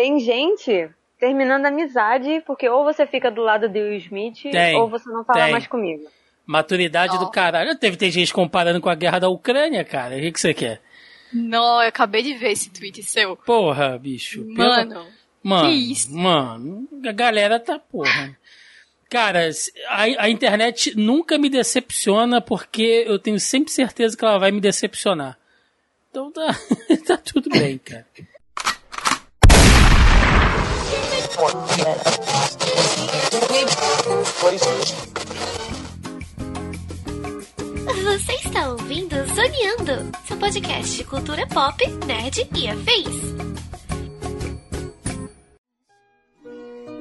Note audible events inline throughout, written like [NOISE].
Tem gente terminando a amizade porque ou você fica do lado do Will Smith Tem, ou você não fala tem. mais comigo. Maturidade do caralho. Teve tem gente comparando com a guerra da Ucrânia, cara. O que, que você quer? Não, eu acabei de ver esse tweet seu. Porra, bicho. Pelo- Mano, Mano, que isso? mano, a galera tá porra. Cara, a, a internet nunca me decepciona porque eu tenho sempre certeza que ela vai me decepcionar. Então tá, [LAUGHS] tá tudo bem, cara. Você está ouvindo Zoneando, seu podcast de cultura pop, nerd e afins.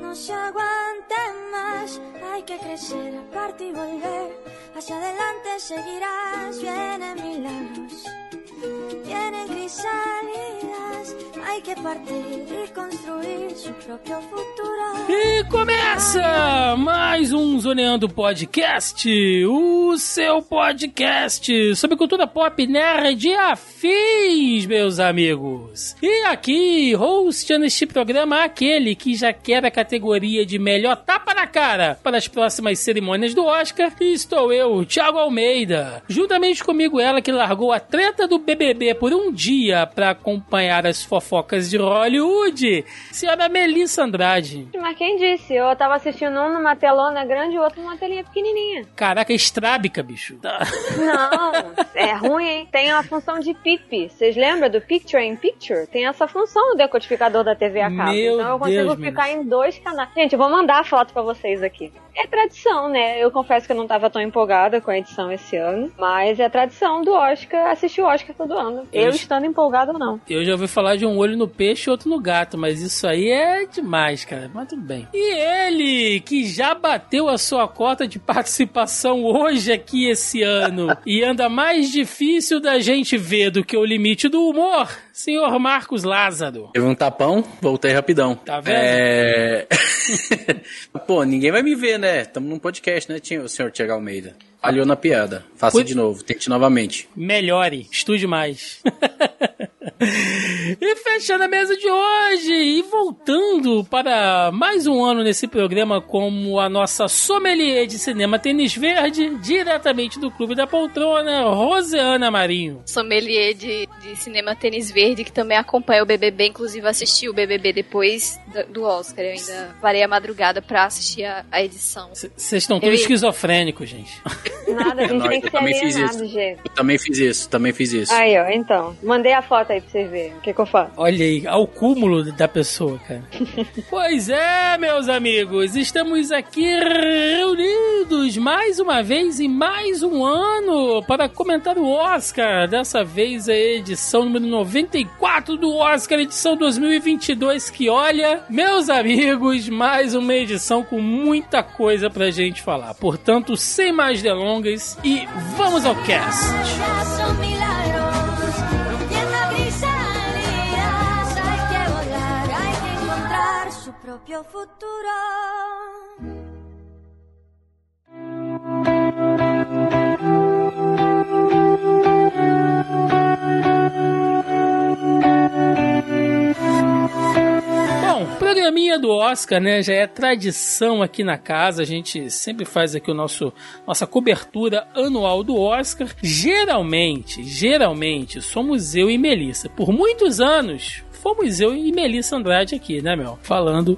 No se aguante más, hay que crecer, aparte y volver. Hacia adelante seguirás, vienen milagros, vienen crisálidas. Hay que partir y construir su propio futuro. E começa mais um Zoneando Podcast, o seu podcast sobre cultura pop nerd e afins, meus amigos. E aqui, hosteando este programa, aquele que já quer a categoria de melhor tapa na cara para as próximas cerimônias do Oscar, estou eu, Thiago Almeida. Juntamente comigo, ela que largou a treta do BBB por um dia para acompanhar as fofocas de Hollywood, senhora Melissa Andrade. Mas quem disse? Eu tava assistindo um numa telona grande e o outro numa telinha pequenininha. Caraca, é estrábica, bicho. Não, é ruim, hein? Tem a função de PIP. Vocês lembram do Picture in Picture? Tem essa função no decodificador da TV a cabo. Meu então eu consigo Deus, ficar em dois canais. Gente, eu vou mandar a foto pra vocês aqui. É tradição, né? Eu confesso que eu não tava tão empolgada com a edição esse ano, mas é tradição do Oscar assistir o Oscar todo ano. Eu Isso. estando empolgada ou não. Eu já ouvi falar de um olho no peixe e outro no gato, mas isso aí é demais, cara. Mas tudo bem. E ele, que já bateu a sua cota de [LAUGHS] participação hoje aqui esse ano e anda mais difícil da gente ver do que o limite do humor, senhor Marcos Lázaro. Teve um tapão, voltei rapidão. Tá vendo? É... [LAUGHS] Pô, ninguém vai me ver, né? Tamo num podcast, né, o senhor Tiago Almeida? Falhou na piada. Faça de novo, tente novamente. Melhore, estude mais. [LAUGHS] [LAUGHS] e fechando a mesa de hoje e voltando para mais um ano nesse programa como a nossa sommelier de cinema Tênis Verde, diretamente do Clube da Poltrona, Roseana Marinho. sommelier de, de cinema tênis verde, que também acompanha o BBB, inclusive assisti o BBB depois do, do Oscar. Eu ainda parei a madrugada pra assistir a, a edição. Vocês estão todos esquizofrênicos, gente. Nada, a gente Nós, tem eu que ser também fiz alienado, isso. gente. Eu também fiz isso, também fiz isso. Aí, ó, então. Mandei a foto aí pra vocês verem. O que, que eu faço? Olha aí, ao cúmulo da pessoa, cara. [LAUGHS] pois é, meus amigos, estamos aqui reunidos mais uma vez em mais um ano para comentar o Oscar. Dessa vez a edição número 94 do Oscar, edição 2022, que olha, meus amigos, mais uma edição com muita coisa pra gente falar. Portanto, sem mais delongas e vamos ao cast. Propio futuro. Programinha do Oscar, né? Já é tradição aqui na casa. A gente sempre faz aqui o nosso nossa cobertura anual do Oscar. Geralmente, geralmente somos eu e Melissa. Por muitos anos fomos eu e Melissa Andrade aqui, né, Mel? Falando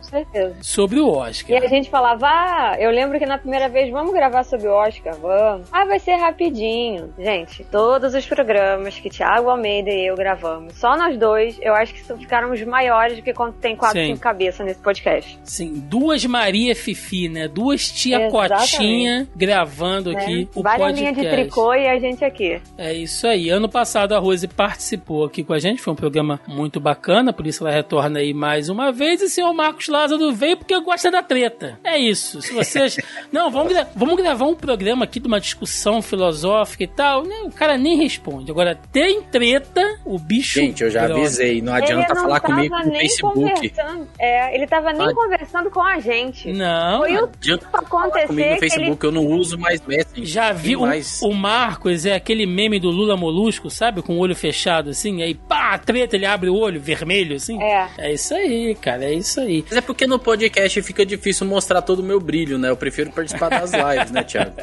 sobre o E Oscar. a gente falava, ah, eu lembro que na primeira vez, vamos gravar sobre o Oscar, vamos. Ah, vai ser rapidinho. Gente, todos os programas que Thiago Almeida e eu gravamos, só nós dois, eu acho que ficaram os maiores do que quando tem quatro, Sim. cinco cabeças nesse podcast. Sim, duas Maria Fifi, né? Duas tia Exatamente. Cotinha gravando aqui né? o Várias podcast. linhas de tricô e a gente aqui. É isso aí. Ano passado a Rose participou aqui com a gente, foi um programa muito bacana, por isso ela retorna aí mais uma vez. E o senhor Marcos Lázaro veio porque gosta da treta. É isso. Se vocês. [LAUGHS] Não, vamos, gra- vamos gravar um programa aqui de uma discussão filosófica e tal. O cara nem responde. Agora, tem treta, o bicho. Gente, eu já avisei, não adianta não falar tava comigo no nem Facebook. conversando. É, ele tava nem Ah. conversando com a gente. Não. Foi o Adianta falar acontecer comigo no que ele Facebook, eu não uso mais Messenger. Já viu o, Mas- o Marcos é aquele meme do Lula Molusco, sabe? Com o olho fechado assim, aí pá, treta, ele abre o olho, vermelho, assim? É. É isso aí, cara, é isso aí. Mas é porque no podcast fica difícil mostrar todo o meu brilho, né? Eu prefiro participar das [LAUGHS] lives, né, Thiago?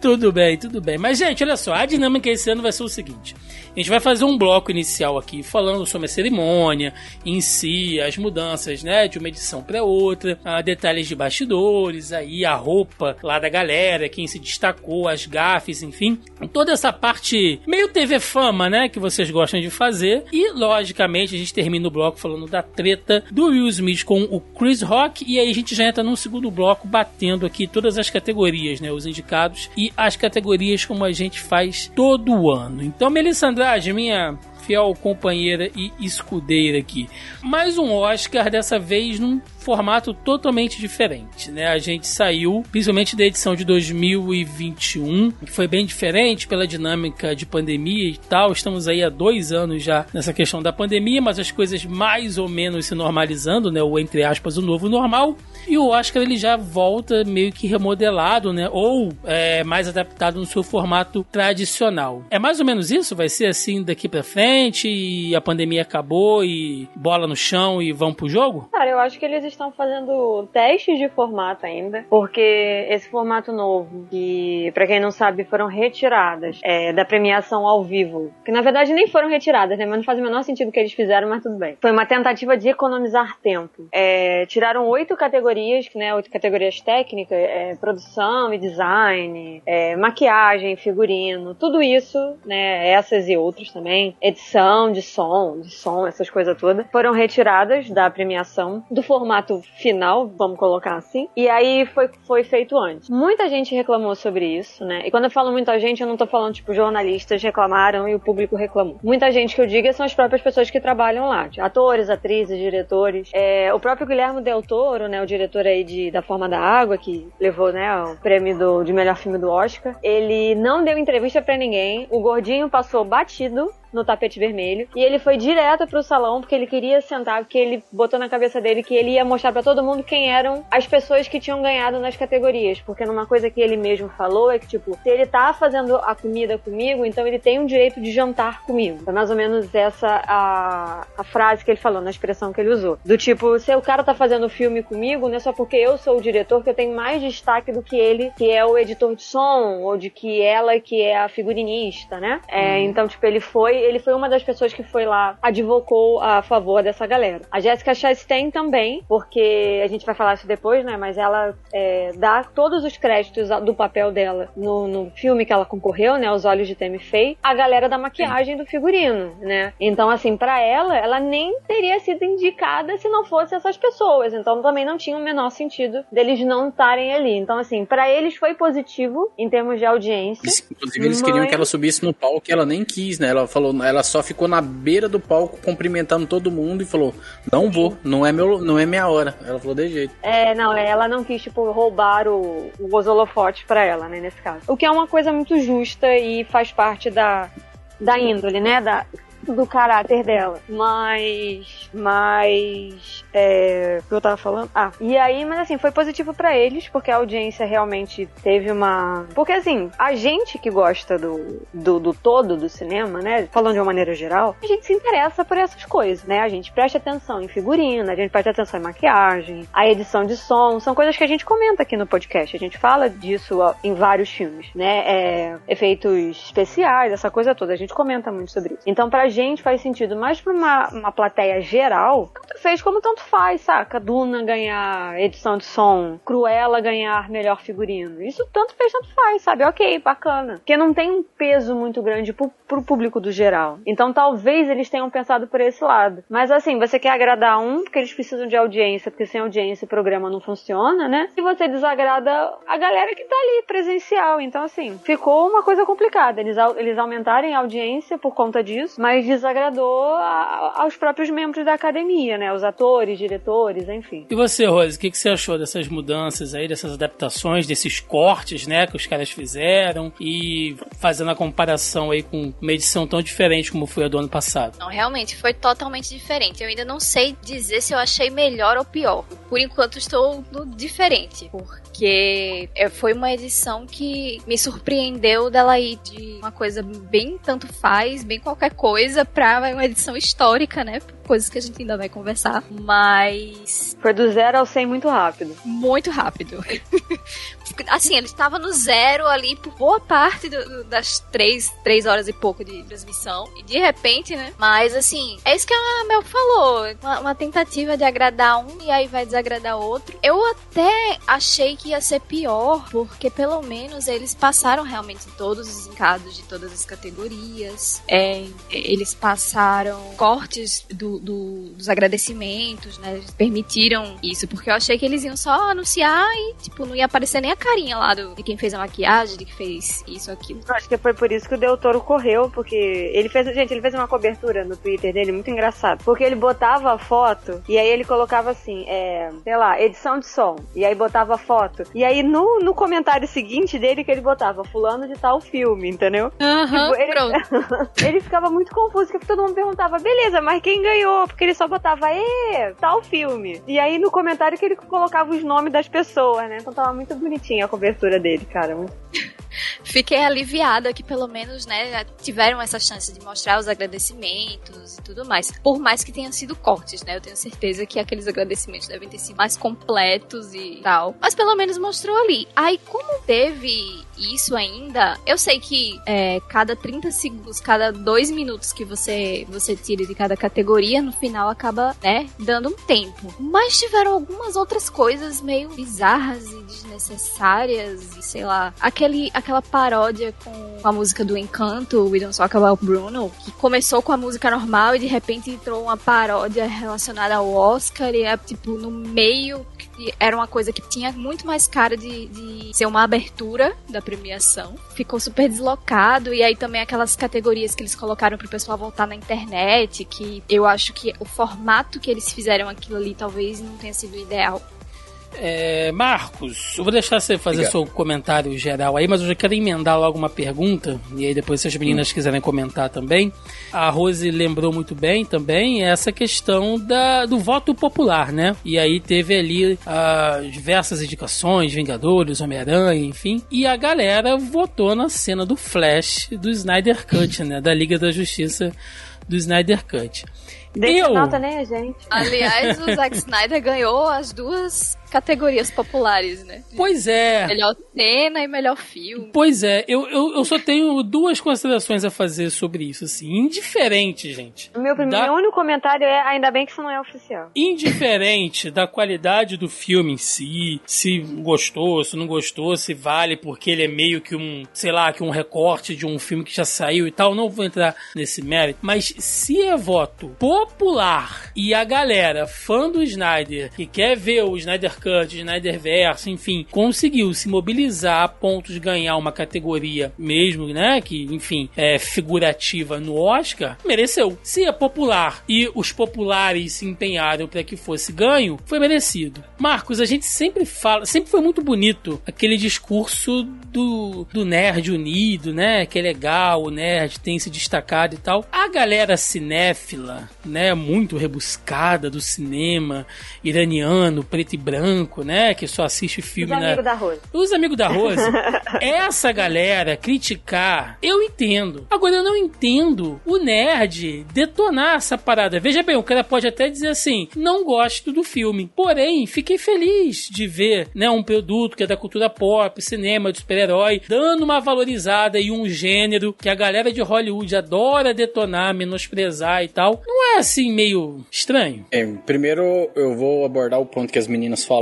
tudo bem, tudo bem. Mas, gente, olha só, a dinâmica esse ano vai ser o seguinte: a gente vai fazer um bloco inicial aqui falando sobre a cerimônia em si, as mudanças, né, de uma edição para outra, ah, detalhes de bastidores, aí a roupa lá da galera, quem se destacou, as gafes, enfim, toda essa parte meio TV fama, né, que vocês gostam de fazer. E, logicamente, a gente termina o bloco falando da treta do Will Smith com o Chris Rock e aí a gente já entra num segundo bloco batendo aqui todas as categorias, né, os indicados e as categorias como a gente faz todo ano. Então, Melissa Andrade, minha fiel companheira e escudeira aqui. Mais um Oscar, dessa vez num formato totalmente diferente, né? A gente saiu, principalmente da edição de 2021, que foi bem diferente pela dinâmica de pandemia e tal. Estamos aí há dois anos já nessa questão da pandemia, mas as coisas mais ou menos se normalizando, né? O entre aspas, o novo normal. E o Oscar ele já volta meio que remodelado, né? Ou é, mais adaptado no seu formato tradicional. É mais ou menos isso? Vai ser assim daqui para frente e a pandemia acabou e bola no chão e vão pro jogo? Cara, eu acho que eles estão fazendo testes de formato ainda, porque esse formato novo, que para quem não sabe foram retiradas é, da premiação ao vivo, que na verdade nem foram retiradas, né? Mas não faz o menor sentido o que eles fizeram, mas tudo bem. Foi uma tentativa de economizar tempo. É, tiraram oito categorias, né? Oito categorias técnicas, é, produção e design, é, maquiagem, figurino, tudo isso, né? Essas e outras também, edição de som, de som, essas coisas todas, foram retiradas da premiação do formato final, vamos colocar assim. E aí foi, foi feito antes. Muita gente reclamou sobre isso, né? E quando eu falo muita gente, eu não tô falando, tipo, jornalistas reclamaram e o público reclamou. Muita gente que eu digo são as próprias pessoas que trabalham lá. Tipo, atores, atrizes, diretores. É, o próprio Guilherme Del Toro, né? O diretor aí de Da Forma da Água, que levou, né, o prêmio do, de melhor filme do Oscar. Ele não deu entrevista para ninguém. O gordinho passou batido no tapete vermelho. E ele foi direto pro salão porque ele queria sentar, porque ele botou na cabeça dele que ele ia mostrar para todo mundo quem eram as pessoas que tinham ganhado nas categorias. Porque numa coisa que ele mesmo falou é que, tipo, se ele tá fazendo a comida comigo, então ele tem o direito de jantar comigo. É mais ou menos essa a, a frase que ele falou, na expressão que ele usou. Do tipo, se o cara tá fazendo filme comigo, não é só porque eu sou o diretor que eu tenho mais destaque do que ele, que é o editor de som, ou de que ela que é a figurinista, né? É, Então, tipo, ele foi ele foi uma das pessoas que foi lá, advocou a favor dessa galera. A Jessica Chastain também, porque a gente vai falar isso depois, né? Mas ela é, dá todos os créditos do papel dela no, no filme que ela concorreu, né? Os Olhos de Temi Faye, a galera da maquiagem do figurino, né? Então, assim, para ela, ela nem teria sido indicada se não fosse essas pessoas. Então, também não tinha o menor sentido deles não estarem ali. Então, assim, para eles foi positivo em termos de audiência. Inclusive, eles queriam mas- que ela subisse no palco e ela nem quis, né? Ela falou, ela só ficou na beira do palco cumprimentando todo mundo e falou: Não vou, não é, meu, não é minha hora. Ela falou de jeito. É, não, é, ela não quis, tipo, roubar o, os holofotes pra ela, né, nesse caso. O que é uma coisa muito justa e faz parte da, da índole, né, da, do caráter dela. Mas, mas, é, eu tava falando? Ah, e aí, mas assim, foi positivo pra eles, porque a audiência realmente teve uma... Porque assim, a gente que gosta do, do, do todo do cinema, né, falando de uma maneira geral, a gente se interessa por essas coisas, né, a gente presta atenção em figurina, a gente presta atenção em maquiagem, a edição de som, são coisas que a gente comenta aqui no podcast, a gente fala disso em vários filmes, né, é, efeitos especiais, essa coisa toda, a gente comenta muito sobre isso. Então pra gente faz sentido, mas pra uma, uma plateia geral, tanto fez como tanto faz, saca? Duna ganhar edição de som, Cruella ganhar melhor figurino, isso tanto fez, tanto faz, sabe? Ok, bacana. Porque não tem um peso muito grande pro, pro público do geral. Então talvez eles tenham pensado por esse lado. Mas assim, você quer agradar um, porque eles precisam de audiência, porque sem audiência o programa não funciona, né? E você desagrada a galera que tá ali, presencial. Então assim, ficou uma coisa complicada. Eles, eles aumentarem a audiência por conta disso, mas desagradou a- aos próprios membros da academia, né? Os atores, diretores, enfim. E você, Rose, o que, que você achou dessas mudanças aí, dessas adaptações, desses cortes, né, que os caras fizeram e fazendo a comparação aí com uma edição tão diferente como foi a do ano passado? Não, realmente foi totalmente diferente. Eu ainda não sei dizer se eu achei melhor ou pior. Por enquanto estou no diferente, porque é, foi uma edição que me surpreendeu dela ir de uma coisa bem tanto faz, bem qualquer coisa, pra uma edição histórica, né? Coisas que a gente ainda vai conversar, mas Foi do zero ao 100 muito rápido. muito rápido. [LAUGHS] assim, ele estava no zero ali por boa parte do- do- das três, três horas e pouco de transmissão. E de repente, né? Mas assim, é isso que a Mel falou. Uma, uma tentativa de agradar um e aí vai desagradar outro. Eu até achei que ia ser pior, porque pelo menos eles passaram realmente todos os encados de todas as categorias. É, eles passaram cortes do- do- dos agradecimentos, né? Eles permitiram isso, porque eu achei que eles iam só anunciar e, tipo, não ia aparecer nem a carinha lá do, de quem fez a maquiagem, de que fez isso, aquilo. Acho que foi por isso que o Del Toro correu, porque ele fez, gente, ele fez uma cobertura no Twitter dele muito engraçado, porque ele botava a foto e aí ele colocava assim, é, sei lá, edição de som, e aí botava a foto. E aí no, no comentário seguinte dele que ele botava fulano de tal filme, entendeu? Aham, Tipo, ele- pronto. [LAUGHS] ele ficava muito confuso, porque todo mundo perguntava, beleza, mas quem ganhou? Porque ele só botava, e tal filme. E aí no comentário que ele colocava os nomes das pessoas, né? Então tava muito bonitinha a cobertura dele, cara. [LAUGHS] Fiquei aliviada que pelo menos, né, tiveram essa chance de mostrar os agradecimentos e tudo mais. Por mais que tenham sido cortes, né? Eu tenho certeza que aqueles agradecimentos devem ter sido mais completos e tal. Mas pelo menos mostrou ali. Aí, como teve isso ainda, eu sei que é, cada 30 segundos, cada 2 minutos que você, você tira de cada categoria, no final acaba, né, dando um tempo. Mas tiveram algumas outras coisas meio bizarras e desnecessárias e sei lá. Aquele, aquela paródia com a música do Encanto, We Don't Talk About Bruno, que começou com a música normal e de repente entrou uma paródia relacionada ao Oscar e é tipo no meio era uma coisa que tinha muito mais cara de, de ser uma abertura da premiação. Ficou super deslocado e aí também aquelas categorias que eles colocaram pro pessoal voltar na internet, que eu acho que o formato que eles fizeram aquilo ali talvez não tenha sido ideal. É, Marcos, eu vou deixar você fazer Diga. seu comentário geral aí, mas eu já quero emendar logo uma pergunta, e aí depois se as meninas quiserem comentar também. A Rose lembrou muito bem também essa questão da, do voto popular, né? E aí teve ali ah, diversas indicações, Vingadores, Homem-Aranha, enfim, e a galera votou na cena do Flash do Snyder Cut, né? Da Liga da Justiça do Snyder Cut. Eu- nota nem a gente. Aliás, o Zack [LAUGHS] Snyder ganhou as duas categorias populares, né? Pois é. Melhor cena e melhor filme. Pois é, eu, eu, eu só tenho duas considerações a fazer sobre isso, assim. Indiferente, gente. O meu, primeiro, Da- meu único comentário é, ainda bem que isso não é oficial. Indiferente da qualidade do filme em si, se gostou, se não gostou, se vale porque ele é meio que um, sei lá, que um recorte de um filme que já saiu e tal, não vou entrar nesse mérito, mas se é voto popular e a galera fã do Snyder, que quer ver o Snyder O Snyder Verso, enfim, conseguiu se mobilizar a ponto de ganhar uma categoria mesmo, né, que, enfim, é figurativa no Oscar, mereceu. Se é popular e os populares se empenharam para que fosse ganho, foi merecido. Marcos, a gente sempre fala, sempre foi muito bonito aquele discurso do, do nerd unido, né, que é legal, o nerd tem se destacado e tal. A galera cinéfila, né, muito rebuscada do cinema iraniano, preto e branco, né, que só assiste Os filme na, amigos da Rose. os amigos da Rose, [LAUGHS] essa galera criticar, eu entendo. Agora eu não entendo o nerd detonar essa parada. Veja bem, o cara pode até dizer assim: não gosto do filme. Porém, fiquei feliz de ver, né, um produto que é da cultura pop, cinema, de super-herói, dando uma valorizada e um gênero que a galera de Hollywood adora detonar, menosprezar e tal. Não é assim meio estranho? É, primeiro eu vou abordar o ponto que as meninas falaram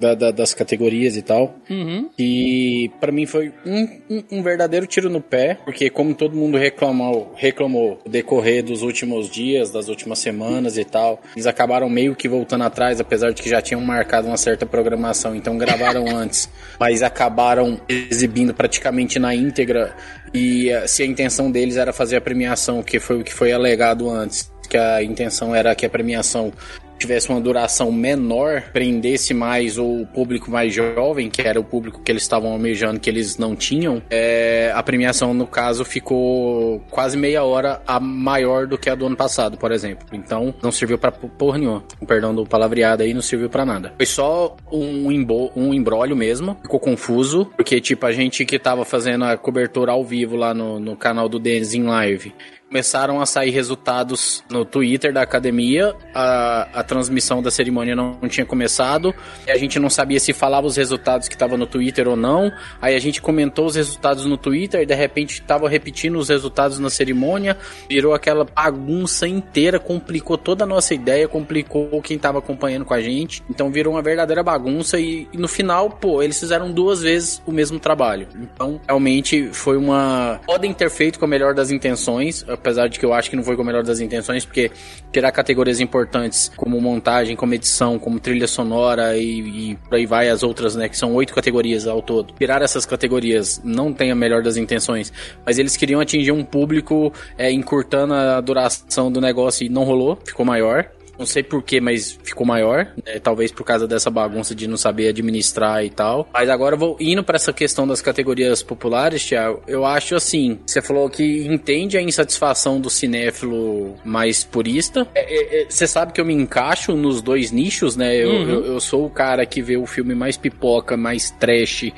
da- da- das categorias e tal. Uhum. E pra mim foi um, um- um verdadeiro tiro no pé, porque como todo mundo reclamou, reclamou o decorrer dos últimos dias, das últimas semanas e tal, eles acabaram meio que voltando atrás, apesar de que já tinham marcado uma certa programação, então gravaram [LAUGHS] antes, mas acabaram exibindo praticamente na íntegra. E eh, se a intenção deles era fazer a premiação, que foi o que foi alegado antes, que a intenção era que a premiação tivesse uma duração menor, prendesse mais o público mais jovem, que era o público que eles estavam almejando, que eles não tinham, é, a premiação, no caso, ficou quase meia hora a maior do que a do ano passado, por exemplo. Então, não serviu pra p- porra nenhuma. Com Perdão do palavreado aí, não serviu pra nada. Foi só um, embo, um mesmo, ficou confuso, porque, tipo, a gente que tava fazendo a cobertura ao vivo lá no, no canal do Denis em live, começaram a sair resultados no Twitter da academia. A, a transmissão da cerimônia não, não tinha começado. A gente não sabia se falava os resultados que estavam no Twitter ou não. Aí a gente comentou os resultados no Twitter e de repente estava repetindo os resultados na cerimônia. Virou aquela bagunça inteira, complicou toda a nossa ideia, complicou quem estava acompanhando com a gente. Então virou uma verdadeira bagunça e, e no final, pô, eles fizeram duas vezes o mesmo trabalho. Então, realmente foi uma. Podem ter feito com a melhor das intenções, apesar de que eu acho que não foi com a melhor das intenções, porque tirar categorias importantes como montagem, como edição, como trilha sonora e, e por aí vai as outras, né? Que são oito categorias ao todo. Tirar essas categorias não tem a melhor das intenções, mas eles queriam atingir um público é, encurtando a duração do negócio e não rolou, ficou maior. Não sei porquê, mas ficou maior. né? talvez por causa dessa bagunça de não saber administrar e tal. Mas agora eu vou indo para essa questão das categorias populares, Thiago. Eu acho assim: você falou que entende a insatisfação do cinéfilo mais purista. É, é, é, Você sabe que eu me encaixo nos dois nichos, né? Eu, Uhum. eu, eu sou o cara que vê o filme mais pipoca, mais trash,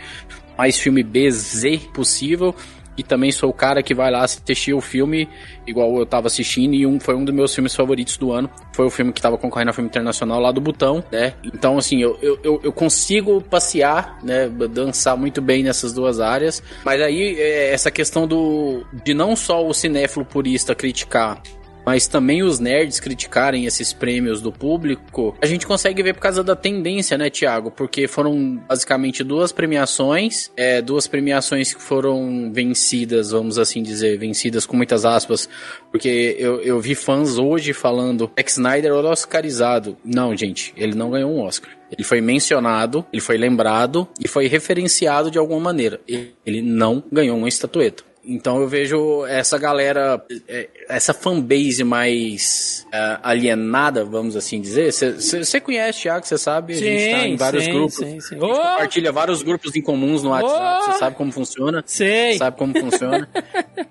mais filme BZ possível. E também sou o cara que vai lá assistir o filme igual eu tava assistindo e um foi um dos meus filmes favoritos do ano. Foi o filme que tava concorrendo ao filme internacional lá do Butão, né? Então, assim, eu, eu, eu- consigo passear, né? Dançar muito bem nessas duas áreas. Mas aí, é, essa questão do de não só o cinéfilo purista criticar mas também os nerds criticarem esses prêmios do público, a gente consegue ver por causa da tendência, né, Thiago? Porque foram basicamente duas premiações, é, duas premiações que foram vencidas, vamos assim dizer, vencidas com muitas aspas, porque eu, eu vi fãs hoje falando Zack Snyder oscarizado. Não, gente, ele não ganhou um Oscar. Ele foi mencionado, ele foi lembrado e foi referenciado de alguma maneira. Ele não ganhou uma estatueta. Então eu vejo essa galera, é, essa fanbase mais é, alienada, vamos assim dizer. Você conhece, Thiago, você sabe, a gente tá em vários sim, grupos. sim, sim. A gente Ô! compartilha vários grupos em comuns no WhatsApp, você sabe como funciona. Sei. Sabe como funciona.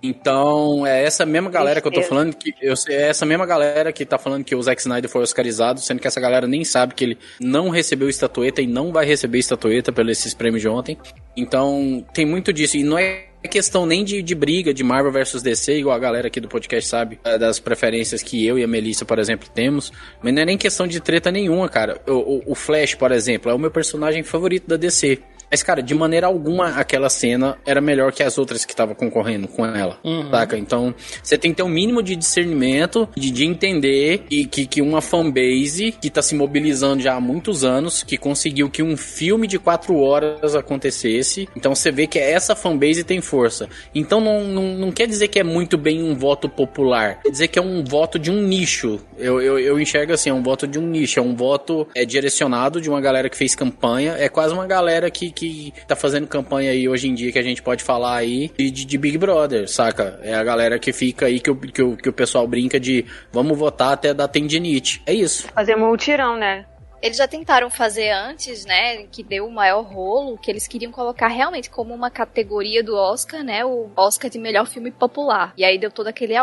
Então, é essa mesma galera que eu tô falando que eu é essa mesma galera que tá falando que o Zack Snyder foi oscarizado, sendo que essa galera nem sabe que ele não recebeu estatueta e não vai receber estatueta pelos esses prêmios de ontem. Então, tem muito disso e não é questão nem de, de briga de Marvel versus DC, igual a galera aqui do podcast sabe, é, das preferências que eu e a Melissa, por exemplo, temos. Mas não é nem questão de treta nenhuma, cara. O, o- o Flash, por exemplo, é o meu personagem favorito da DC. Mas, cara, de maneira alguma, aquela cena era melhor que as outras que estavam concorrendo com ela, saca? Então, você tem que ter um mínimo de discernimento, de, de entender que, que, que uma fanbase que tá se mobilizando já há muitos anos, que conseguiu que um filme de quatro horas acontecesse. Então, você vê que essa fanbase tem força. Então, não, não, não quer dizer que é muito bem um voto popular. Quer dizer que é um voto de um nicho. Eu, eu, eu enxergo assim, é um voto de um nicho. É um voto é, direcionado de uma galera que fez campanha. É quase uma galera que, que tá fazendo campanha aí hoje em dia que a gente pode falar aí de, de- Big Brother, saca? É a galera que fica aí que o, que o, que o pessoal brinca de vamos votar até dar tendinite. É isso. Fazer multirão, né? Eles já tentaram fazer antes, né? Que deu o maior rolo, que eles queriam colocar realmente como uma categoria do Oscar, né? O Oscar de melhor filme popular. E aí deu todo aquele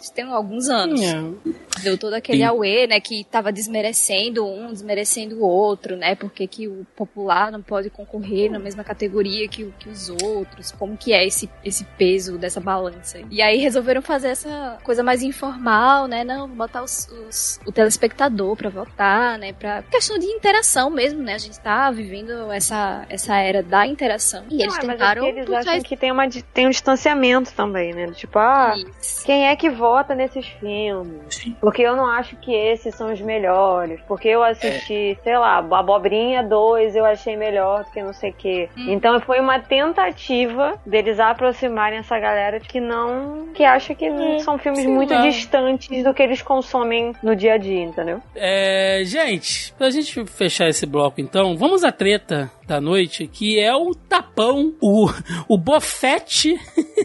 isso tem alguns anos. Deu todo aquele Sim. né? Que tava desmerecendo um, desmerecendo o outro, né? Porque que o popular não pode concorrer na mesma categoria que, que os outros. Como que é esse, esse peso dessa balança? E aí resolveram fazer essa coisa mais informal, né? Não, botar os, os- o telespectador pra votar, né? Pra questão de interação mesmo, né? A gente tá vivendo essa, essa era da interação. E eles Não, mas é tentaram porque eles acham que tem, uma, tem um distanciamento também, né? Tipo, ah, Isso. quem é que vota nesses filmes? Sim. Porque eu não acho que esses são os melhores. Porque eu assisti, sei lá, Abobrinha 2 eu achei melhor do que não sei o quê. Hum. Então foi uma tentativa deles aproximarem essa galera que não. que acha que são filmes sei muito lá. distantes do que eles consomem no dia a dia, entendeu? É, gente, pra gente fechar esse bloco então, vamos à treta da noite, que é o tapão, o, o bofete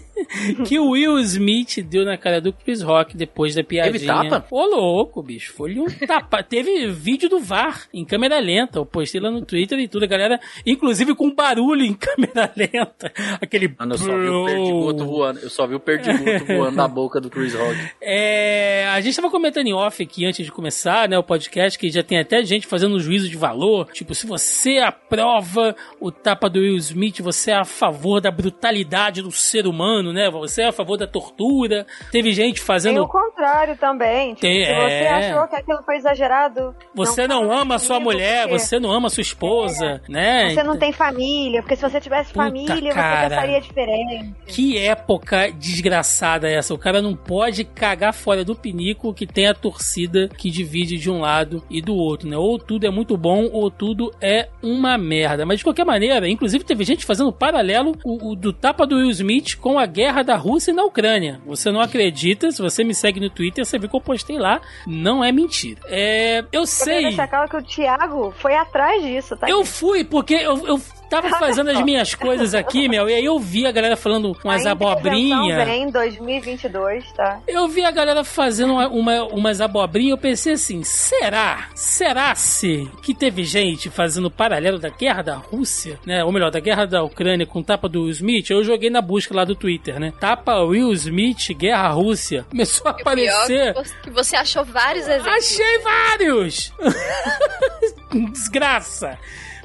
[LAUGHS] que o Will Smith deu na cara do Chris Rock depois da piadinha. Teve tapa? Ô, louco, bicho. Foi um tapa. [LAUGHS] Teve vídeo do VAR em câmera lenta. Eu postei lá no Twitter e tudo, a galera, inclusive com barulho em [LAUGHS] câmera lenta. Aquele. Mano, eu só vi o perdigoto voando. Eu só vi o perdigoto voando da boca do Chris Rock. É, a gente tava comentando em off aqui antes de começar, né, o podcast, que já tem até gente fazendo um juízo de valor. Tipo, se você aprova o tapa do Will Smith, você é a favor da brutalidade do ser humano, né? Você é a favor da tortura. Teve gente Tem fazendo. o contrário também. Tipo, Tem- se você é. achou que aquilo foi exagerado. Você não, fala ama a sua mulher, porque você não ama a sua esposa, né? Você não tem família, porque se você tivesse Puta, família, cara. você pensaria diferente. Que época desgraçada é essa? O cara não pode cagar fora do pinico que tem a torcida que divide de um lado e do outro, né? Ou tudo é muito bom ou tudo é uma merda. Mas de qualquer maneira, inclusive teve gente fazendo paralelo o, o do tapa do Will Smith com a guerra da Rússia na Ucrânia. Você não acredita? Se você me segue no Twitter, você viu que eu postei lá. Não é mentira. É, eu Eu sei. deixar claro que o Thiago foi atrás disso, tá? Eu fui, porque eu, eu tava [LAUGHS] fazendo as minhas coisas aqui, meu, e aí eu vi a galera falando umas abobrinhas. vem em 2022, tá? Eu vi a galera fazendo uma, uma- umas abobrinhas eu pensei assim, será? Será se que teve gente fazendo paralelo da guerra da Rússia, né? Ou melhor, da guerra da Ucrânia com tapa do Will Smith? Eu joguei na busca lá do Twitter, né? Tapa Will Smith, guerra Rússia. Começou a E pior aparecer... que você achou vários exemplos. Achei vários! [LAUGHS] Desgraça!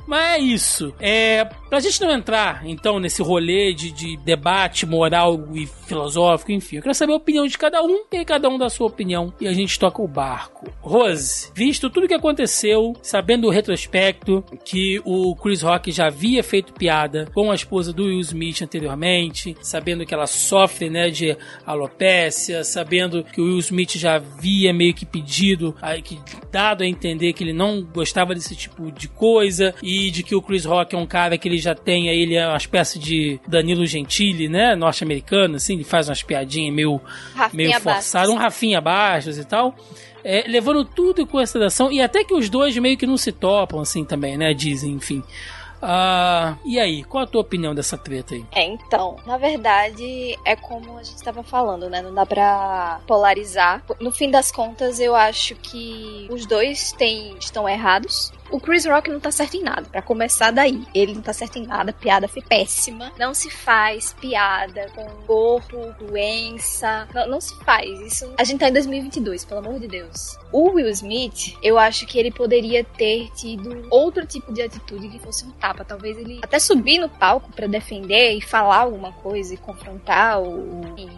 Mas é isso. É, pra gente não entrar, então, nesse rolê de, de debate moral e filosófico, enfim, eu quero saber a opinião de cada um e cada um dá sua opinião e a gente toca o barco. Rose, visto tudo que aconteceu, sabendo o retrospecto que o Chris Rock já havia feito piada com a esposa do Will Smith anteriormente, sabendo que ela sofre, né, de alopécia, sabendo que o Will Smith já havia meio que pedido, que dado a entender que ele não gostava desse tipo de coisa e de que o Chris Rock é um cara que ele já tem, aí ele é uma espécie de Danilo Gentili, né, norte-americano, assim, ele faz umas piadinhas meio Rafinha meio forçado, um Rafinha Bastos e tal. É, levando tudo em consideração, e até que os dois meio que não se topam, assim, também, né? Dizem, enfim. Ah, e aí, qual a tua opinião dessa treta aí? É, então, na verdade, é como a gente tava falando, né? Não dá pra polarizar. No fim das contas, eu acho que os dois têm, estão errados. O Chris Rock não tá certo em nada. Pra começar daí, ele não tá certo em nada. Piada foi péssima. Não se faz piada com corpo, doença. Não, não se faz. Isso. A gente tá em 2022, pelo amor de Deus. O Will Smith, eu acho que ele poderia ter tido outro tipo de atitude que fosse um tapa. Talvez ele até subir no palco pra defender e falar alguma coisa e confrontar ou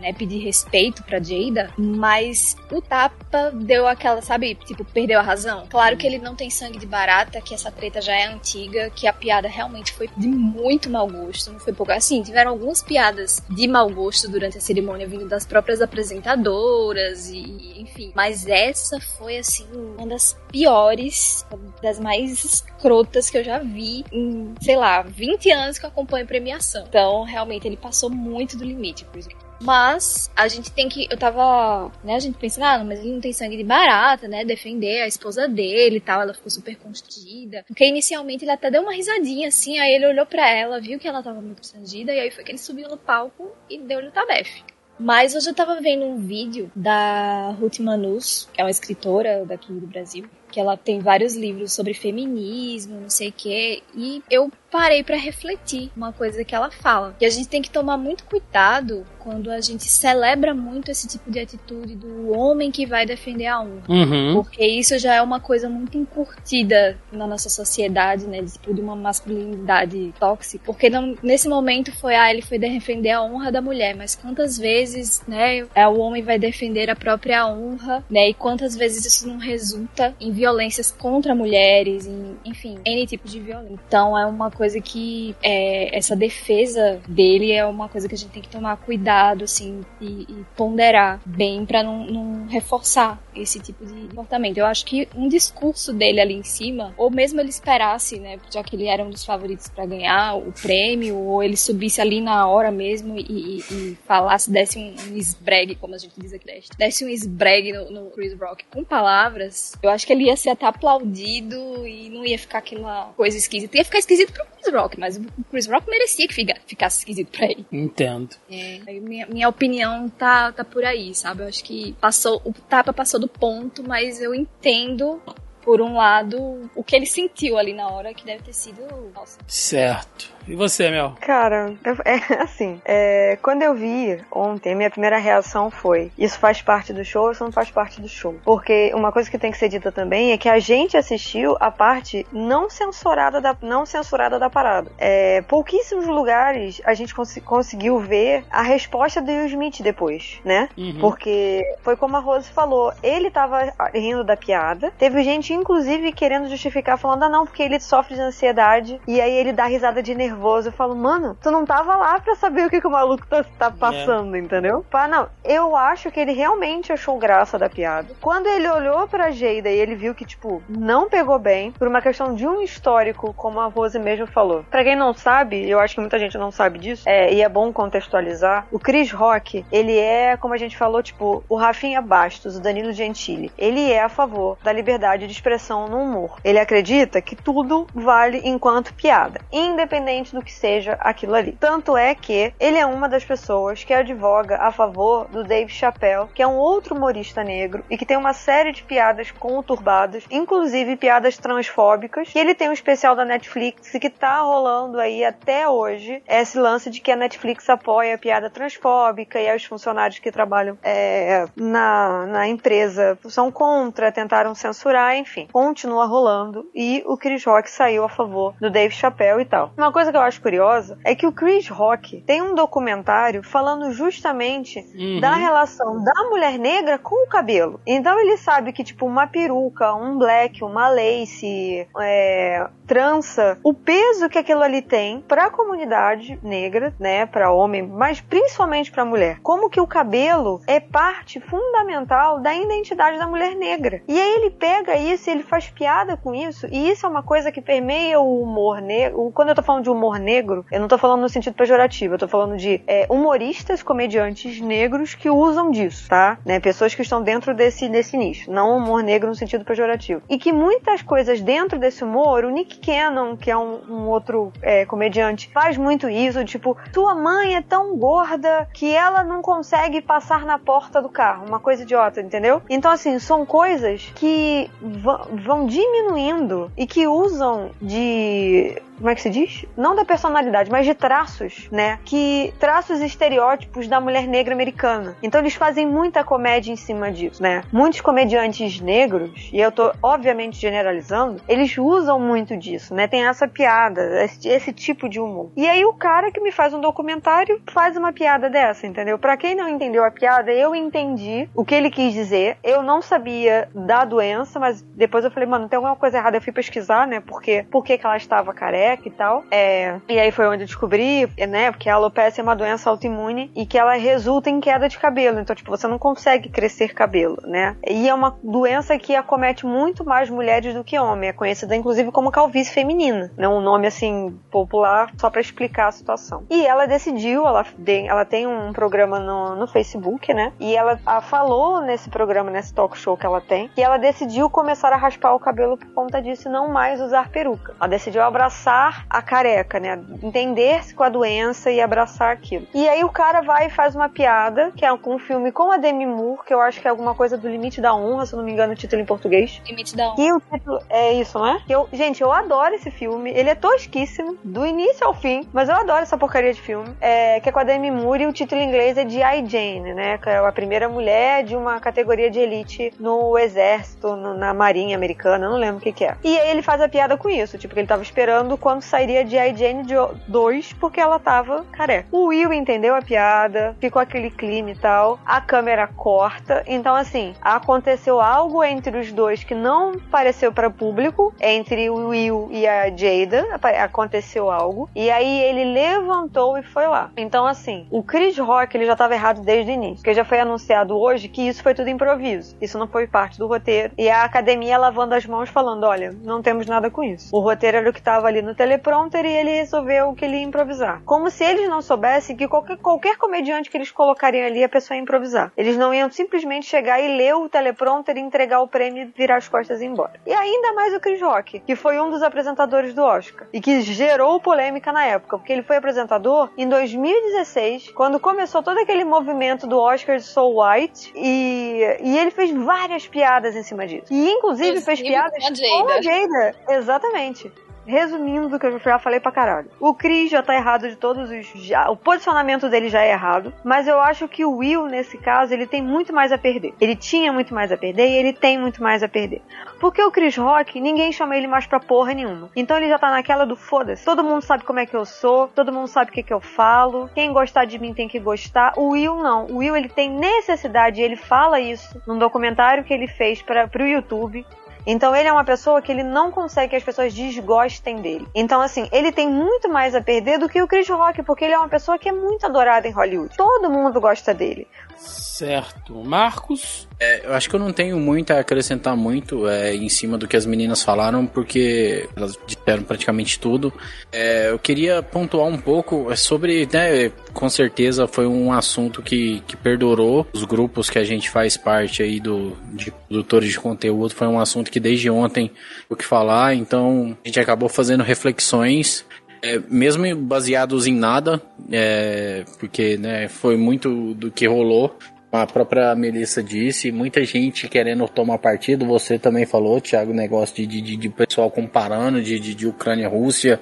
né, pedir respeito pra Jada. Mas o tapa deu aquela, sabe, tipo, perdeu a razão. Claro que ele não tem sangue de barata, que essa treta já é antiga, que a piada realmente foi de muito mau gosto. Não foi pouco. Assim, tiveram algumas piadas de mau gosto durante a cerimônia vindo das próprias apresentadoras e enfim. Mas essa foi assim uma das piores, das mais escrotas que eu já vi em, sei lá, 20 anos que eu acompanho premiação. Então, realmente ele passou muito do limite, por exemplo. Mas a gente tem que. Eu tava. Né, a gente pensa, ah, mas ele não tem sangue de barata, né? Defender a esposa dele e tal. Ela ficou super constrangida. Porque inicialmente ele até deu uma risadinha assim. Aí ele olhou pra ela, viu que ela tava muito constrangida. E aí foi que ele subiu no palco e deu-lhe o tabefe. Mas hoje eu tava vendo um vídeo da Ruth Manus, que é uma escritora daqui do Brasil, que ela tem vários livros sobre feminismo, não sei o quê, e eu parei pra refletir uma coisa que ela fala, que a gente tem que tomar muito cuidado quando a gente celebra muito esse tipo de atitude do homem que vai defender a honra. Uhum. Porque isso já é uma coisa muito encurtida na nossa sociedade, né? Tipo, de uma masculinidade tóxica. Porque não- nesse momento foi, ah, ele foi defender a honra da mulher, mas quantas vezes, né, é, o homem vai defender a própria honra, né? E quantas vezes isso não resulta em violências contra mulheres, em, enfim, N tipos de violência. Então é uma coisa que é, essa defesa dele é uma coisa que a gente tem que tomar cuidado, assim, e, e ponderar bem pra não, não reforçar esse tipo de comportamento. Eu acho que um discurso dele ali em cima, ou mesmo ele esperasse, né, já que ele era um dos favoritos pra ganhar o prêmio, ou ele subisse ali na hora mesmo e, e- e falasse, desse um, um esbregue, como a gente diz aqui, deste, desse um esbregue no, no Chris Rock com palavras, eu acho que ele ia ser até aplaudido e não ia ficar aquela coisa esquisita. Ia ficar esquisito pro Chris Rock, mas o Chris Rock merecia que fica- ficasse esquisito pra ele. Entendo. É, minha, minha opinião tá, tá por aí, sabe? Eu acho que passou, o tapa passou do ponto, mas eu entendo por um lado, o que ele sentiu ali na hora, que deve ter sido. Nossa. Certo. E você, Mel? Cara, eu- é [LAUGHS] assim, é, quando eu vi ontem, a minha primeira reação foi: isso faz parte do show ou isso não faz parte do show? Porque uma coisa que tem que ser dita também é que a gente assistiu a parte não censurada da, não censurada da parada. É, pouquíssimos lugares a gente consi- conseguiu ver a resposta do Will Smith depois, né? Uhum. Porque foi como a Rose falou, ele tava rindo da piada. Teve gente, inclusive, querendo justificar, falando, ah, não, porque ele sofre de ansiedade. E aí ele dá risada de nervoso. Eu falo, mano, tu não tava lá pra saber o que, que o maluco tá, tá passando, entendeu? Pá, não, eu acho que ele realmente achou graça da piada. Quando ele olhou pra Jada e ele viu que, tipo, não pegou bem, por uma questão de um histórico, como a Rose mesmo falou. Pra quem não sabe, eu acho que muita gente não sabe disso, é, e é bom contextualizar, o Chris Rock, ele é, como a gente falou, tipo, o Rafinha Bastos, o Danilo Gentili. Ele é a favor da liberdade de expressão no humor. Ele acredita que tudo vale enquanto piada, independente do que seja aquilo ali. Tanto é que ele é uma das pessoas que advoga a favor do Dave Chappelle, que é um outro humorista negro e que tem uma série de piadas conturbadas, inclusive piadas transfóbicas. E ele tem um especial da Netflix que tá rolando aí até hoje esse lance de que a Netflix apoia a piada transfóbica e os funcionários que trabalham é, na, na empresa são contra, tentaram censurar, enfim. Continua rolando e o Chris Rock saiu a favor do Dave Chappelle e tal. Uma coisa que eu acho curiosa é que o Chris Rock tem um documentário falando justamente Uhum. da relação da mulher negra com o cabelo. Então ele sabe que, tipo, uma peruca, um black, uma lace, é, trança, o peso que aquilo ali tem pra comunidade negra, né, pra homem, mas principalmente pra mulher. Como que o cabelo é parte fundamental da identidade da mulher negra. E aí ele pega isso e ele faz piada com isso, e isso é uma coisa que permeia o humor negro. Quando eu tô falando de humor negro, eu não tô falando no sentido pejorativo, eu tô falando de é, humoristas, comediantes negros que usam disso, tá? Né? Pessoas que estão dentro desse, desse nicho, não humor negro no sentido pejorativo. E que muitas coisas dentro desse humor, o Nick Cannon, que é um, um outro é, comediante, faz muito isso, tipo, tua mãe é tão gorda que ela não consegue passar na porta do carro, uma coisa idiota, entendeu? Então, assim, são coisas que vão diminuindo e que usam de como é que se diz? Não da personalidade, mas de traços, né? Que traços estereótipos da mulher negra americana. Então eles fazem muita comédia em cima disso, né? Muitos comediantes negros, e eu tô obviamente generalizando, eles usam muito disso, né? Tem essa piada, esse, esse tipo de humor. E aí o cara que me faz um documentário faz uma piada dessa, entendeu? Pra quem não entendeu a piada, eu entendi o que ele quis dizer. Eu não sabia da doença, mas depois eu falei, mano, tem alguma coisa errada. Eu fui pesquisar, né? Porque, por que ela estava careca e tal. É, e aí foi onde eu descobri, né? Porque a alopecia é uma doença autoimune e que ela resulta em queda de cabelo. Então, tipo, você não consegue crescer cabelo, né? E é uma doença que acomete muito mais mulheres do que homens. É conhecida, inclusive, como calvície feminina. Né? Um nome, assim, popular só pra explicar a situação. E ela decidiu, ela, ela tem um programa no, no Facebook, né? E ela falou nesse programa, nesse talk show que ela tem, que ela decidiu começar a raspar o cabelo por conta disso e não mais usar peruca. Ela decidiu abraçar a careca, né? Entender-se com a doença e abraçar aquilo. E aí o cara vai e faz uma piada, que é com um filme com a Demi Moore, que eu acho que é alguma coisa do Limite da Honra, se eu não me engano o título em português. Limite da honra. E o título é isso, não é? Eu, gente, eu adoro esse filme. Ele é tosquíssimo, do início ao fim, mas eu adoro essa porcaria de filme. É, que é com a Demi Moore e o título em inglês é G.I. Jane, né? Que é a primeira mulher de uma categoria de elite no exército, no- na marinha americana, não lembro o que que é. E aí ele faz a piada com isso, tipo, que ele tava esperando quando sairia G.I. Jane 2, porque ela tava careca. O Will entendeu a piada, ficou aquele clima e tal, a câmera corta, então assim, aconteceu algo entre os dois que não pareceu para público, entre o Will e a Jada, aconteceu algo, e aí ele levantou e foi lá. Então assim, o Chris Rock, ele já tava errado desde o início, porque já foi anunciado hoje que isso foi tudo improviso, isso não foi parte do roteiro, e a academia lavando as mãos falando, olha, não temos nada com isso. O roteiro era o que tava ali no no teleprompter e ele resolveu que ele ia improvisar. Como se eles não soubessem que qualquer, qualquer comediante que eles colocariam ali, a pessoa ia improvisar. Eles não iam simplesmente chegar e ler o teleprompter, entregar o prêmio, virar as costas e ir embora. E ainda mais o Chris Rock, que foi um dos apresentadores do Oscar e que gerou polêmica na época, porque ele foi apresentador em 2016, quando começou todo aquele movimento do Oscar de Soul White e, e ele fez várias piadas em cima disso. E inclusive fez piadas com a Jada. com a Jada. Exatamente. Resumindo do que eu já falei pra caralho. O Chris já tá errado de todos os. Já, o posicionamento dele já é errado. Mas eu acho que o Will, nesse caso, ele tem muito mais a perder. Ele tinha muito mais a perder e ele tem muito mais a perder. Porque o Chris Rock, ninguém chama ele mais pra porra nenhuma. Então ele já tá naquela do foda-se. Todo mundo sabe como é que eu sou, todo mundo sabe o que, que eu falo. Quem gostar de mim tem que gostar. O Will não. O Will ele tem necessidade, ele fala isso num documentário que ele fez para pro YouTube. Então ele é uma pessoa que ele não consegue que as pessoas desgostem dele. Então assim, ele tem muito mais a perder do que o Chris Rock, porque ele é uma pessoa que é muito adorada em Hollywood. Todo mundo gosta dele. Certo. Marcos? É, eu acho que eu não tenho muito a acrescentar muito é, em cima do que as meninas falaram, porque elas disseram praticamente tudo. É, eu queria pontuar um pouco sobre, né, com certeza foi um assunto que, que perdurou. Os grupos que a gente faz parte aí do, de produtores de conteúdo foi um assunto que desde ontem o que falar, então a gente acabou fazendo reflexões é, mesmo baseados em nada, é, porque né, foi muito do que rolou. A própria Melissa disse, muita gente querendo tomar partido. Você também falou, Thiago, negócio de, de, de pessoal comparando de, de, de Ucrânia e Rússia.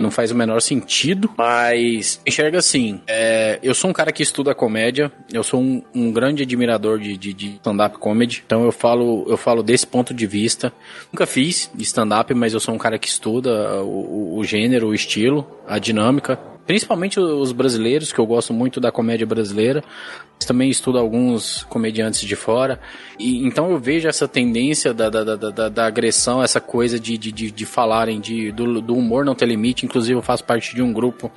Não faz o menor sentido. Mas enxerga assim: é, eu sou um cara que estuda comédia, eu sou um, um grande admirador de, de, de stand-up comedy. Então eu falo, eu falo desse ponto de vista. Nunca fiz stand-up, mas eu sou um cara que estuda o, o- o gênero, o estilo, a dinâmica. Principalmente os brasileiros, que eu gosto muito da comédia brasileira. Também estudo alguns comediantes de fora. E, então eu vejo essa tendência da, da, da, da, da agressão, essa coisa de, de, de, de falarem de, do, do humor não ter limite. Inclusive eu faço parte de um grupo.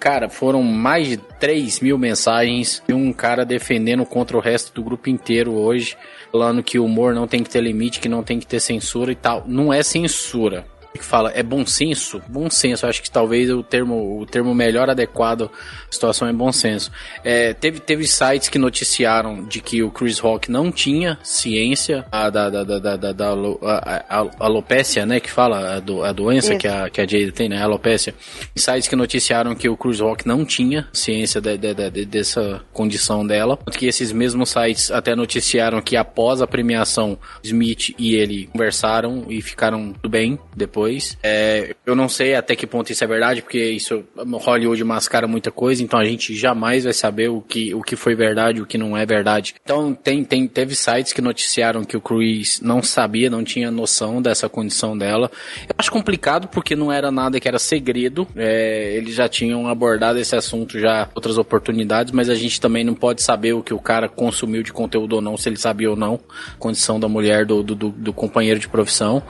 Cara, foram mais de 3 mil mensagens de um cara defendendo contra o resto do grupo inteiro hoje. Falando que o humor não tem que ter limite, que não tem que ter censura e tal. Não é censura que fala é bom senso bom senso acho que talvez o termo o termo melhor adequado à situação é bom senso é, teve teve sites que noticiaram de que o Chris Rock não tinha ciência a, da, da, da, da, da, da a, a, alopécia né que fala a, do, a doença Isso. que a que a Jada tem né a alopécia sites que noticiaram que o Chris Rock não tinha ciência de, de- de- de- dessa condição dela tanto que esses mesmos sites até noticiaram que após a premiação Smith e ele conversaram e ficaram tudo bem depois. É, eu não sei até que ponto isso é verdade, porque isso Hollywood mascara muita coisa, então a gente jamais vai saber o que, o que foi verdade, o que não é verdade. Então tem, tem teve sites que noticiaram que o Chris não sabia, não tinha noção dessa condição dela. Eu acho complicado porque não era nada que era segredo. É, eles já tinham abordado esse assunto já outras oportunidades, mas a gente também não pode saber o que o cara consumiu de conteúdo ou não, se ele sabia ou não, condição da mulher do, do- do companheiro de profissão.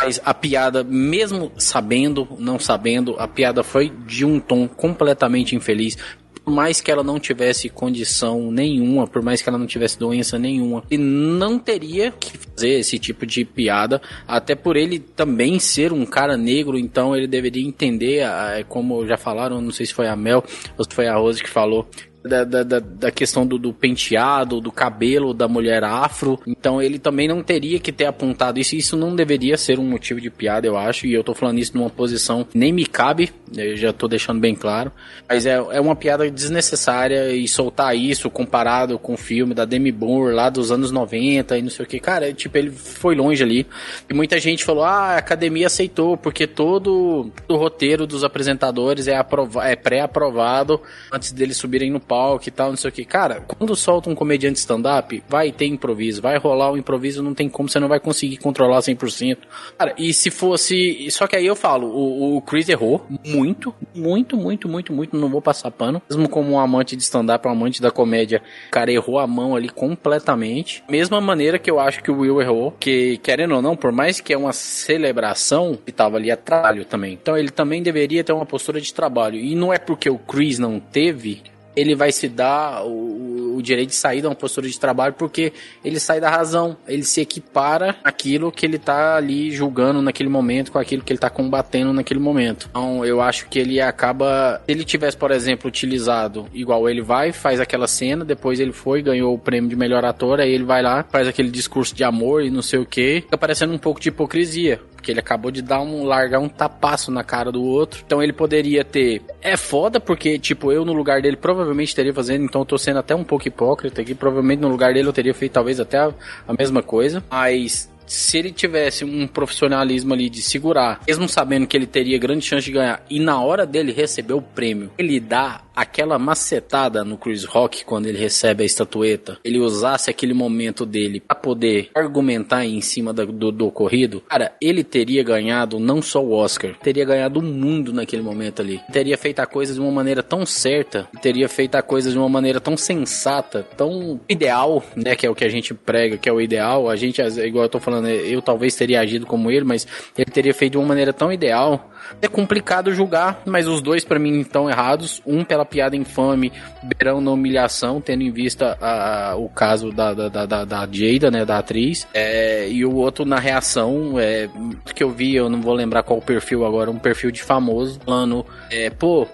Mas a piada, mesmo sabendo, não sabendo, a piada foi de um tom completamente infeliz. Por mais que ela não tivesse condição nenhuma, por mais que ela não tivesse doença nenhuma, ele não teria que fazer esse tipo de piada, até por ele também ser um cara negro, então ele deveria entender, ah, como já falaram, não sei se foi a Mel ou se foi a Rose que falou, da, da, da, questão do, do penteado, do cabelo da mulher afro. Então ele também não teria que ter apontado isso. Isso não deveria ser um motivo de piada, eu acho. E eu tô falando isso numa posição nem me cabe. Eu já tô deixando bem claro. Mas é, é uma piada desnecessária e soltar isso comparado com o filme da Demi Moore lá dos anos 90 e não sei o que. Cara, é, tipo, ele foi longe ali. E muita gente falou: ah, a academia aceitou, porque todo o roteiro dos apresentadores é, é pré-aprovado antes deles subirem no palco e tal, não sei o que. Cara, quando solta um comediante stand-up, vai ter improviso, vai rolar o improviso, não tem como, você não vai conseguir controlar 100%. Cara, e se fosse. Só que aí eu falo, o, o Chris errou muito, muito, muito, muito, muito, não vou passar pano. Mesmo como um amante de stand-up, um amante da comédia, o cara errou a mão ali completamente. Mesma maneira que eu acho que o Will errou, que querendo ou não, por mais que é uma celebração, que tava ali a trabalho também. Então ele também deveria ter uma postura de trabalho. E não é porque o Chris não teve ele vai se dar o, o direito de sair de uma postura de trabalho porque ele sai da razão, ele se equipara aquilo que ele tá ali julgando naquele momento com aquilo que ele tá combatendo naquele momento. Então, eu acho que ele acaba, se ele tivesse, por exemplo, utilizado igual ele vai, faz aquela cena, depois ele foi, ganhou o prêmio de melhor ator, aí ele vai lá, faz aquele discurso de amor e não sei o que, fica parecendo um pouco de hipocrisia. Porque ele acabou de dar um largar um tapaço na cara do outro. Então ele poderia ter. É foda, porque, tipo, eu no lugar dele provavelmente teria fazendo. Então eu tô sendo até um pouco hipócrita aqui. Provavelmente no lugar dele eu teria feito talvez até a, a mesma coisa. Mas se ele tivesse um profissionalismo ali de segurar, mesmo sabendo que ele teria grande chance de ganhar, e na hora dele receber o prêmio, ele dá aquela macetada no Chris Rock quando ele recebe a estatueta, ele usasse aquele momento dele para poder argumentar em cima do, do, do, ocorrido, cara, ele teria ganhado não só o Oscar, teria ganhado o mundo naquele momento ali. Teria feito a coisa de uma maneira tão certa, teria feito a coisa de uma maneira tão sensata, tão ideal, né, que é o que a gente prega, que é o ideal. A gente, igual eu tô falando, eu talvez teria agido como ele, mas ele teria feito de uma maneira tão ideal. É complicado julgar, mas os dois para mim estão errados. Um pela piada infame, beirão na humilhação, tendo em vista a, o caso da, da, da, da Jada, né, da atriz, é, e o outro na reação, é, que eu vi, eu não vou lembrar qual o perfil agora, um perfil de famoso, falando, é, pô,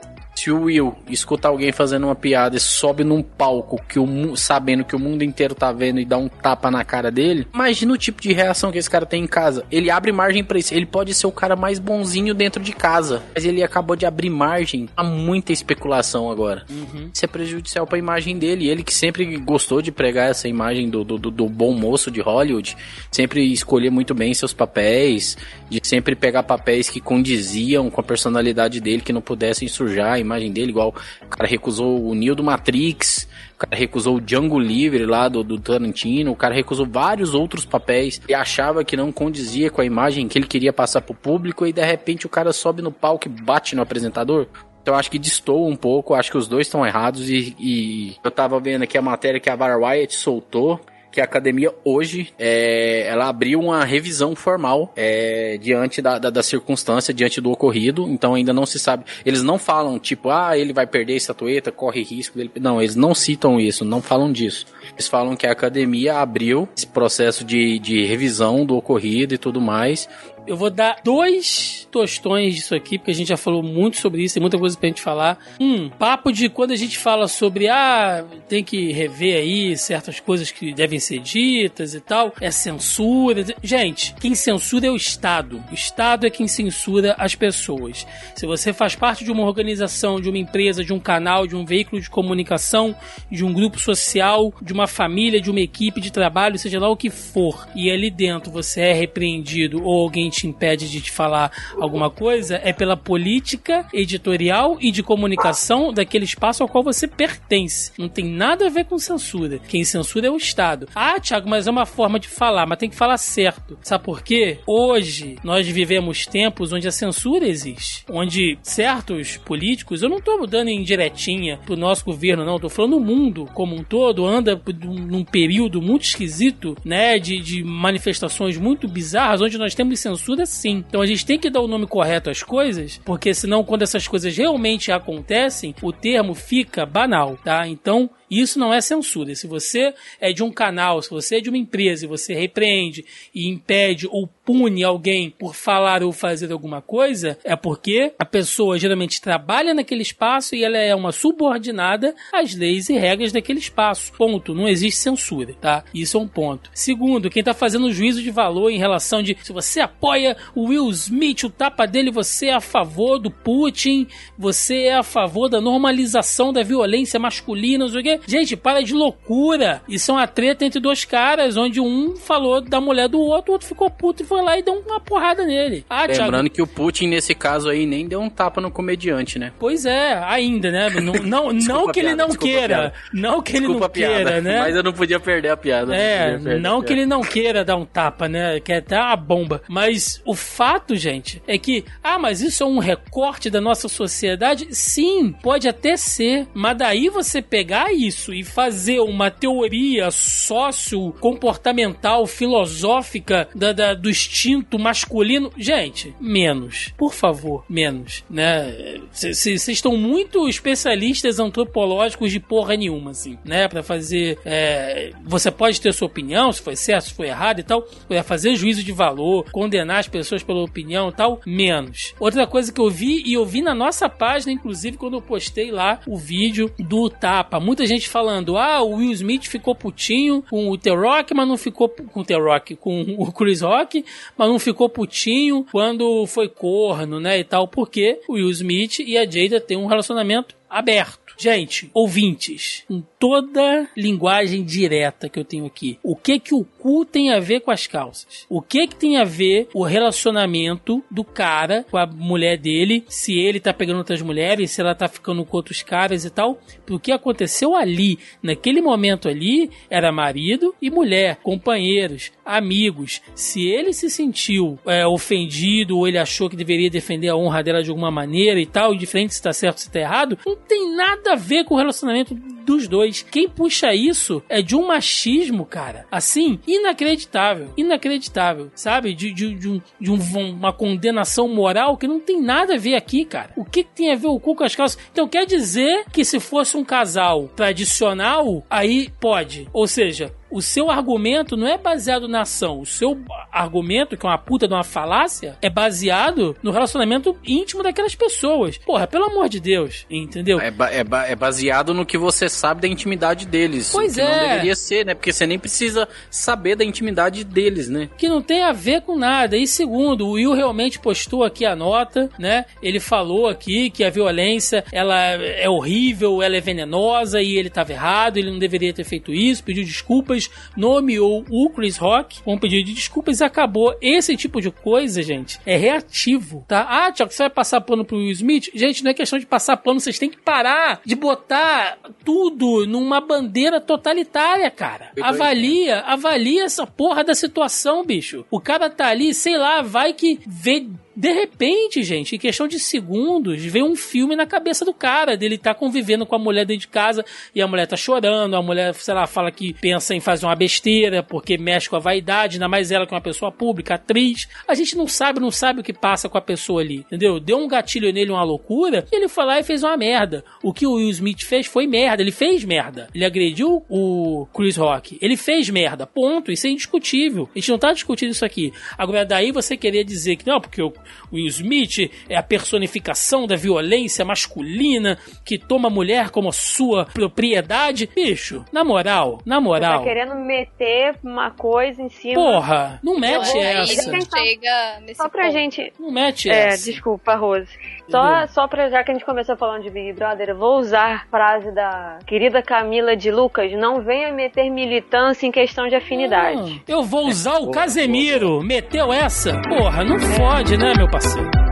se o Will escutar alguém fazendo uma piada e sobe num palco que o, sabendo que o mundo inteiro tá vendo e dá um tapa na cara dele, imagina o tipo de reação que esse cara tem em casa. Ele abre margem para isso. Ele pode ser o cara mais bonzinho dentro de casa, mas ele acabou de abrir margem a muita especulação agora. Uhum. Isso é prejudicial para a imagem dele. Ele que sempre gostou de pregar essa imagem do, do, do bom moço de Hollywood, sempre escolher muito bem seus papéis, de sempre pegar papéis que condiziam com a personalidade dele, que não pudessem sujar imagem dele, igual o cara recusou o Neo do Matrix, o cara recusou o Django Livre lá do, do Tarantino, o cara recusou vários outros papéis e achava que não condizia com a imagem que ele queria passar pro público e de repente o cara sobe no palco e bate no apresentador. Então acho que distou um pouco, acho que os dois estão errados e, e, eu tava vendo aqui a matéria que a Bar Wyatt soltou que a academia hoje é, ela abriu uma revisão formal é, diante da, da, da, circunstância, diante do ocorrido. Então ainda não se sabe. Eles não falam tipo, ah, ele vai perder a estatueta, corre risco dele. Não, eles não citam isso, não falam disso. Eles falam que a academia abriu esse processo de, de revisão do ocorrido e tudo mais. Eu vou dar dois tostões disso aqui, porque a gente já falou muito sobre isso, tem muita coisa pra gente falar. Um, papo de quando a gente fala sobre, ah, tem que rever aí certas coisas que devem ser ditas e tal, é censura. Gente, quem censura é o Estado. O Estado é quem censura as pessoas. Se você faz parte de uma organização, de uma empresa, de um canal, de um veículo de comunicação, de um grupo social, de uma família, de uma equipe de trabalho, seja lá o que for, e ali dentro você é repreendido ou alguém te impede de te falar alguma coisa é pela política editorial e de comunicação daquele espaço ao qual você pertence. Não tem nada a ver com censura. Quem censura é o Estado. Ah, Thiago, mas é uma forma de falar, mas tem que falar certo. Sabe por quê? Hoje nós vivemos tempos onde a censura existe. Onde certos políticos, eu não tô dando indiretinha pro nosso governo, não, tô falando o mundo como um todo, anda num período muito esquisito, né, de, de manifestações muito bizarras, onde nós temos censura censura sim. Então a gente tem que dar o nome correto às coisas, porque senão quando essas coisas realmente acontecem, o termo fica banal, tá? Então isso não é censura. Se você é de um canal, se você é de uma empresa e você repreende e impede ou pune alguém por falar ou fazer alguma coisa, é porque a pessoa geralmente trabalha naquele espaço e ela é uma subordinada às leis e regras daquele espaço. Ponto. Não existe censura, tá? Isso é um ponto. Segundo, quem tá fazendo juízo de valor em relação de se você apoia o Will Smith, o tapa dele, você é a favor do Putin, você é a favor da normalização da violência masculina, não sei o quê. Gente, para de loucura. Isso é uma treta entre dois caras, onde um falou da mulher do outro, o outro ficou puto e foi lá e deu uma porrada nele. Ah, Lembrando Thiago... que o Putin, nesse caso aí, nem deu um tapa no comediante, né? Pois é, ainda, né? Não, não, [LAUGHS] não que ele não queira. Não que ele não queira, né? Mas eu não podia perder a piada. É, não, que ele não queira dar um tapa, né? Que é até uma bomba. Mas o fato, gente, é que, ah, mas isso é um recorte da nossa sociedade? Sim, pode até ser. Mas daí você pegar e isso e fazer uma teoria sócio-comportamental, filosófica da, da- do instinto masculino, gente, menos. Por favor, menos, né? Vocês estão muito especialistas antropológicos de porra nenhuma, assim, né? Pra fazer. é, você pode ter sua opinião, se foi certo, se foi errado e tal, é fazer juízo de valor, condenar as pessoas pela opinião e tal, menos. Outra coisa que eu vi, e eu vi na nossa página, inclusive, quando eu postei lá o vídeo do Tapa. Muita gente falando: ah, o Will Smith ficou putinho com o The Rock, mas não ficou com o The Rock, com o Chris Rock, mas não ficou putinho quando foi corno, né? E tal, porque o Will Smith e a Jada têm um relacionamento aberto. Gente, ouvintes, com toda linguagem direta que eu tenho aqui, o que que o cu tem a ver com as calças? O que que tem a ver o relacionamento do cara com a mulher dele, se ele tá pegando outras mulheres, se ela tá ficando com outros caras e tal? O que aconteceu ali, naquele momento ali, era marido e mulher, companheiros, amigos. Se ele se sentiu é, ofendido ou ele achou que deveria defender a honra dela de alguma maneira e tal, indiferente se tá certo ou se tá errado, não tem nada a ver com o relacionamento dos dois. Quem puxa isso é de um machismo, cara, assim, inacreditável. Inacreditável, sabe? De, de, de, um- de um- uma condenação moral que não tem nada a ver aqui, cara. O que, que tem a ver o cu com as calças? Então quer dizer que se fosse um casal tradicional, aí pode. Ou seja, o seu argumento não é baseado na ação. O seu argumento, que é uma puta de uma falácia, é baseado no relacionamento íntimo daquelas pessoas. Porra, pelo amor de Deus, entendeu? É, ba- é ba- é baseado no que você sabe da intimidade deles. Pois é. não deveria ser, né? Porque você nem precisa saber da intimidade deles, né? que não tem a ver com nada. E segundo, o Will realmente postou aqui a nota, né? Ele falou aqui que a violência ela é horrível, ela é venenosa e ele estava errado, ele não deveria ter feito isso, pediu desculpas, nomeou o Chris Rock com um pedido de desculpas e acabou. Esse tipo de coisa, gente, é reativo, tá? Ah, Tiago, você vai passar pano pro Will Smith? Gente, não é questão de passar pano, vocês têm que parar de botar tudo numa bandeira totalitária, cara. Avalia, avalia essa porra da situação, bicho. O cara tá ali, sei lá, vai que vê. De repente, gente, em questão de segundos, vê um filme na cabeça do cara, dele tá convivendo com a mulher dentro de casa e a mulher tá chorando, a mulher, sei lá, fala que pensa em fazer uma besteira porque mexe com a vaidade, ainda mais ela que é uma pessoa pública, atriz. A gente não sabe, não sabe o que passa com a pessoa ali, entendeu? Deu um gatilho nele, uma loucura, e ele foi lá e fez uma merda. O que o Will Smith fez foi merda, ele fez merda. Ele agrediu o Chris Rock, ele fez merda, ponto, isso é indiscutível. A gente não tá discutindo isso aqui. Agora, daí você querer dizer que não, porque o Will Smith é a personificação da violência masculina que toma a mulher como sua propriedade. Bicho, na moral, na Tá moral. querendo meter uma coisa em cima. Porra, não mete Aí essa. não chega nesse Só pra ponto. gente. Não mete É, essa. desculpa, Rose. Só, só pra já que a gente começou falando de Big Brother, eu vou usar a frase da querida Camila de Lucas: não venha meter militância em questão de afinidade. Hum, eu vou usar o Casemiro. Meteu essa? Porra, não fode, né, meu parceiro?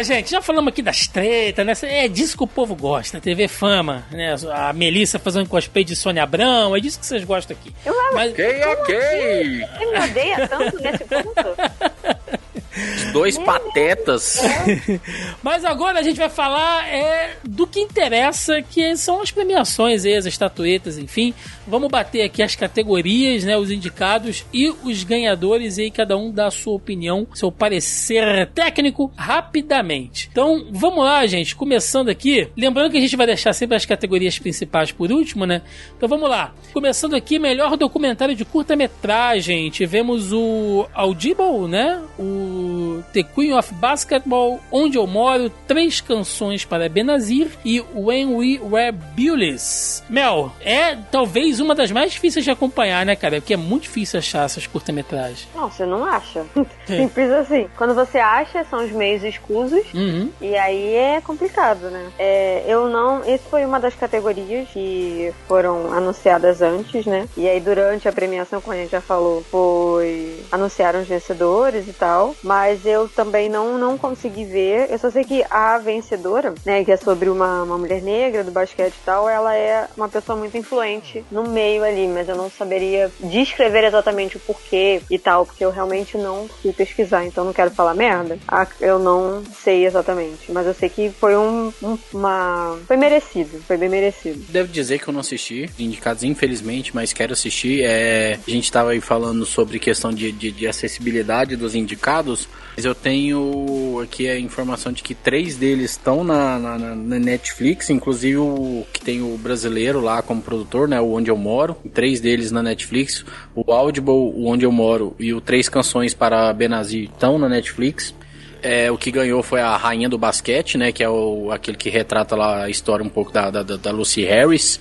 Lá, gente. Já falamos aqui das tretas, né? É disso que o povo gosta. TV Fama, né? A Melissa fazendo cosplay de Sônia Abrão. É disso que vocês gostam aqui. Eu amo. Mas, Ok, ok. Você me odeia tanto nesse ponto? [LAUGHS] Dois patetas. [LAUGHS] Mas agora a gente vai falar é, do que interessa, que são as premiações, as estatuetas, enfim. Vamos bater aqui as categorias, né, os indicados e os ganhadores, e aí cada um dá a sua opinião, seu parecer técnico rapidamente. Então vamos lá, gente, começando aqui. Lembrando que a gente vai deixar sempre as categorias principais por último, né? Então vamos lá. Começando aqui, melhor documentário de curta-metragem. Tivemos o Audible, né? O The Queen of Basketball, Onde Eu Moro, Três Canções para Benazir e When We Were Bullies. Mel, é talvez uma das mais difíceis de acompanhar, né, cara? Porque é muito difícil achar essas curta-metragens. Não, você não acha. Simples assim. Quando você acha, são os meios escusos. Uhum. E aí é complicado, né? É, eu não. Esse foi uma das categorias que foram anunciadas antes, né? E aí durante a premiação, como a gente já falou, foi. anunciaram os vencedores e tal. Mas eu também não, não consegui ver. Eu só sei que a vencedora, né, que é sobre uma, uma mulher negra do basquete e tal, ela é uma pessoa muito influente no meio ali, mas eu não saberia descrever exatamente o porquê e tal, porque eu realmente não fui pesquisar, então não quero falar merda. Eu não sei exatamente, mas eu sei que foi um, um- uma. Foi merecido, foi bem merecido. Devo dizer que eu não assisti, indicados infelizmente, mas quero assistir. É, a gente tava aí falando sobre questão de, de, de acessibilidade dos indicados, mas eu tenho aqui a informação de que três deles estão na, na, na- Netflix, inclusive o que tem o brasileiro lá como produtor, né, o Onde Eu Moro, três deles na Netflix, o Audible, o Onde Eu Moro e o Três Canções para Benazir estão na Netflix. É, o que ganhou foi a Rainha do Basquete, né? Que é o, aquele que retrata lá a história um pouco da, da, da Lucy Harris,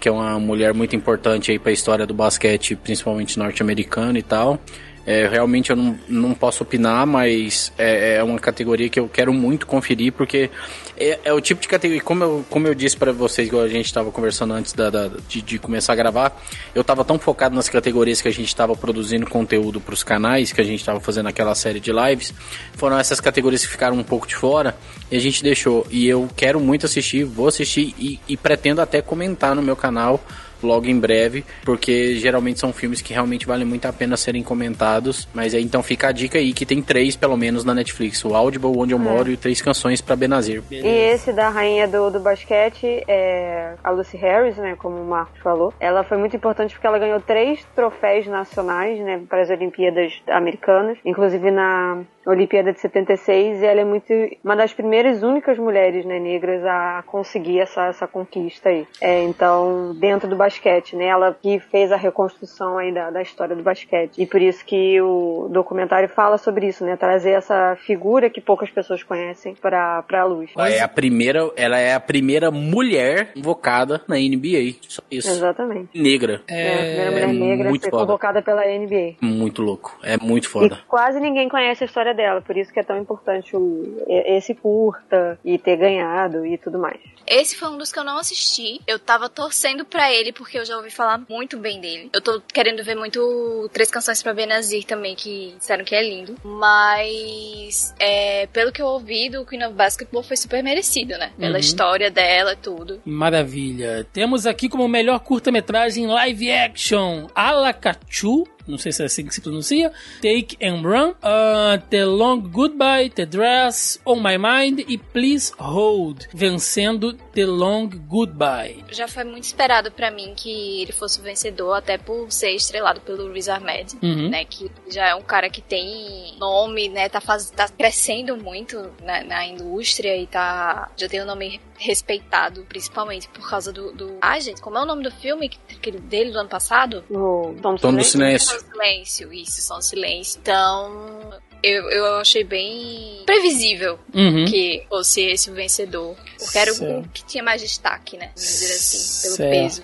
que é uma mulher muito importante aí para a história do basquete, principalmente norte-americano e tal. É, realmente eu não, não posso opinar, mas é, é uma categoria que eu quero muito conferir, porque é, é o tipo de categoria, como eu, como eu disse para vocês, igual a gente estava conversando antes da, da- de, de começar a gravar, eu estava tão focado nas categorias que a gente estava produzindo conteúdo para os canais, que a gente estava fazendo aquela série de lives, foram essas categorias que ficaram um pouco de fora, e a gente deixou. E eu quero muito assistir, vou assistir e, e pretendo até comentar no meu canal logo em breve, porque geralmente são filmes que realmente valem muito a pena serem comentados. Mas aí então fica a dica aí que tem três, pelo menos, na Netflix: o Audible, Onde Eu Moro e o Três Canções para Benazir. E esse da rainha do, do basquete é a Lucy Harris, né, como o Marcos falou. Ela foi muito importante porque ela ganhou três troféus nacionais, né, para as Olimpíadas Americanas, inclusive na Olimpíada de 76, e ela é muito uma das primeiras únicas mulheres, né, negras a conseguir essa, essa conquista aí. É, então, dentro do basquete, né, ela que fez a reconstrução aí da, da história do basquete. E por isso que o documentário fala sobre isso, né, trazer essa figura que poucas pessoas conhecem para para a luz. Ela é a primeira, ela é a primeira mulher invocada na NBA. Só isso. Exatamente. Negra. É, a primeira mulher negra a ser foda. convocada pela NBA. Muito louco. É muito foda. E quase ninguém conhece a história dela, por isso que é tão importante o, esse curta e ter ganhado e tudo mais. Esse foi um dos que eu não assisti. Eu tava torcendo pra ele porque eu já ouvi falar muito bem dele. Eu tô querendo ver muito Três Canções pra Benazir também, que disseram que é lindo. Mas, é, pelo que eu ouvi do Queen of Basketball, foi super merecido, né? Pela Uhum. história dela, tudo. Maravilha. Temos aqui como melhor curta-metragem live action Alacachu. Não sei se é assim que se pronuncia. Take and Run. uh, the Long Goodbye. The Dress. On My Mind. E Please Hold. Vencendo The Long Goodbye. Já foi muito esperado pra mim que ele fosse o vencedor, até por ser estrelado pelo Riz Ahmed, Uhum. né? Que já é um cara que tem nome, né? Tá, faz, tá crescendo muito na, na indústria e tá já tem um nome respeitado, principalmente por causa do, do... Ah, gente, como é o nome do filme que, dele do ano passado? No Tom, Tom do Silêncio. Silêncio. Som do Silêncio, isso, Som do Silêncio. Então, eu, eu achei bem previsível Uhum. que fosse esse o vencedor. Porque era o que tinha mais destaque, né? Vamos dizer assim, pelo Certo. peso.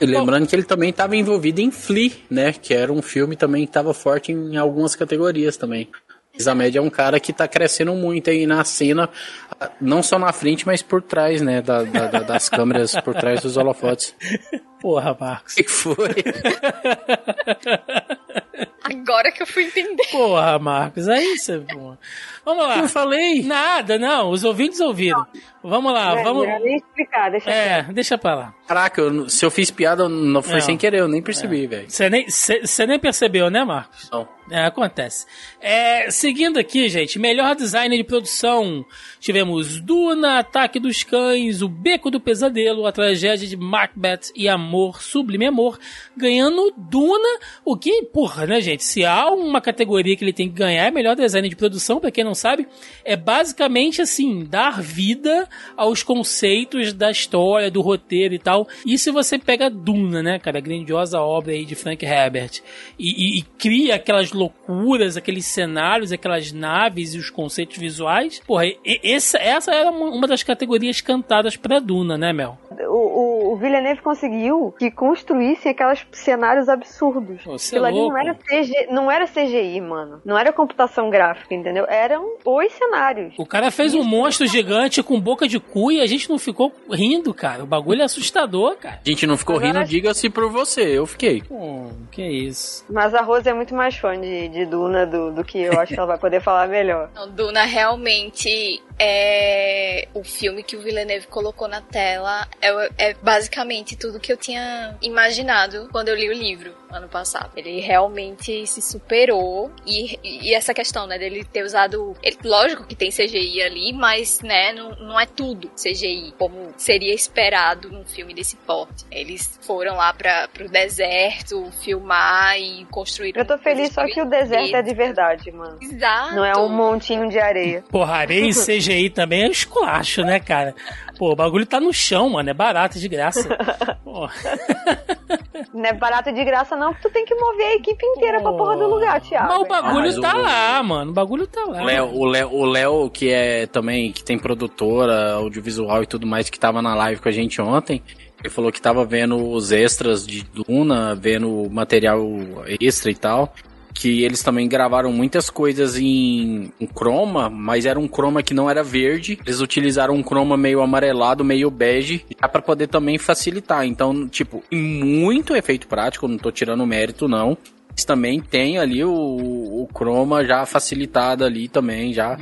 Lembrando que ele também estava envolvido em Flea, né? Que era um filme também que estava forte em algumas categorias também. Isamed é um cara que tá crescendo muito aí na cena, não só na frente, mas por trás, né? da- da- das câmeras, por trás dos holofotes. [LAUGHS] Porra, Marcos. O que foi? [LAUGHS] Agora que eu fui entender. Porra, Marcos. Aí você. porra. Vamos lá. Eu falei. Nada, não. Os ouvintes ouviram. Vamos lá, É, vamos. melhor nem explicar, deixa É, deixa pra lá. Caraca, eu não- se eu fiz piada, não foi Não. sem querer, eu nem percebi, velho. Você nem, cê- cê nem percebeu, né, Marcos? Não. É, acontece. É, seguindo aqui, gente, melhor design de produção. Tivemos Duna, Ataque dos Cães, O Beco do Pesadelo, A Tragédia de Macbeth e Amor, Sublime Amor, ganhando Duna, o que, porra, né, gente? Se há uma categoria que ele tem que ganhar, é melhor design de produção, pra quem não sabe, é basicamente assim, dar vida aos conceitos da história, do roteiro e tal. E se você pega Duna, né, cara, a grandiosa obra aí de Frank Herbert, e, e- e cria aquelas loucuras, aqueles cenários, aquelas naves e os conceitos visuais, porra, essa, essa era uma, das categorias cantadas pra Duna, né, Mel? O, o- o Villeneuve conseguiu que construíssem aqueles cenários absurdos. Você é Aquilo ali louco. não era, CG, não era CGI, mano. Não era computação gráfica, entendeu? Eram os cenários. O cara fez um monstro gigante com boca de cu e a gente não ficou rindo, cara. O bagulho é assustador, cara. A gente não ficou Agora- rindo, diga-se por você, eu fiquei. Pô, que isso. Mas a Rose é muito mais fã de, de Duna do, do que eu. Acho que ela vai poder falar melhor. Não, Duna realmente é o filme que o Villeneuve colocou na tela. É, é basicamente tudo que eu tinha imaginado quando eu li o livro ano passado. Ele realmente se superou e, e essa questão, né, dele ter usado, ele- lógico que tem CGI ali, mas, né, não, não é tudo CGI como seria esperado num filme desse porte. Eles foram lá para pro deserto filmar e construir. Eu tô feliz só que o deserto é de verdade, mano. Exato. Não é um montinho de areia. Porra, areia em CGI [LAUGHS] também é esculacho, né, cara? Pô, o bagulho tá no chão, mano. É barato, de graça. Pô. [LAUGHS] Não é barato de graça, não, porque tu tem que mover a equipe inteira pra porra do lugar, Thiago. Mas o bagulho Ah, mas tá o- lá, mano. O bagulho tá lá. O Léo, o Léo, o Léo, que é também, que tem produtora, audiovisual e tudo mais, que tava na live com a gente ontem, ele falou que tava vendo os extras de Duna, vendo o material extra e tal. Que eles também gravaram muitas coisas em, em chroma, mas era um chroma que não era verde. Eles utilizaram um chroma meio amarelado, meio bege, para poder também facilitar. Então, tipo, muito efeito prático, não tô tirando mérito não. Também tem ali o, o chroma já facilitado ali também, já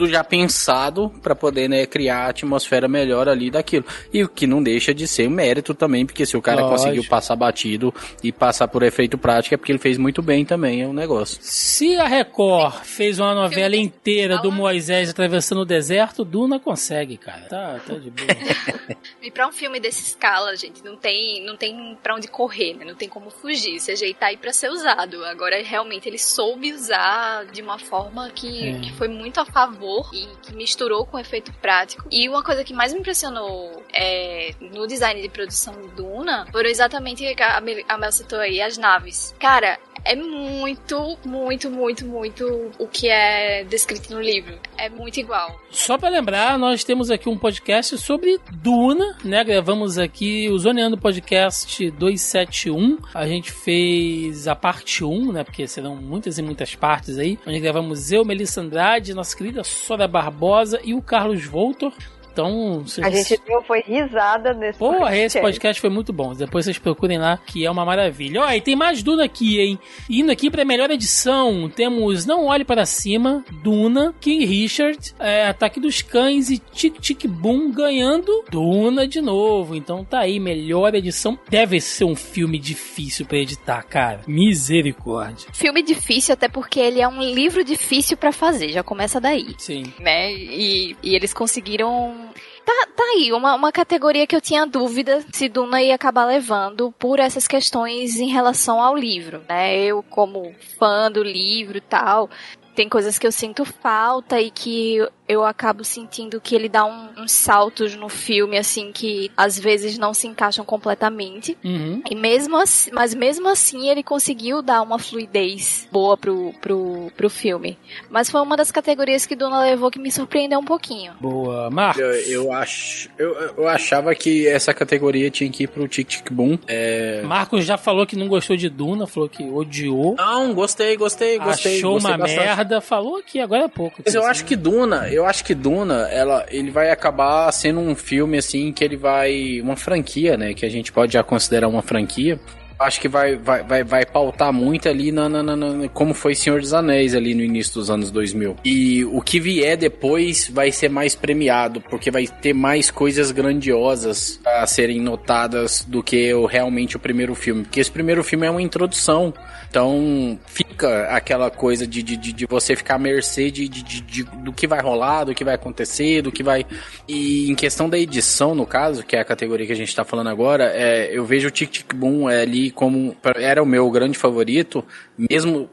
tudo já pensado para poder né, criar a atmosfera melhor ali daquilo. E o que não deixa de ser um mérito também, porque se o cara Lógico. conseguiu passar batido e passar por efeito prático é porque ele fez muito bem também, é um negócio. Se a Record fez uma novela inteira do Moisés atravessando o deserto, Duna consegue, cara. Tá, tá de boa. [LAUGHS] E pra um filme dessa escala, gente, não tem, não tem pra onde correr, né? Não tem como fugir. O CGI tá aí pra ser usado. Agora, realmente, ele soube usar de uma forma que, É. que foi muito a favor e que misturou com efeito prático. E uma coisa que mais me impressionou é, no design de produção Duna foram exatamente a Mel citou aí, as naves. Cara, é muito, muito, muito, muito o que é descrito no livro. É muito igual. Só pra lembrar, nós temos aqui um podcast sobre Duna, né? Gravamos aqui o Zoneando Podcast 271. A gente fez a parte 1, né? Porque serão muitas e muitas partes aí. Onde gravamos eu, Melissa Andrade, nossa querida Sora Barbosa e o Carlos Voltor. Então, vocês... A gente deu, foi risada nesse Porra, esse podcast foi muito bom. Depois vocês procurem lá, que é uma maravilha. Ó, e tem mais Duna aqui, hein? Indo aqui pra melhor edição, temos Não Olhe Para Cima, Duna, King Richard, é, Ataque dos Cães e Tic Tic Boom ganhando Duna de novo. Então tá aí, melhor edição. Deve ser um filme difícil pra editar, cara. Misericórdia. Filme difícil, até porque ele é um livro difícil pra fazer, já começa daí. Sim. né? E, e eles conseguiram. Tá, tá aí, uma, uma categoria que eu tinha dúvida se Duna ia acabar levando por essas questões em relação ao livro, né? Eu, como fã do livro e tal, tem coisas que eu sinto falta e que eu acabo sentindo que ele dá um- uns saltos no filme, assim, que às vezes não se encaixam completamente. Uhum. E mesmo assim, mas mesmo assim ele conseguiu dar uma fluidez boa pro, pro, pro filme. Mas foi uma das categorias que Duna levou que me surpreendeu um pouquinho. Boa. Marcos. Eu, eu, acho, eu, eu achava que essa categoria tinha que ir pro Tic Tic Boom. É... Marcos já falou que não gostou de Duna, falou que odiou. Não, gostei, gostei, gostei. achou gostei uma bastante. merda, falou aqui agora há pouco. Mas eu acho que Duna, eu acho que Duna, ela, ele vai acabar sendo um filme assim que ele vai uma franquia, né? Que a gente pode já considerar uma franquia. Acho que vai, vai, vai, vai pautar muito ali na, na, na- na- como foi Senhor dos Anéis ali no início dos anos 2000. E o que vier depois vai ser mais premiado, porque vai ter mais coisas grandiosas a serem notadas do que o, realmente o primeiro filme. Porque esse primeiro filme é uma introdução. Então fica aquela coisa de, de, de, de você ficar à mercê de, de, de- de- do que vai rolar, do que vai acontecer, do que vai. E em questão da edição, no caso, que é a categoria que a gente tá falando agora, é, eu vejo o Tic Tic Boom é, como. Era o meu grande favorito, mesmo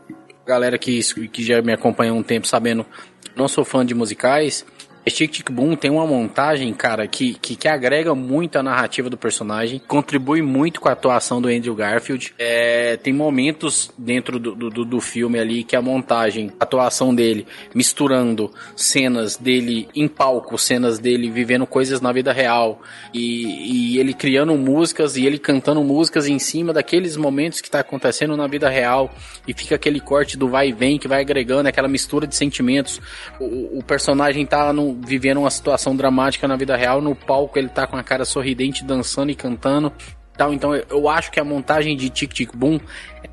galera que, que já me acompanha há um tempo sabendo que não sou fã de musicais. Tic Tic Boom tem uma montagem, cara, que, que, que agrega muito a narrativa do personagem, contribui muito com a atuação do Andrew Garfield. É, tem momentos dentro do, do, do filme ali que a montagem, a atuação dele, misturando cenas dele em palco, cenas dele vivendo coisas na vida real e, e ele criando músicas e ele cantando músicas em cima daqueles momentos que tá acontecendo na vida real e fica aquele corte do vai e vem que vai agregando aquela mistura de sentimentos. O, o personagem tá no, vivendo uma situação dramática na vida real, no palco ele tá com a cara sorridente, dançando e cantando. Tal. Então eu acho que a montagem de Tic Tic Boom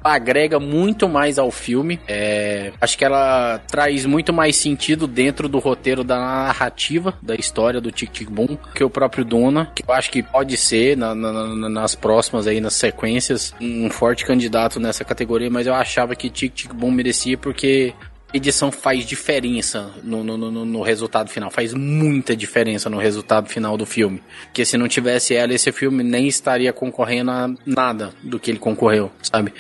agrega muito mais ao filme. É, acho que ela traz muito mais sentido dentro do roteiro da narrativa da história do Tic Tic Boom que o próprio Duna, que eu acho que pode ser na, na, nas próximas aí, nas sequências, um forte candidato nessa categoria, mas eu achava que Tic Tic Boom merecia porque edição faz diferença no, no, no, no, resultado final. Faz muita diferença no resultado final do filme. Porque se não tivesse ela, esse filme nem estaria concorrendo a nada do que ele concorreu, sabe?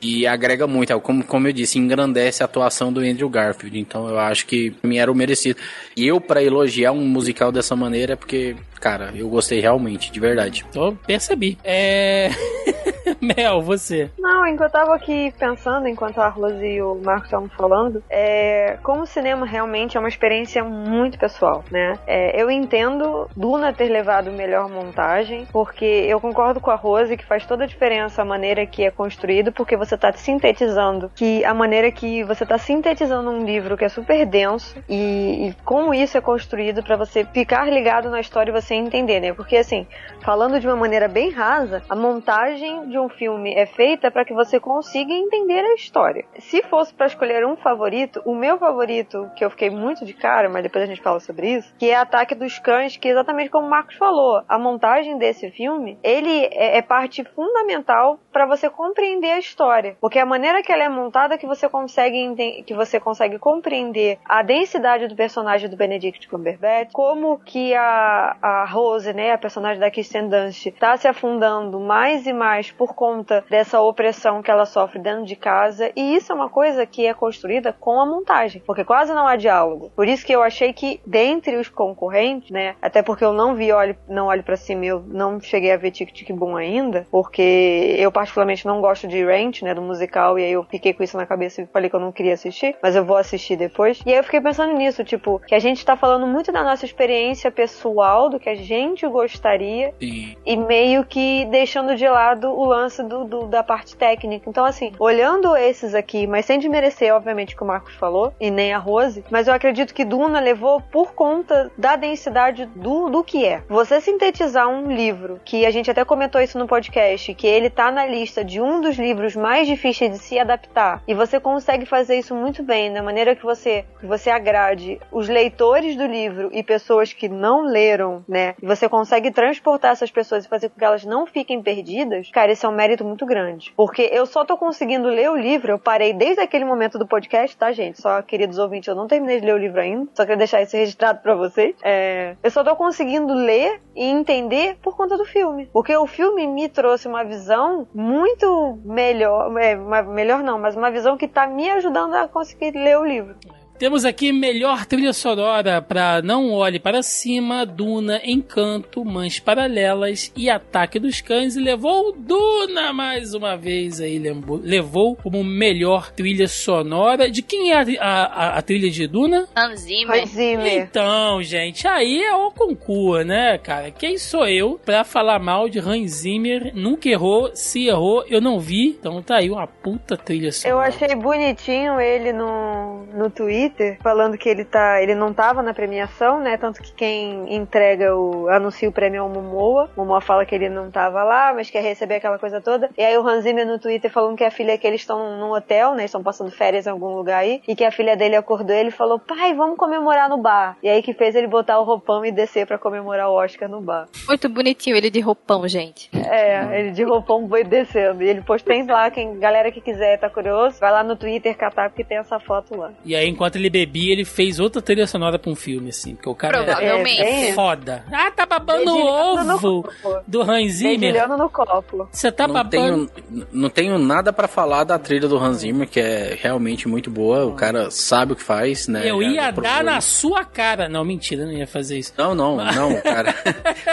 E agrega muito, é como, como eu disse, engrandece a atuação do Andrew Garfield. Então eu acho que mim era o merecido. E eu, para elogiar um musical dessa maneira, é porque, cara, eu gostei realmente, de verdade. Tô, percebi. É. [LAUGHS] [LAUGHS] Mel, você. Não, enquanto eu tava aqui pensando, enquanto a Rose e o Marcos estavam falando, é, como o cinema realmente é uma experiência muito pessoal, né? É, eu entendo Duna ter levado melhor montagem, porque eu concordo com a Rose que faz toda a diferença a maneira que é construído, porque você tá sintetizando, que a maneira que você tá sintetizando um livro que é super denso e, e como isso é construído para você ficar ligado na história e você entender, né? Porque assim, falando de uma maneira bem rasa, a montagem de um filme é feita para que você consiga entender a história. Se fosse para escolher um favorito, o meu favorito, que eu fiquei muito de cara, mas depois a gente fala sobre isso, que é Ataque dos Cães, que é exatamente como o Marcos falou, a montagem desse filme, ele é, é parte fundamental para você compreender a história, porque a maneira que ela é montada é que você consegue que você consegue compreender a densidade do personagem do Benedict Cumberbatch, como que a, a Rose, né, a personagem da Kirsten Dunst, está se afundando mais e mais por conta dessa opressão que ela sofre dentro de casa, e isso é uma coisa que é construída com a montagem, porque quase não há diálogo. Por isso que eu achei que dentre os concorrentes, né, até porque eu não vi olho, não olho para cima, eu não cheguei a ver Tic Tic Boom ainda, porque eu particularmente não gosto de Ranch, né, do musical, e aí eu fiquei com isso na cabeça e falei que eu não queria assistir, mas eu vou assistir depois. E aí eu fiquei pensando nisso, tipo, que a gente tá falando muito da nossa experiência pessoal, do que a gente gostaria, Sim. e meio que deixando de lado o lance do, do, da parte técnica. Então, assim, olhando esses aqui, mas sem desmerecer, obviamente, o que o Marcos falou, e nem a Rose, mas eu acredito que Duna levou por conta da densidade do, do que é. Você sintetizar um livro, que a gente até comentou isso no podcast, que ele tá na lista de um dos livros mais difíceis de se adaptar, e você consegue fazer isso muito bem, da maneira que você, que você agrade os leitores do livro e pessoas que não leram, né? E você consegue transportar essas pessoas e fazer com que elas não fiquem perdidas, cara, esse é um mérito muito grande. Porque eu só tô conseguindo ler o livro, eu parei desde aquele momento do podcast, tá, gente? Só, queridos ouvintes, eu não terminei de ler o livro ainda, só queria deixar isso registrado para vocês. É, eu só tô conseguindo ler e entender por conta do filme. Porque o filme me trouxe uma visão muito melhor, é, uma, melhor não, mas uma visão que tá me ajudando a conseguir ler o livro. Temos aqui melhor trilha sonora para Não Olhe Para Cima, Duna, Encanto, Mães Paralelas e Ataque dos Cães. E levou Duna mais uma vez aí, levou como melhor trilha sonora. De quem é a, a, a trilha de Duna? Hans Zimmer. Hans Zimmer. Então, gente, aí é o concurso, né, cara? Quem sou eu pra falar mal de Hans Zimmer? Nunca errou, se errou, eu não vi. Então tá aí uma puta trilha sonora. Eu achei bonitinho ele no, no Twitter falando que ele tá, ele não tava na premiação, né? Tanto que quem entrega o anuncia o prêmio é o Momoa. O Momoa fala que ele não tava lá, mas quer receber aquela coisa toda. E aí o Hans Zimmer no Twitter falando que a filha que eles estão num hotel, né? Estão passando férias em algum lugar aí, e que a filha dele acordou ele falou: "Pai, vamos comemorar no bar". E aí que fez ele botar o roupão e descer para comemorar o Oscar no bar. Muito bonitinho ele de roupão, gente. É, ele de roupão foi descendo. E ele postou lá, quem galera que quiser tá curioso, vai lá no Twitter catar porque tem essa foto lá. E aí enquanto ele bebia, ele fez outra trilha sonora pra um filme, assim. Porque o cara Provavelmente. é foda. Ah, tá babando o Dedilhando no ovo do Hans Zimmer. Dedilhando no copo. Você tá não, babando. tenho, não tenho nada pra falar da trilha do Hans Zimmer, que é realmente muito boa. O cara sabe o que faz, né? Eu Já ia dar na sua cara. Não, mentira, não ia fazer isso. Não, não, [LAUGHS] não, o cara,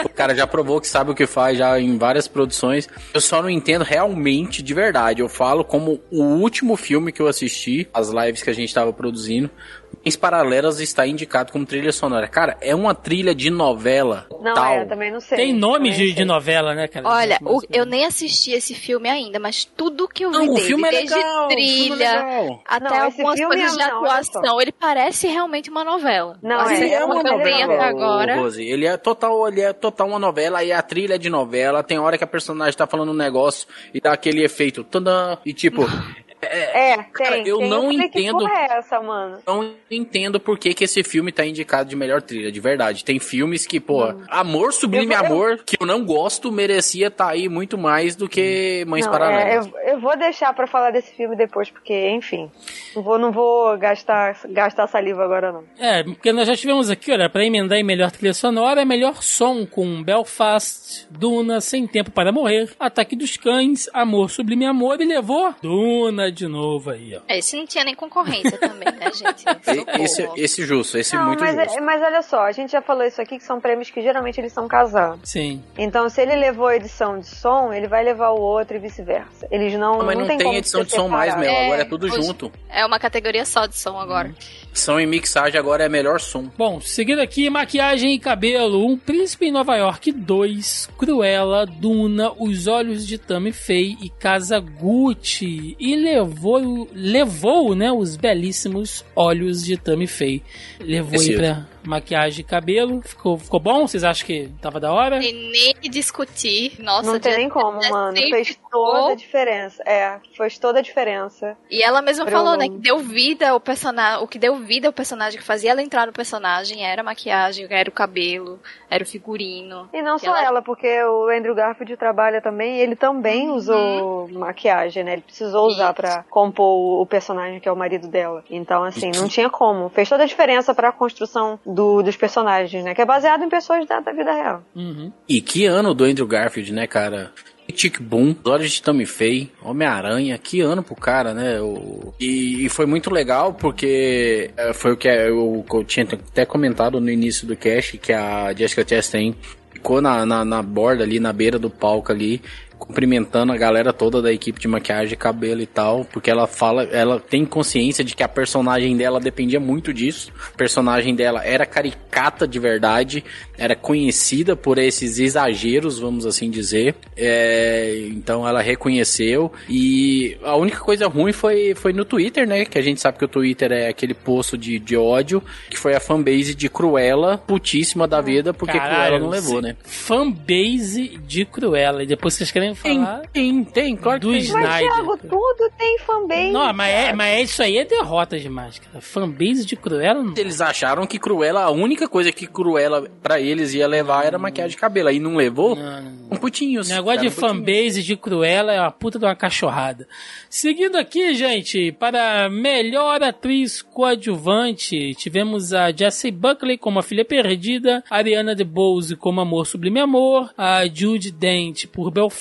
o cara já provou que sabe o que faz já em várias produções. Eu só não entendo realmente de verdade. Eu falo como o último filme que eu assisti, as lives que a gente tava produzindo, Em Paralelas está indicado como trilha sonora. Cara, é uma trilha de novela. Não, tal. é, eu também não sei. Tem nome de, não de novela, né, cara? Olha, Mas- o- eu nem assisti esse filme ainda, mas tudo que eu vi Não, o dele, filme é desde legal. o filme é trilha legal. até Não, algumas filme coisas é- de não, atuação, ele parece realmente uma novela. Não, Assim, é, é uma novela, agora. Rose. Ele é total, ele é total uma novela e a trilha é de novela. Tem hora que a personagem tá falando um negócio e dá aquele efeito. E tipo, É, Cara, tem. eu tem. não que entendo. porra é essa, mano? não entendo por que, que esse filme tá indicado de melhor trilha, de verdade. Tem filmes que, pô, Amor Sublime Eu vou- Amor, que eu não gosto, merecia tá aí muito mais do que Mães Não, Paralelas. é, eu, eu vou deixar pra falar desse filme depois, porque, enfim. Não vou, não vou gastar, gastar saliva agora, não. É, porque nós já tivemos aqui, olha, pra emendar em melhor trilha sonora, é melhor som com Belfast, Duna, Sem Tempo para Morrer, Ataque dos Cães, Amor Sublime Amor e levou Duna de novo aí, ó. Esse não tinha nem concorrência também, né, gente? [LAUGHS] Esse, esse justo, esse não, muito mas, justo. é- mas olha só, a gente já falou isso aqui, que são prêmios que geralmente eles são casados. Sim. Então, se ele levou a edição de som, ele vai levar o outro e vice-versa. Eles não. Mas não, tem, tem como edição de som mais. Mel. É, Agora é tudo hoje- junto. É uma categoria só de som agora. Som e mixagem agora é melhor som. Bom, seguindo aqui, maquiagem e cabelo, Um Príncipe em Nova York 2, Cruella, Duna, Os Olhos de Tammy Faye e Casa Gucci. E levou, levou, né, os belíssimos Olhos de Tammy Faye. Levou aí pra maquiagem e cabelo. Ficou, ficou bom? Vocês acham que tava da hora? Tem nem que discutir. Nossa, Não tem nem como, já mano. sempre Fez ficou. toda a diferença. É, fez toda a diferença. E ela mesma falou, né, que deu vida ao personagem, o que deu vida ao personagem, que fazia ela entrar no personagem, era a maquiagem, era o cabelo, era o figurino. E não E só ela- ela, porque o Andrew Garfield trabalha também, ele também usou maquiagem, né? Ele precisou usar Uhum. Isso. pra compor o- o personagem que é o marido dela. Então, assim, não tinha como. Fez toda a diferença pra construção do- dos personagens, né? Que é baseado em pessoas da, da vida real. Uhum. E que ano do Andrew Garfield, né, cara? Tic Boom, Olhos de Tammy Faye, Homem-Aranha, que ano pro cara, né? O- E, e foi muito legal porque é, foi o que eu, que eu tinha até comentado no início do cast, que a Jessica Chastain ficou na, na, na borda ali, na beira do palco ali, cumprimentando a galera toda da equipe de maquiagem, cabelo e tal, porque ela fala, ela tem consciência de que a personagem dela dependia muito disso. A personagem dela era caricata de verdade, era conhecida por esses exageros, vamos assim dizer. É, então ela reconheceu e a única coisa ruim foi, foi no Twitter, né? Que a gente sabe que o Twitter é aquele poço de, de ódio, que foi a fanbase de Cruella, putíssima da vida, porque Cruella não levou, né? Fanbase de Cruella. E depois vocês querem Tem, falar tem, tem, claro que do tem. Snyder. Mas, Thiago, tudo tem fanbase. Não, mas, é, mas é- isso aí é derrota demais, cara. Fanbase de Cruella não. Eles acharam que Cruella, a única coisa que Cruella pra eles ia levar era maquiagem de cabelo. Aí não levou, Não, não. um putinho. Negócio de fanbase de Cruella é uma puta de uma cachorrada. Seguindo aqui, gente, para melhor atriz coadjuvante, tivemos a Jessie Buckley como a filha perdida, a Ariana DeBose como Amor Sublime Amor, a Judy Dent por Belfast,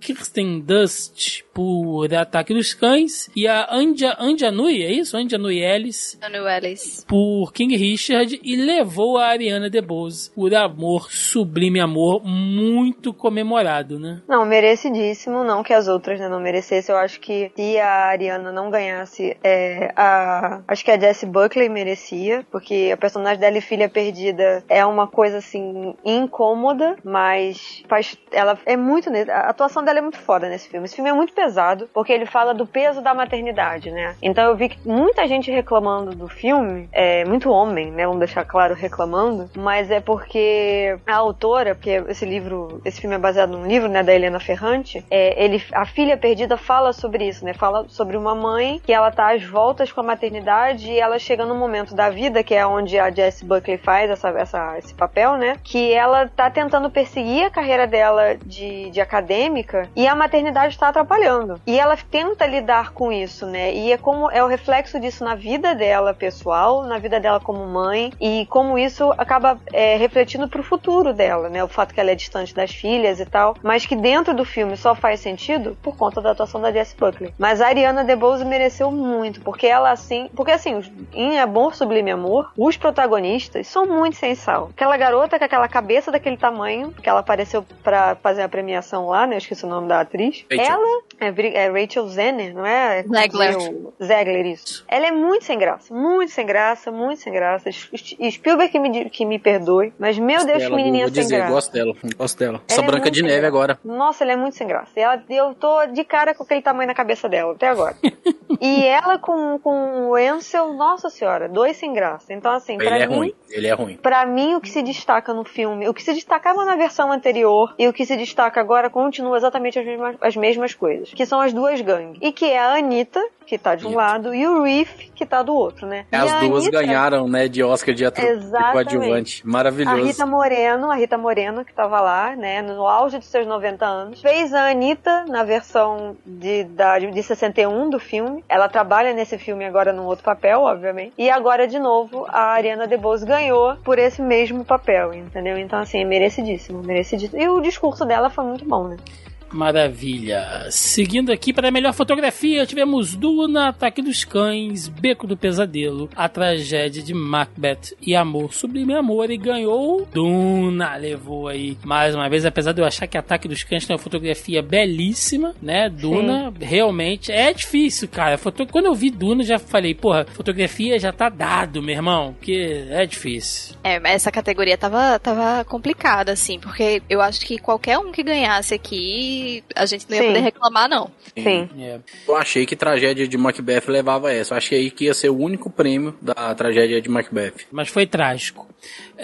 Kirsten Dust por Ataque dos Cães e a Anja, Anja Nui, é isso? Anja Nui Ellis Daniel Ellis. por King Richard e levou a Ariana DeBose por Amor Sublime Amor, muito comemorado, né? Não, merecidíssimo, não que as outras né, não merecessem. Eu acho que se a Ariana não ganhasse, é, a, acho que a Jessie Buckley merecia, porque a personagem dela e Filha Perdida é uma coisa assim incômoda, mas faz, ela é muito. A atuação dela é muito foda nesse filme. Esse filme é muito pesado, porque ele fala do peso da maternidade, né? Então eu vi que muita gente reclamando do filme, é, muito homem, né? Vamos deixar claro reclamando, mas é porque a autora, porque esse livro, esse filme é baseado num livro, né, da Helena Ferrante, é, ele, a filha perdida fala sobre isso, né? Fala sobre uma mãe que ela tá às voltas com a maternidade e ela chega num momento da vida que é onde a Jessie Buckley faz essa, essa, esse papel, né? Que ela tá tentando perseguir a carreira dela de, de acadêmica e a maternidade está atrapalhando. E ela tenta lidar com isso, né? E é como é o reflexo disso na vida dela pessoal, na vida dela como mãe e como isso acaba é, refletindo pro futuro dela, né? O fato que ela é distante das filhas e tal, mas que dentro do filme só faz sentido por conta da atuação da Jessie Buckley. Mas a Ariana DeBose mereceu muito, porque ela assim, porque assim, em Amor Sublime Amor, os protagonistas são muito sem. Aquela garota com aquela cabeça daquele tamanho, que ela apareceu pra fazer a premiação lá, né? Eu esqueci o nome da atriz. Rachel. Ela é, é Rachel Zenner, não é? Zegler. Eu- Zegler, isso. Ela é muito sem graça, muito sem graça, muito sem graça. Spielberg que me, que me perdoe, mas meu Gosto Deus, dela, que menininha vou sem dizer, graça. gosto dela, gosto dela. Ela Essa é Branca de Neve graça. agora. Nossa, ela é muito sem graça. Ela, eu tô de cara com aquele tamanho na cabeça dela, até agora. [LAUGHS] e ela com, com o Ansel, nossa senhora, dois sem graça. Então, assim, Ele pra é mim, ruim, ele é ruim. Pra mim, o que se destaca no filme, o que se destacava na versão anterior e o que se destaca agora continua exatamente as mesmas, as mesmas coisas. Que são as duas gangues. E que é a Anitta, que tá de um Isso. lado, e o Reef, que tá do outro, né? E As a duas Anitta- ganharam, né, de Oscar de ator coadjuvante. A Maravilhoso. Rita Moreno, a Rita Moreno, que tava lá, né, no auge de seus 90 anos, fez a Anitta na versão de, da, de 61 do filme. Ela trabalha nesse filme agora num outro papel, obviamente. E agora, de novo, a Ariana DeBose ganhou por esse mesmo papel, entendeu? Então, assim, é merecidíssimo, merecidíssimo. E o discurso dela foi muito bom, né? Maravilha. Seguindo aqui para a melhor fotografia, tivemos Duna, Ataque dos Cães, Beco do Pesadelo, A Tragédia de Macbeth e Amor Sublime Amor. E ganhou Duna. Levou aí mais uma vez, apesar de eu achar que Ataque dos Cães tem uma fotografia belíssima, né? Duna, realmente, é difícil, cara. Foto... Quando eu vi Duna, já falei, porra, fotografia já tá dado, meu irmão, porque é difícil. É, mas essa categoria tava, tava complicada, assim, porque eu acho que qualquer um que ganhasse aqui, a gente não ia Sim. poder reclamar, não. Sim. É. Eu achei que tragédia de Macbeth levava essa. Eu achei que ia ser o único prêmio da tragédia de Macbeth. mas foi trágico.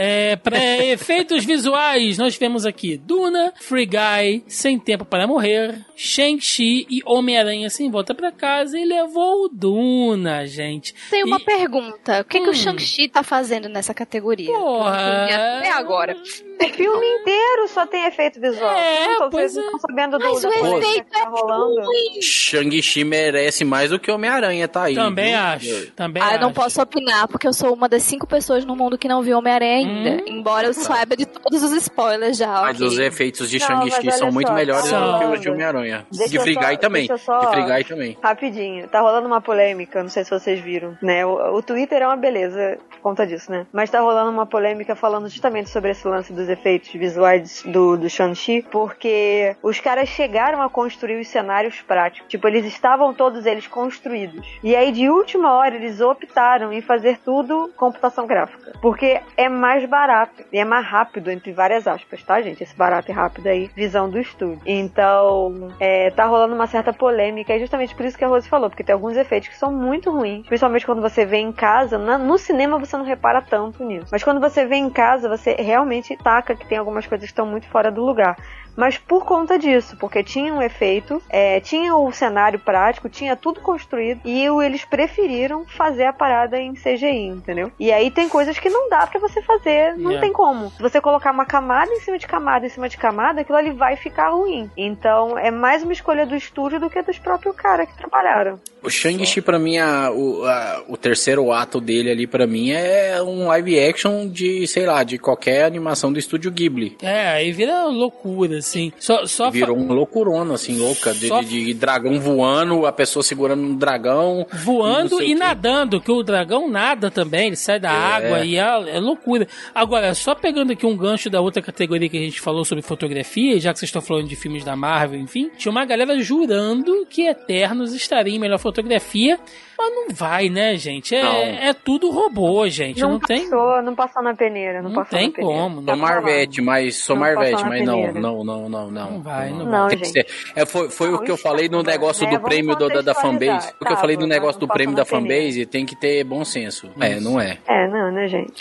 É, para efeitos visuais, nós tivemos aqui Duna, Free Guy, Sem Tempo para Morrer, Shang-Chi e Homem-Aranha Sem Volta para Casa e levou o Duna, gente. Tem uma E- pergunta: o que, que Hum. o Shang-Chi tá fazendo nessa categoria? Porra. Até agora. [LAUGHS] O filme inteiro só tem efeito visual. É, Então, pois vocês é. estão sabendo do Mas o efeito que tá é rolando. ruim. Shang-Chi merece mais do que Homem-Aranha, tá aí. Também viu? acho. Também Ah, eu não acho. posso opinar, porque eu sou uma das cinco pessoas no mundo que não viu Homem-Aranha ainda. Hum. Embora eu saiba de todos os spoilers já. Mas ok. os efeitos de Shang-Chi são muito só, melhores do que os de. Homem-Aranha. De Guy também. só- De Free Guy também. Rapidinho, tá rolando uma polêmica, não sei se vocês viram, né? O, o Twitter é uma beleza por conta disso, né? Mas tá rolando uma polêmica falando justamente sobre esse lance dos efeitos visuais do, do Shang-Chi, porque os caras chegaram a construir os cenários práticos. Tipo, eles estavam todos eles construídos. E aí, de última hora, eles optaram em fazer tudo computação gráfica. Porque é mais barato e é mais rápido, entre várias aspas, tá, gente? Esse barato e rápido aí, visão do estúdio. Então, é, tá rolando uma certa polêmica, e justamente por isso que a Rose falou, porque tem alguns efeitos que são muito ruins, principalmente quando você vê em casa. Na- no cinema você não repara tanto nisso, mas quando você vê em casa, você realmente taca que tem algumas coisas que estão muito fora do lugar. Mas por conta disso, porque tinha um efeito, é, tinha o cenário prático, tinha tudo construído, e eles preferiram fazer a parada em CGI, entendeu? E aí tem coisas que não dá pra você fazer, não Yeah. tem como. Se você colocar uma camada em cima de camada em cima de camada, aquilo ali vai ficar ruim. Então é mais uma escolha do estúdio do que dos próprios caras que trabalharam. O Shang-Chi, pra mim, a- o, a- o terceiro ato dele ali, pra mim, é um live action de, sei lá, de qualquer animação do estúdio Ghibli. É, aí vira loucura, assim. Só, só Virou um loucurona, assim, louca. De, Só- de- de dragão voando, a pessoa segurando um dragão. voando e quê. nadando, que o dragão nada também, ele sai da É. água e é, é loucura. Agora, só pegando aqui um gancho da outra categoria que a gente falou sobre fotografia, já que vocês estão falando de filmes da Marvel, enfim, tinha uma galera jurando que Eternos estaria em melhor fotografia, mas não vai, né, gente? É, Não. é tudo robô, gente. Não, tem. passou, não passou na peneira, não, Não passou tem na peneira. como, Sou não. Tá Marvete, mas sou Não Marvete, mas não, não, não, não, não. Não vai, não Não, Tem que ser. É, foi foi Não, o que eu isso falei no tá, negócio né? do prêmio do- da, da fanbase. O que eu Tá, falei do não negócio do prêmio da fanbase tem que ter bom senso. É, não é. É, não, né, gente?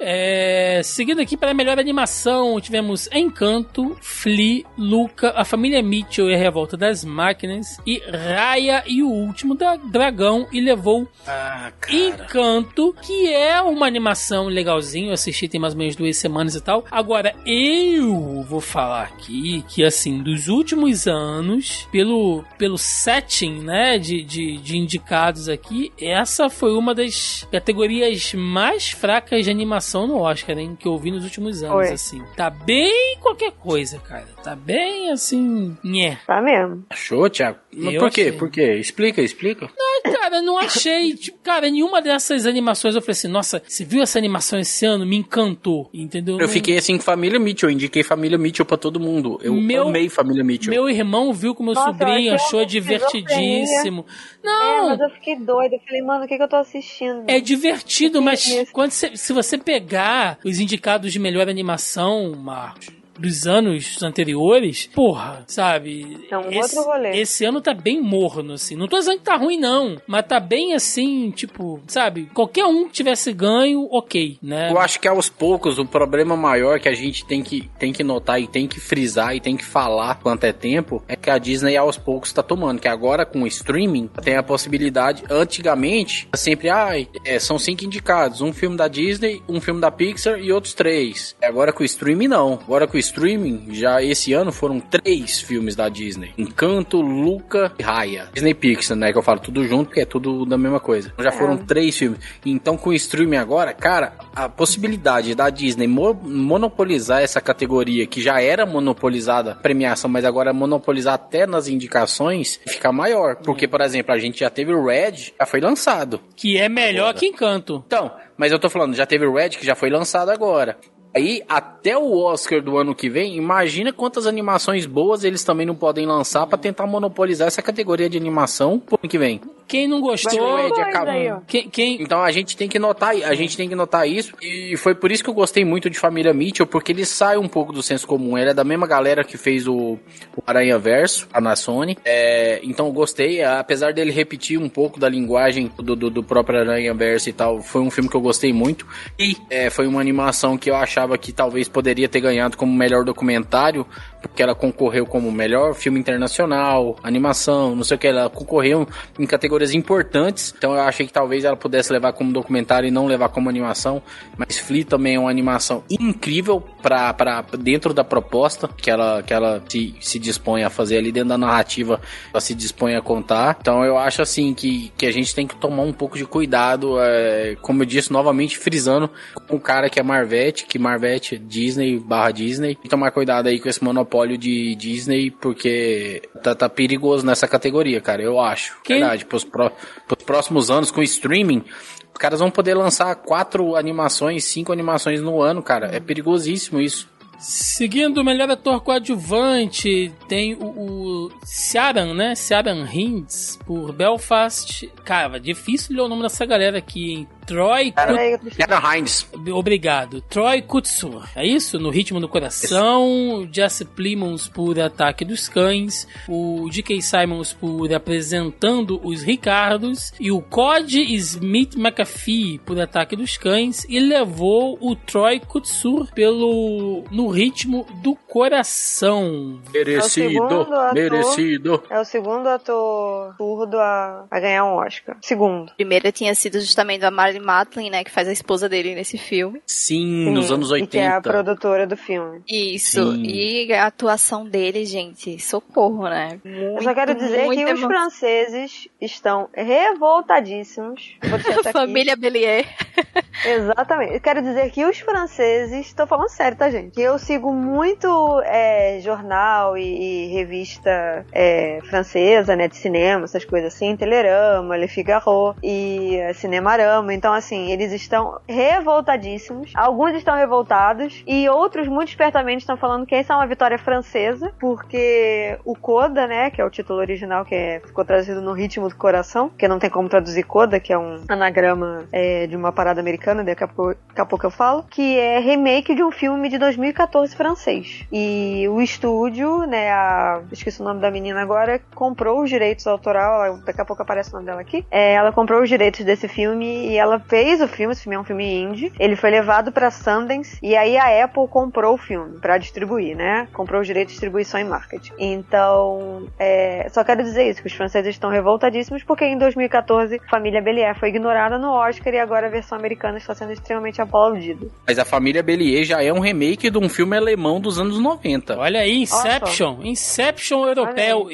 É, seguindo aqui para a melhor animação, tivemos Encanto, Flea, Luca, A Família Mitchell e a Revolta das Máquinas, e Raya e o Último da Dragão, e levou Ah. Encanto, que é uma animação legalzinho, eu assisti tem mais ou menos duas semanas e tal. Agora, eu vou falar aqui que, assim, dos últimos anos, pelo, pelo setting, né, de, de, de indicados aqui, essa foi uma das categorias mais fracas de animação no Oscar, hein, que eu vi nos últimos anos, Foi. assim. Tá bem qualquer coisa, cara. Tá bem, assim, nhé. Tá mesmo. Achou, Thiago? Mas Eu por quê? achei. Por quê? Explica, explica. Cara, não achei. [LAUGHS] Tipo, cara, nenhuma dessas animações eu falei assim, nossa, você viu essa animação esse ano? Me encantou, entendeu? Eu Não- fiquei assim com Família Mitchell, eu indiquei Família Mitchell pra todo mundo. Eu Meu- amei Família Mitchell. Meu irmão viu com meu Nossa, sobrinho, achou divertidíssimo. É, Não, mas eu fiquei doida. Eu falei, mano, o que, que eu tô assistindo? é divertido, mas quando você- se você pegar os indicados de melhor animação, Marcos, dos anos anteriores, porra, sabe? É um esse, outro rolê. Esse ano tá bem morno, assim. Não tô dizendo que tá ruim, não. Mas tá bem assim, tipo, sabe? Qualquer um que tivesse ganho, ok, né? Eu acho que aos poucos o problema maior que a gente tem que, tem que notar e tem que frisar e tem que falar quanto é tempo é que a Disney aos poucos está tomando. Que agora com o streaming tem a possibilidade. Antigamente, sempre, ai, é, são cinco indicados: um filme da Disney, um filme da Pixar e outros três. Agora com o streaming, não. Agora com o streaming, já esse ano foram três filmes da Disney: Encanto, Luca e Raya. Disney Pixar, né? Que eu falo tudo junto, porque é tudo da mesma coisa. Já foram três filmes. Então, com o streaming agora, cara, a possibilidade da Disney mo- monopolizar essa categoria que já era monopolizada premiação, mas agora monopolizar até nas indicações, fica maior. Porque, por exemplo, a gente já teve o Red, já foi lançado. Que é melhor que Encanto. Então, mas eu tô falando, já teve o Red que já foi lançado agora. Aí, até o Oscar do ano que vem, imagina quantas animações boas eles também não podem lançar pra tentar monopolizar essa categoria de animação pro ano que vem. Quem não gostou. Ed, acabou. Quem, quem, Então a gente tem que notar, a gente tem que notar isso. E foi por isso que eu gostei muito de Família Mitchell, porque ele sai um pouco do senso comum. Ele é da mesma galera que fez o, o Aranha Verso, a na Sony. É, então eu gostei, apesar dele repetir um pouco da linguagem do, do, do próprio Aranha Verso e tal, foi um filme que eu gostei muito. E é, foi uma animação que eu achava que talvez poderia ter ganhado como melhor documentário, porque ela concorreu como melhor filme internacional, animação, não sei o que, ela concorreu em categorias importantes, então eu achei que talvez ela pudesse levar como documentário e não levar como animação, mas Flea também é uma animação incrível para dentro da proposta que ela, que ela se, se dispõe a fazer ali dentro da narrativa, ela se dispõe a contar, então eu acho assim que, que a gente tem que tomar um pouco de cuidado, é, como eu disse, novamente frisando com o cara que é Marvete, que Marvete Disney barra Disney, e tomar cuidado aí com esse monopólio de Disney, porque tá, tá perigoso nessa categoria, cara, eu acho. Quem- Verdade, pros, pró- pros próximos anos com streaming, os caras vão poder lançar quatro animações, cinco animações no ano, cara. É perigosíssimo isso. Seguindo o melhor ator coadjuvante, tem o, o Ciaran, né? Ciaran Hinds, por Belfast. Cara, difícil ler o nome dessa galera aqui, hein? Troy Era. Obrigado. Troy Kutsur. É isso? No Ritmo do Coração. Jesse Plimons por Ataque dos Cães. O D.K. Simons por Apresentando os Ricardos. E o Cod Smith McAfee por Ataque dos Cães. E levou o Troy Kutsur pelo No Ritmo do Coração. Merecido, ator. merecido. É o segundo ator surdo a, a ganhar um Oscar. Segundo. Primeiro tinha sido justamente a Marley Matlin, né, que faz a esposa dele nesse filme. Sim, nos Sim, anos E que é a 80. produtora do filme. Isso. Sim. E a atuação dele, gente, socorro, né? Eu só quero dizer muito que os emo- franceses estão revoltadíssimos. [LAUGHS] Família Bellier. Exatamente. Eu quero dizer que os franceses, tô falando sério, tá, gente? Que eu sigo muito é, jornal e, e revista é, francesa, né, de cinema, essas coisas assim, Telerama, Le Figaro e é, Cinemarama. Então, assim, eles estão revoltadíssimos. Alguns estão revoltados e outros, muito espertamente, estão falando que essa é uma vitória francesa, porque o Coda, né, que é o título original que é- ficou traduzido no ritmo do coração, que não tem como traduzir Coda, que é um anagrama é, de uma parada americana, daqui a, pouco, daqui a pouco eu falo, que é remake de um filme de 2014 francês. E o estúdio, né, a, esqueci o nome da menina agora, comprou os direitos autoral, ela- daqui a pouco aparece o nome dela aqui, é, ela comprou os direitos desse filme e ela ela fez o filme, esse filme é um filme indie. Ele foi levado pra Sundance e aí a Apple comprou o filme pra distribuir, né? Comprou os direitos de distribuição e marketing. Então, é, só quero dizer isso, que os franceses estão revoltadíssimos porque em 2014 Família Belier foi ignorada no Oscar e agora a versão americana está sendo extremamente aplaudida. Mas a família Bellier já é um remake de um filme alemão dos anos 90. Olha aí, Inception. Inception europeu.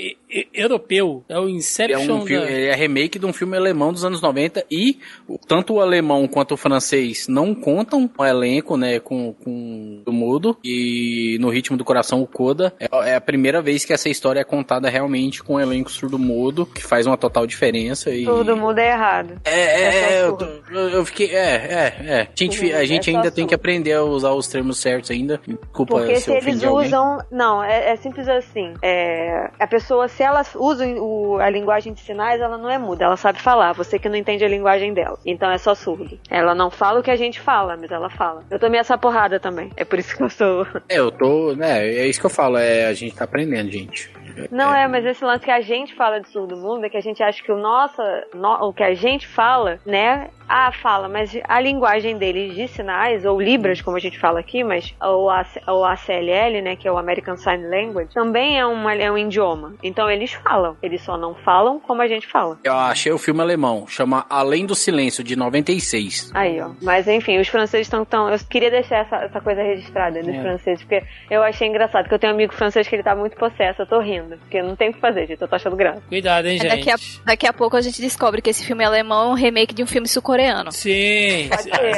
Europeu. É o Ele é, Inception um filme, da... ele é remake de um filme alemão dos anos 90 e tanto o alemão quanto o francês não contam o elenco, né, com, com o mudo e no ritmo do coração o Coda é, é a primeira vez que essa história é contada realmente com o elenco surdo-mudo, que faz uma total diferença e Todo mundo é errado. É, é, É é, eu, surdo. eu- fiquei, é, é, é. A gente, Surdo, a gente é ainda tem que surdo. aprender a usar os termos certos ainda. Desculpa Porque se eles alguém. usam. Não, é, é simples assim. É, a pessoa, se ela usa o- a linguagem de sinais, ela não é muda, ela sabe falar. Você que não entende a linguagem dela. Então é só surdo. Ela não fala o que a gente fala, mas ela fala. Eu tomei essa porrada também. É por isso que eu sou. É, eu tô, né, é isso que eu falo, é, a gente tá aprendendo, gente. Não é, mas esse lance que a gente fala de surdo mundo é que a gente acha que o nossa, no- o que a gente fala, né? Ah, fala, mas a linguagem deles de sinais, ou Libras, como a gente fala aqui, mas ou a, ou a ACLL, né, que é o American Sign Language, também é, uma, é um idioma. Então eles falam, eles só não falam como a gente fala. Eu achei o filme alemão, chama Além do Silêncio, de 96. Aí, ó. Mas enfim, os franceses estão tão. Eu queria deixar essa, essa coisa registrada dos É. franceses, porque eu achei engraçado, que eu tenho um amigo francês que ele tá muito possesso, eu tô rindo, porque não tem o que fazer, gente, eu tô achando graça. Cuidado, hein, É, gente. daqui, a, daqui a pouco a gente descobre que esse filme alemão é um remake de um filme sul-coreano. Sim,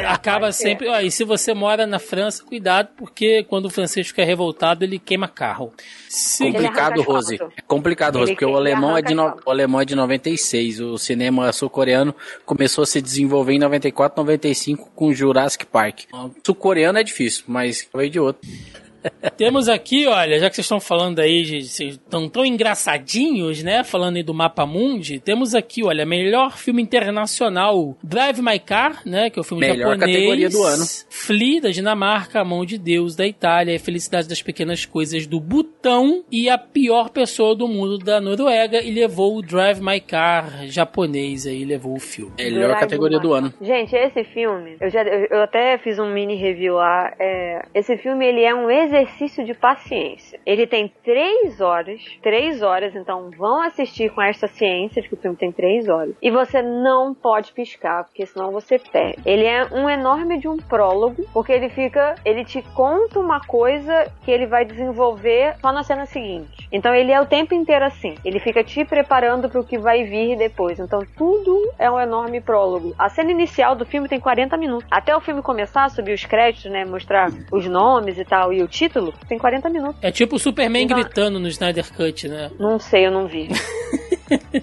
acaba sempre. Ó, e se você mora na França, cuidado, porque quando o francês fica revoltado, ele queima carro. Ele Complicado, Rose. É complicado, Rose, porque o que- ele alemão, é de no- o alemão é de 96. O cinema sul-coreano começou a se desenvolver em 94, 95 com Jurassic Park. O sul-coreano é difícil, mas veio de outro. Temos aqui, olha, já que vocês estão falando aí, de, vocês estão tão engraçadinhos, né? Falando aí do Mapa Mundi, temos aqui, olha, melhor filme internacional, Drive My Car, né? Que é o filme Melhor japonês. categoria do ano. Flea, da Dinamarca, A Mão de Deus, da Itália, Felicidade das Pequenas Coisas, do Butão, e A Pior Pessoa do Mundo, da Noruega, e levou o Drive My Car japonês aí, levou o filme. Melhor Drive categoria do ano. Gente, esse filme, eu, já, eu, eu até fiz um mini review lá. é, esse filme ele é um exercício de paciência. Ele tem três horas, três horas, então vão assistir com esta ciência que o filme tem três horas. E você não pode piscar, porque senão você perde. Ele é um enorme de um prólogo, porque ele fica, ele te conta uma coisa que ele vai desenvolver só na cena seguinte. Então ele é o tempo inteiro assim. Ele fica te preparando para o que vai vir depois. Então tudo é um enorme prólogo. A cena inicial do filme tem 40 minutos. Até o filme começar, subir os créditos, né, mostrar os nomes e tal e o título, tem 40 minutos. É tipo o Superman gritando no Snyder Cut, né? Não sei, eu não vi. [LAUGHS]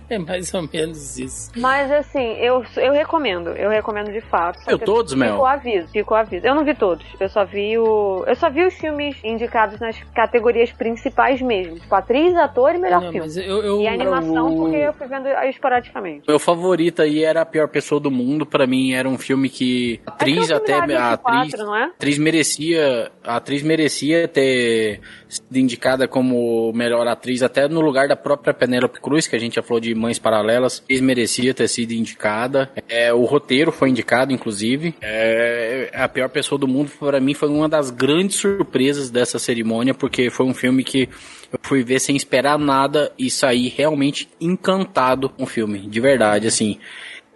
É mais ou menos isso. Mas assim, eu, eu recomendo, eu recomendo de fato. Viu que todos, fica Mel? o aviso, fica o aviso. Eu não vi todos. Eu só vi o. Eu só vi os filmes indicados nas categorias principais mesmo. Tipo, atriz, ator e melhor Não, filme. mas eu, eu- E a animação, porque eu fui vendo esporadicamente. Meu favorito aí era A Pior Pessoa do Mundo. Pra mim era um filme que a atriz é um até a atriz, A24, não é? a atriz merecia, a atriz merecia ter sido indicada como melhor atriz até no lugar da própria Penélope Cruz, que a gente já falou de Mães Paralelas. Atriz merecia ter sido indicada. É, o roteiro foi indicado, inclusive. É, a Pior Pessoa do Mundo pra mim foi uma das grandes surpresas dessa cerimônia, porque foi um filme que eu fui ver sem esperar nada e saí realmente encantado com o filme, de verdade, assim.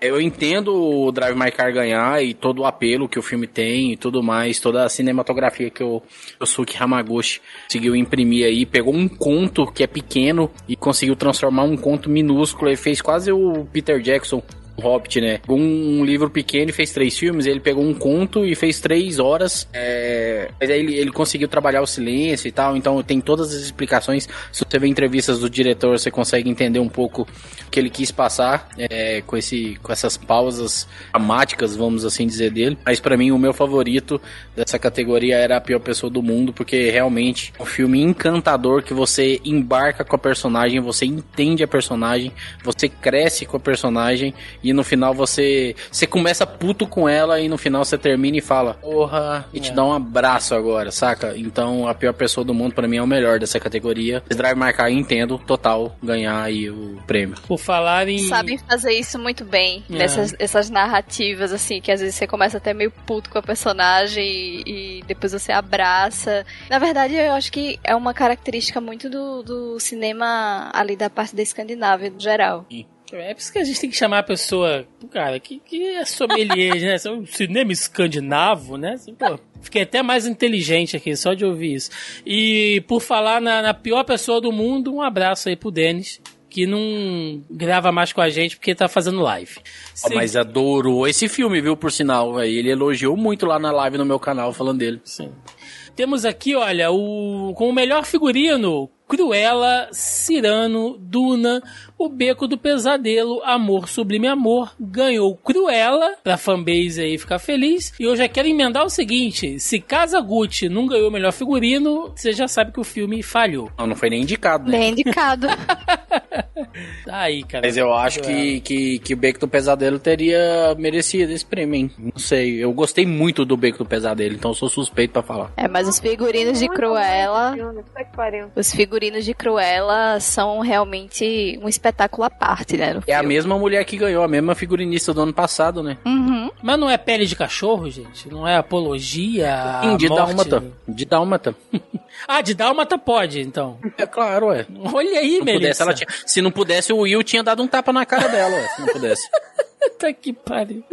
Eu entendo o Drive My Car ganhar e todo o apelo que o filme tem e tudo mais, toda a cinematografia que o Yosuke Hamaguchi conseguiu imprimir aí, pegou um conto que é pequeno e conseguiu transformar um conto minúsculo, ele fez quase o Peter Jackson Hobbit, né? Um livro pequeno e fez três filmes. Ele pegou um conto e fez três horas. é, Mas aí ele, ele conseguiu trabalhar o silêncio e tal. Então tem todas as explicações. Se você vê entrevistas do diretor, você consegue entender um pouco o que ele quis passar é, com, esse, com essas pausas dramáticas, vamos assim dizer, dele. Mas pra mim, o meu favorito dessa categoria era a pior pessoa do mundo, porque realmente é um filme encantador que você embarca com a personagem, você entende a personagem, você cresce com a personagem e no final você você começa puto com ela e no final você termina e fala, porra, e te É. dá um abraço agora, saca? Então a pior pessoa do mundo pra mim é o melhor dessa categoria. Drive My Car entendo total ganhar aí o prêmio. Por falar em. Sabem fazer isso muito bem. É. Nessas essas narrativas, assim, que às vezes você começa até meio puto com a personagem e, e depois você abraça. Na verdade, eu acho que é uma característica muito do, do cinema ali da parte da Escandinávia, no geral. É por isso que a gente tem que chamar a pessoa, cara, que, que é sommelier, né? É um cinema escandinavo, né? Assim, Pô, fiquei até mais inteligente aqui só de ouvir isso. E por falar na, na pior pessoa do mundo, um abraço aí pro Denis, que não grava mais com a gente porque tá fazendo live. Se- Mas adorou esse filme, viu, por sinal. Aí ele elogiou muito lá na live no meu canal falando dele. Sim. Temos aqui, olha, o com o melhor figurino, Cruella, Cirano, Duna, O Beco do Pesadelo, Amor Sublime Amor, ganhou Cruella, pra fanbase aí ficar feliz. E eu já quero emendar o seguinte, se Casa Gucci não ganhou o melhor figurino, você já sabe que o filme falhou. Não, não foi nem indicado, né? Bem indicado. [LAUGHS] Tá aí, cara. Mas eu acho que, que, que o Beco do Pesadelo teria merecido esse prêmio, hein? Não sei. Eu gostei muito do Beco do Pesadelo, então eu sou suspeito pra falar. É, mas os figurinos de Cruella. Pariu. Os figurinos de Cruella são realmente um espetáculo à parte, né? no É a mesma mulher que ganhou, a mesma figurinista do ano passado, né? Uhum. Mas não é pele de cachorro, gente? Não é apologia Sim, de morte? Dálmata. De Dálmata. [LAUGHS] Ah, de Dálmata pode, então. É claro, ué. Olha aí, Se pudesse, Melissa. ela tinha- se não pudesse, o Will tinha dado um tapa na cara dela, ué, se não pudesse. Puta [LAUGHS] que pariu.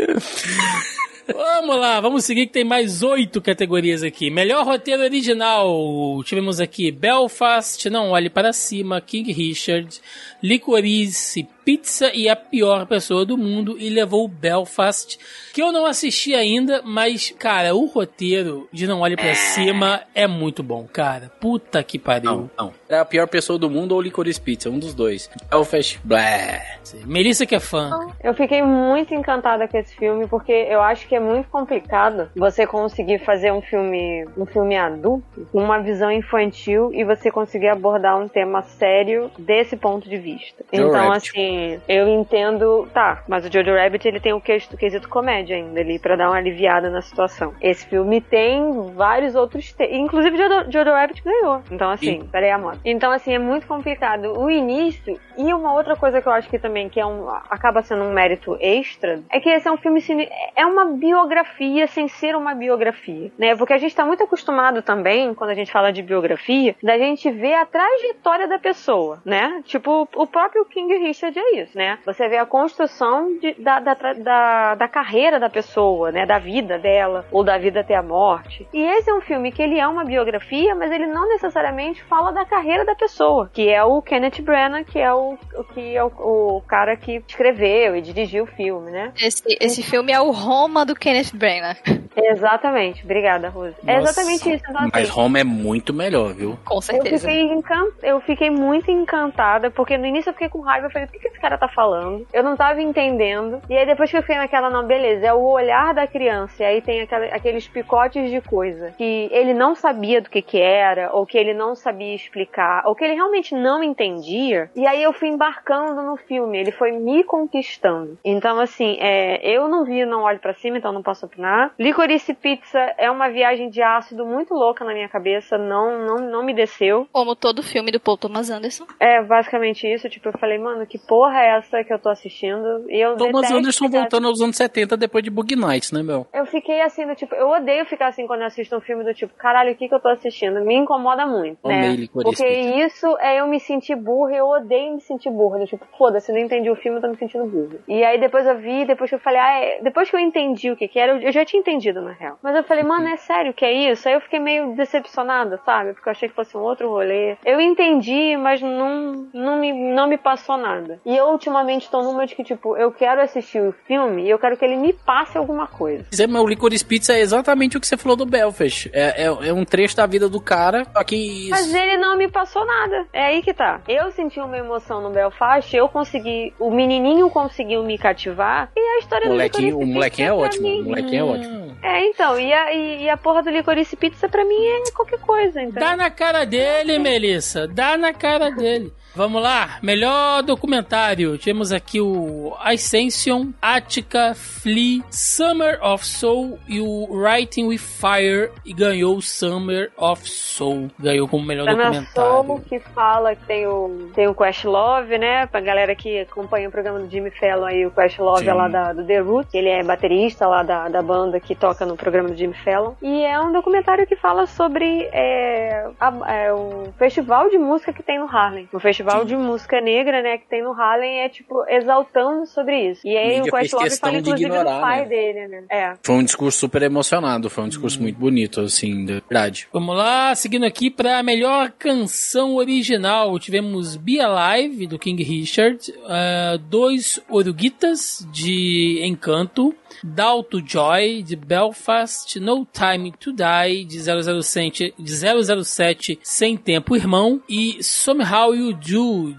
Vamos lá, vamos seguir que tem mais oito categorias aqui. Melhor roteiro original. Tivemos aqui Belfast, Não Olhe Para Cima, King Richard, Licorice Pizza e A Pior Pessoa do Mundo. E levou Belfast, que eu não assisti ainda, mas, cara, o roteiro de Não Olhe Para Cima é muito bom, cara. Puta que pariu. Não, não. É a pior pessoa do mundo ou Licorice Pizza, um dos dois. Belfast, blé. Melissa que é fã. Eu fiquei muito encantada com esse filme porque eu acho que é muito complicado você conseguir fazer um filme, um filme adulto com uma visão infantil e você conseguir abordar um tema sério desse ponto de vista. Jojo então, Rabbit. assim, eu entendo, tá, mas o Jojo Rabbit ele tem o quesito, quesito comédia ainda ali pra dar uma aliviada na situação. Esse filme tem vários outros, te inclusive Jojo, Jojo Rabbit ganhou. Então, assim, Sim. peraí a moto. Então, assim, é muito complicado. O início e uma outra coisa que eu acho que também que é um, acaba sendo um mérito extra é que esse é um filme cine, é uma biografia sem ser uma biografia, né? Porque a gente tá muito acostumado também quando a gente fala de biografia da gente ver a trajetória da pessoa, né? Tipo o próprio King Richard é isso, né? Você vê a construção de- da, da, da, da carreira da pessoa, né? Da vida dela ou da vida até a morte. E esse é um filme que ele é uma biografia, mas ele não necessariamente fala da carreira da pessoa, que é o Kenneth Branagh, que é o, o que é o, o cara que escreveu e dirigiu o filme, né? Esse, esse filme é o Roma do Kenneth Branagh. Exatamente, obrigada, Rose. É Nossa, exatamente isso. Então, Mas Roma é muito melhor, viu? Com eu certeza. fiquei, encan... eu fiquei muito encantada, porque no início eu fiquei com raiva, eu falei, o que, que esse cara tá falando? Eu não tava entendendo. E aí depois que eu fiquei naquela, não, beleza, é o olhar da criança, e aí tem aquela- aqueles picotes de coisa que ele não sabia do que que era, ou que ele não sabia explicar, ou que ele realmente não entendia. E aí eu fui embarcando no filme, ele foi me conquistando. Então, assim, é, eu não vi Não Olhe Pra Cima, então não posso opinar. Licorice Pizza é uma viagem de ácido muito louca na minha cabeça, não, não, não me desceu. Como todo filme do Paul Thomas Anderson. É basicamente isso, tipo, eu falei, mano, que porra é essa que eu tô assistindo? E eu Thomas Anderson ficar- voltando aos anos 70 depois de Bug Nights, né, meu? Eu fiquei assim, do tipo, eu odeio ficar assim quando eu assisto um filme do tipo, caralho, o que que eu tô assistindo? Me incomoda muito, Amei né? Licorice Porque Pizza. isso é eu me sentir burra, e eu odeio me sentir burra. Tipo, foda-se, não entendi o filme, eu tô me sentindo burra. E aí depois eu vi, depois que eu falei, ah, é... depois que eu entendi o que que era, eu- já tinha entendido na real. Mas eu falei, mano, é sério que é isso? Aí eu fiquei meio decepcionada, sabe? Porque eu achei que fosse um outro rolê. Eu entendi, mas não, não, me, não me passou nada. E eu ultimamente tô numa de que, tipo, eu quero assistir o filme e eu quero que ele me passe alguma coisa. Dizer, mas o Licorice Pizza é exatamente o que você falou do Belfast. É, é, é um trecho da vida do cara, só que... Mas ele não me passou nada. É aí que tá. Eu senti uma emoção no Belfast, eu consegui. O menininho conseguiu me cativar. E a história O do molequinho, Licorice o molequinho é pra ótimo, mim- o molequinho é ótimo. É, então. E a, e, e a porra do Licorice Pizza pra mim é qualquer coisa, então. Dá na cara dele, Melissa. Dá na cara dele. Vamos lá, melhor documentário. Tivemos aqui o Ascension, Attica, Flea, Summer of Soul e o Writing with Fire e ganhou o Summer of Soul. Ganhou como melhor Tá na documentário. Soul que fala que tem o, tem o Questlove, né? Pra galera que acompanha o programa do Jimmy Fallon aí, o Questlove Sim. é lá da, do The Roots. Ele é baterista lá da, da banda que toca no programa do Jimmy Fallon. E é um documentário que fala sobre é, a- é, o festival de música que tem no Harlem. O festival de música negra, né, que tem no Harlem é, tipo, exaltando sobre isso. E aí mídia o Questlove fala, inclusive, ignorar, do pai né? dele, né? É. Foi um discurso super emocionado, foi um discurso muito bonito, assim, de verdade. Vamos lá, seguindo aqui para a melhor canção original. Tivemos Be Alive, do King Richard, ah, Dois Oruguitas, de Encanto, Dalto Joy, de Belfast, No Time to Die, de 007, de 007 Sem Tempo Irmão, e Somehow You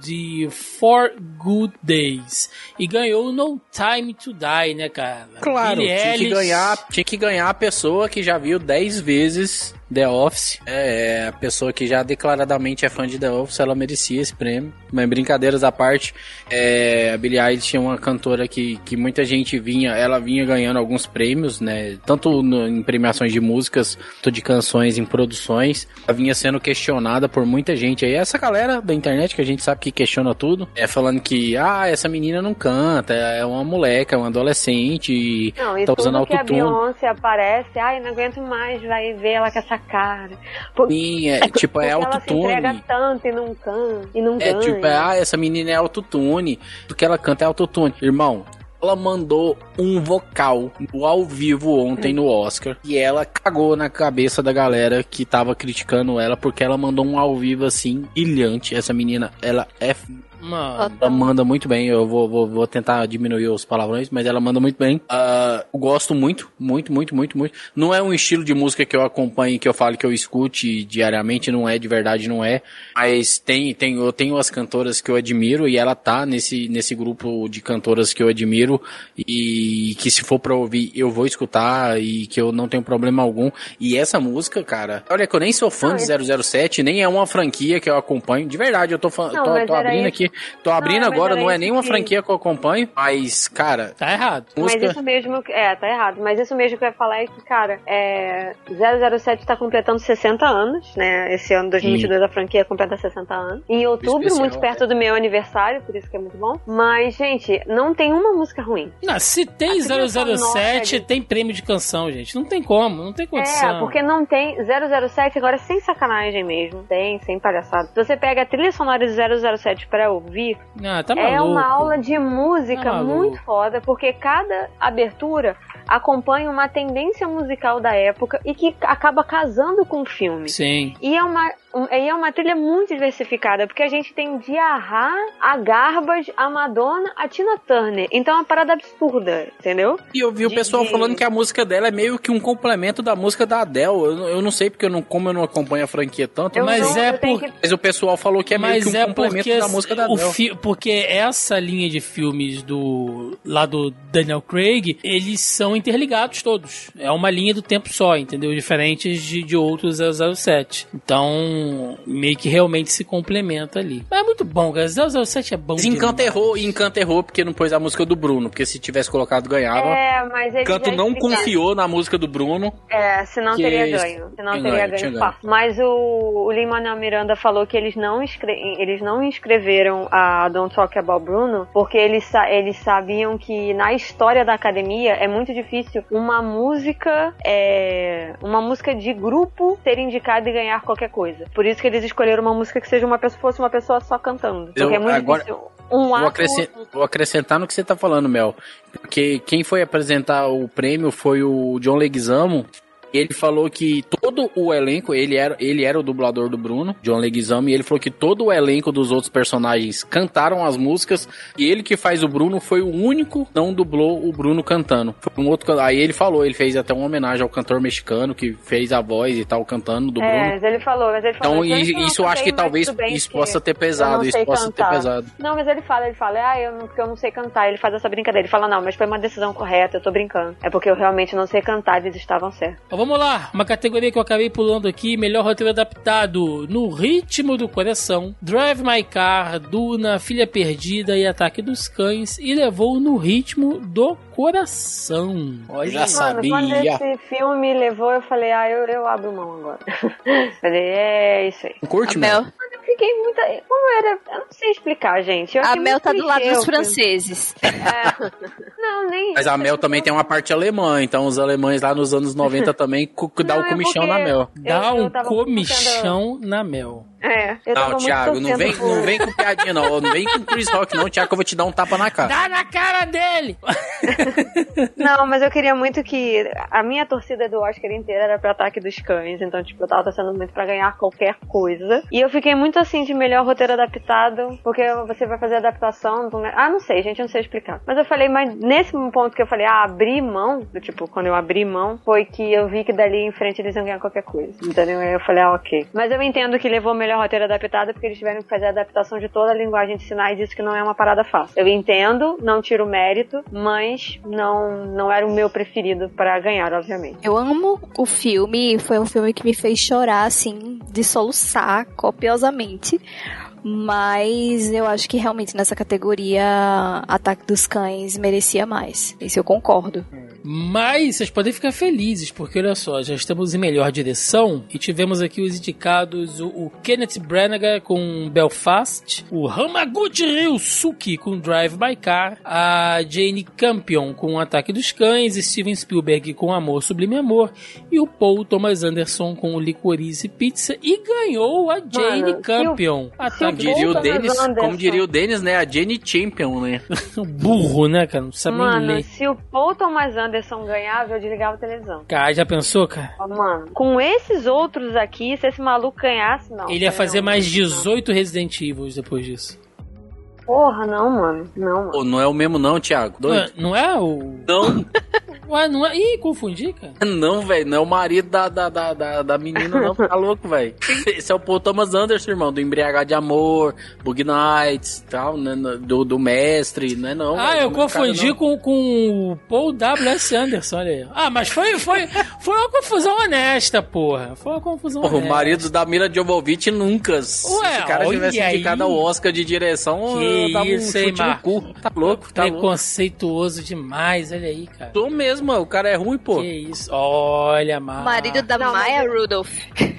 De Four Good Days. E ganhou No Time to Die, né, cara? Claro, Billie tinha que, ganhar, tinha que ganhar a pessoa que já viu 10 vezes The Office. É, a pessoa que já declaradamente é fã de The Office, ela merecia esse prêmio. Mas brincadeiras à parte, é, a Billie Eilish é uma cantora que, que muita gente vinha, ela vinha ganhando alguns prêmios, né? Tanto no- em premiações de músicas, quanto de canções em produções. Ela vinha sendo questionada por muita gente aí. Essa galera da internet que a gente sabe que questiona tudo, é falando que, ah, essa menina não canta, é uma moleca, é uma adolescente e Não, e tá usando tudo que a autotune. Beyoncé aparece, ai, não aguento mais, vai ver ela com essa cara. Por- Sim, é, [LAUGHS] tipo, porque é ela se entrega autotune. tanto e não canta, e não É ganha. tipo, é, ah, essa menina é autotune. Do que ela canta é autotune. Irmão, ela mandou um vocal ao vivo ontem no Oscar e ela cagou na cabeça da galera que tava criticando ela porque ela mandou um ao vivo assim brilhante. Essa menina, ela é Mano, Ela manda muito bem, eu vou, vou, vou tentar diminuir os palavrões, mas ela manda muito bem. Eu gosto muito, muito, muito, muito, muito. Não é um estilo de música que eu acompanhe, que eu falo que eu escute diariamente, não é, de verdade não é. Mas tem, tem, eu tenho as cantoras que eu admiro e ela tá nesse, nesse grupo de cantoras que eu admiro e que se for pra ouvir eu vou escutar e que eu não tenho problema algum. E essa música, cara, olha que eu nem sou fã Não, de esse- 007, nem é uma franquia que eu acompanho. De verdade, eu tô, fã, Não, tô, tô abrindo isso. Tô abrindo Não, mas agora, era não é nenhuma que- franquia que eu acompanho, mas, cara, tá errado. Mas música. isso mesmo, que- é, tá errado. Mas isso mesmo que eu ia falar é que, cara, é, 007 tá completando 60 anos, né? Esse ano, 2022, a franquia completa 60 anos. Em outubro, Especial, muito perto do meu aniversário, por isso que é muito bom. Mas, gente, não tem uma música ruim. Não, se tem A trilha 007, sonora, tem prêmio de canção, gente. Não tem como, não tem condição. É, porque não tem 007 agora sem sacanagem mesmo. Tem, sem palhaçada. Se você pega a trilha sonora de 007 pra ouvir, Ah, tá é uma aula de música Tá muito foda, porque cada abertura acompanha uma tendência musical da época e que acaba casando com o filme. Sim. E é uma, um- e é uma trilha muito diversificada, porque a gente tem de Ahá, a Garbage, a Madonna, a Tina Turner. Então é uma parada absurda, entendeu? E eu vi o de- pessoal de- falando que a música dela é meio que um complemento da música da Adele. Eu, não- eu não sei porque eu não, como eu não acompanho a franquia tanto, Eu mas, não- é eu tenho por- que- mas o pessoal falou que é meio Mas que um é complemento porque da música da o Adele. fi- porque essa linha de filmes do lá do Daniel Craig, eles são interligados todos. É uma linha do tempo só, entendeu? Diferentes de, de outros 007. Então, meio que realmente se complementa ali. Mas é muito bom, cara. 007 é bom demais. errou, e Encanto errou porque não pôs a música do Bruno, porque se tivesse colocado ganhava. É, mas ele Encanto já não confiou na música do Bruno. É, se não Que teria isso. ganho. Se não Tinha teria ganho, ganho ganho. Mas o, o Lin-Manuel Miranda falou que eles não, escre eles não inscreveram a Don't Talk About Bruno porque eles, sa eles sabiam que na história da academia é muito difícil uma música é, uma música de grupo ser indicada e ganhar qualquer coisa. Por isso que eles escolheram uma música que seja uma pessoa, fosse uma pessoa só cantando. Porque Eu- é muito agora- difícil. Um Vou, ato acrescen- vou acrescentar no que você tá falando, Mel. Porque quem foi apresentar o prêmio foi o John Leguizamo. Ele falou que todo o elenco, ele era, ele era o dublador do Bruno, John Leguizamo, e ele falou que todo o elenco dos outros personagens cantaram as músicas, e ele que faz o Bruno foi o único que não dublou o Bruno cantando. Foi um outro, aí ele falou, ele fez até uma homenagem ao cantor mexicano que fez a voz e tal cantando do É, Bruno. mas ele falou, mas ele falou. Então, "Mas e- eu não isso eu acho que talvez isso que possa ter pesado, isso possa ter cantar." pesado. Não, mas ele fala, ele fala, ah, eu não, porque eu não sei cantar. Ele faz essa brincadeira. Ele fala, não, mas foi uma decisão correta, eu tô brincando. É porque eu realmente não sei cantar, eles estavam certos. Então, vamos lá, uma categoria que eu eu acabei pulando aqui, melhor roteiro adaptado, No Ritmo do Coração, Drive My Car, Duna, Filha Perdida e Ataque dos Cães, e levou No Ritmo do Coração. Olha, já Mano, sabia. quando esse filme levou, eu falei, ah, eu, eu abro mão agora. [LAUGHS] falei, é isso aí. Curte, Mel? Fiquei muita. Como era. Eu não sei explicar, gente. Eu a Mel muito tá do lado dos franceses. É. Não, nem. Mas a Mel também tem uma parte alemã, então os alemães lá nos anos 90 também dá Não, o é comichão porque- na Mel. Dá Eu- eu um comichão na Mel. É, eu Não, Thiago, não vem, por- não vem com piadinha, não. Não vem com Chris Rock, não, Thiago, que eu vou te dar um tapa na cara. Dá na cara dele! [LAUGHS] Não, mas eu queria muito que. A minha torcida do Oscar inteira era pro ataque dos cães. Então, tipo, eu tava torcendo muito pra ganhar qualquer coisa. E eu fiquei muito assim de melhor roteiro adaptado. Porque você vai fazer adaptação. do- Ah, não sei, gente, eu não sei explicar. Mas eu falei, mas nesse ponto que eu falei, ah, abrir mão, do tipo, quando eu abri mão, foi que eu vi que dali em frente eles iam ganhar qualquer coisa. Entendeu? Aí eu falei, ah, ok. Mas eu entendo que levou o melhor roteiro adaptado porque eles tiveram que fazer a adaptação de toda a linguagem de sinais, isso que não é uma parada fácil. Eu entendo, não tiro mérito, mas não, não era o meu preferido pra ganhar, obviamente. Eu amo o filme, foi um filme que me fez chorar, assim, de soluçar copiosamente. Mas eu acho que realmente nessa categoria Ataque dos Cães merecia mais. Isso eu concordo. Mas vocês podem ficar felizes, porque olha só, já estamos em melhor direção e tivemos aqui os indicados o, o Kenneth Branagh com Belfast, o Hamaguchi Ryusuke com Drive My Car, a Jane Campion com Ataque dos Cães, Steven Spielberg com Amor Sublime Amor e o Paul Thomas Anderson com Licorice Pizza e ganhou a Jane Mano, se o- Campion. Como Ataque diria o Thomas Denis, como diria o Denis, né? A Jenny Champion, né? [LAUGHS] burro, né, cara? Não sabe nem Mano, ler. se o Paul Thomas Anderson ganhava, eu desligava a televisão. Cara, já pensou, cara? Ó, Mano, com esses outros aqui, se esse maluco ganhasse, não. Ele ia Não, fazer mais não. 18 Resident Evil depois disso. Porra, não, mano. Não, mano. Pô, não é o mesmo não, Thiago. Não é, Doido? não é o. Não, [LAUGHS] Ué, não é. Ih, confundi, cara. [LAUGHS] não, velho. Não é o marido da, da, da, da, da menina, não. Tá louco, velho. Esse é o Paul Thomas Anderson, irmão. Do Embriagar de Amor, Bug Nights e tal, né? Do, do mestre, não é não. ah, velho. eu é o cara, confundi não. com, com o Paul W.S. Anderson, olha aí. Ah, mas foi, foi, foi uma confusão honesta, porra. Foi uma confusão Porra, o honesta. marido da Mila Jovovich nunca. Se Ué, esse cara tivesse aí. indicado ao Oscar de direção, Que dava um isso, hein, chute no Marco? cu. Tá louco, tá louco. Preconceituoso demais, olha aí, cara. Tô mesmo, o cara é ruim, pô. Que isso. Olha, Mar. Marido da Não, mas Maya Rudolph. [LAUGHS]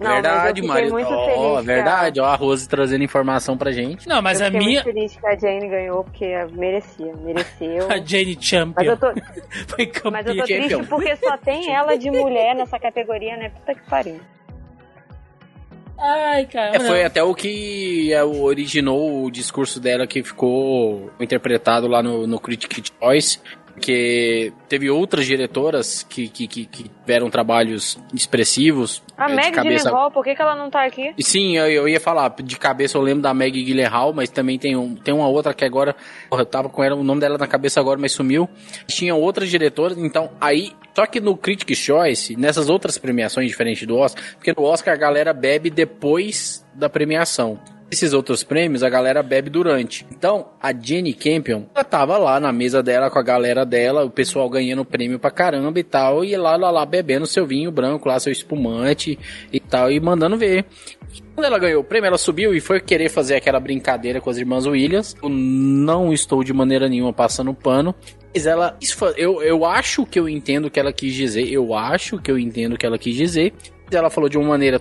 Não, verdade, mas feliz. que verdade, ó, a Rose trazendo informação pra gente. Não, mas eu a minha. muito feliz que a Jane ganhou, porque merecia. Mereceu. [LAUGHS] A Jane Mas Champion. eu tô, Foi campeã. mas eu tô [LAUGHS] triste porque só tem ela de mulher nessa categoria, né? Puta que pariu. Ai, cara. É, foi até o que é, originou o discurso dela que ficou interpretado lá no, no Critic Choice. Porque teve outras diretoras que, que, que, que tiveram trabalhos expressivos. A é, de Meg cabeça. Gyllenhaal, por que, que ela não tá aqui? Sim, eu, eu ia falar, de cabeça eu lembro da Meg Gyllenhaal, mas também tem, um, tem uma outra que agora, porra, eu tava com ela, o nome dela na cabeça agora, mas sumiu. Tinha outras diretoras, então aí, só que no Critics' Choice, nessas outras premiações diferentes do Oscar, porque no Oscar a galera bebe depois da premiação. Esses outros prêmios a galera bebe durante. Então, a Jenny Campion, ela tava lá na mesa dela com a galera dela, o pessoal ganhando prêmio pra caramba e tal, e lá, lá, lá, bebendo seu vinho branco lá, seu espumante e tal, e mandando ver. Quando ela ganhou o prêmio, ela subiu e foi querer fazer aquela brincadeira com as irmãs Williams. Eu não estou de maneira nenhuma passando pano. Mas ela. Eu, eu acho que eu entendo o que ela quis dizer. Eu acho que eu entendo o que ela quis dizer. Ela falou de uma maneira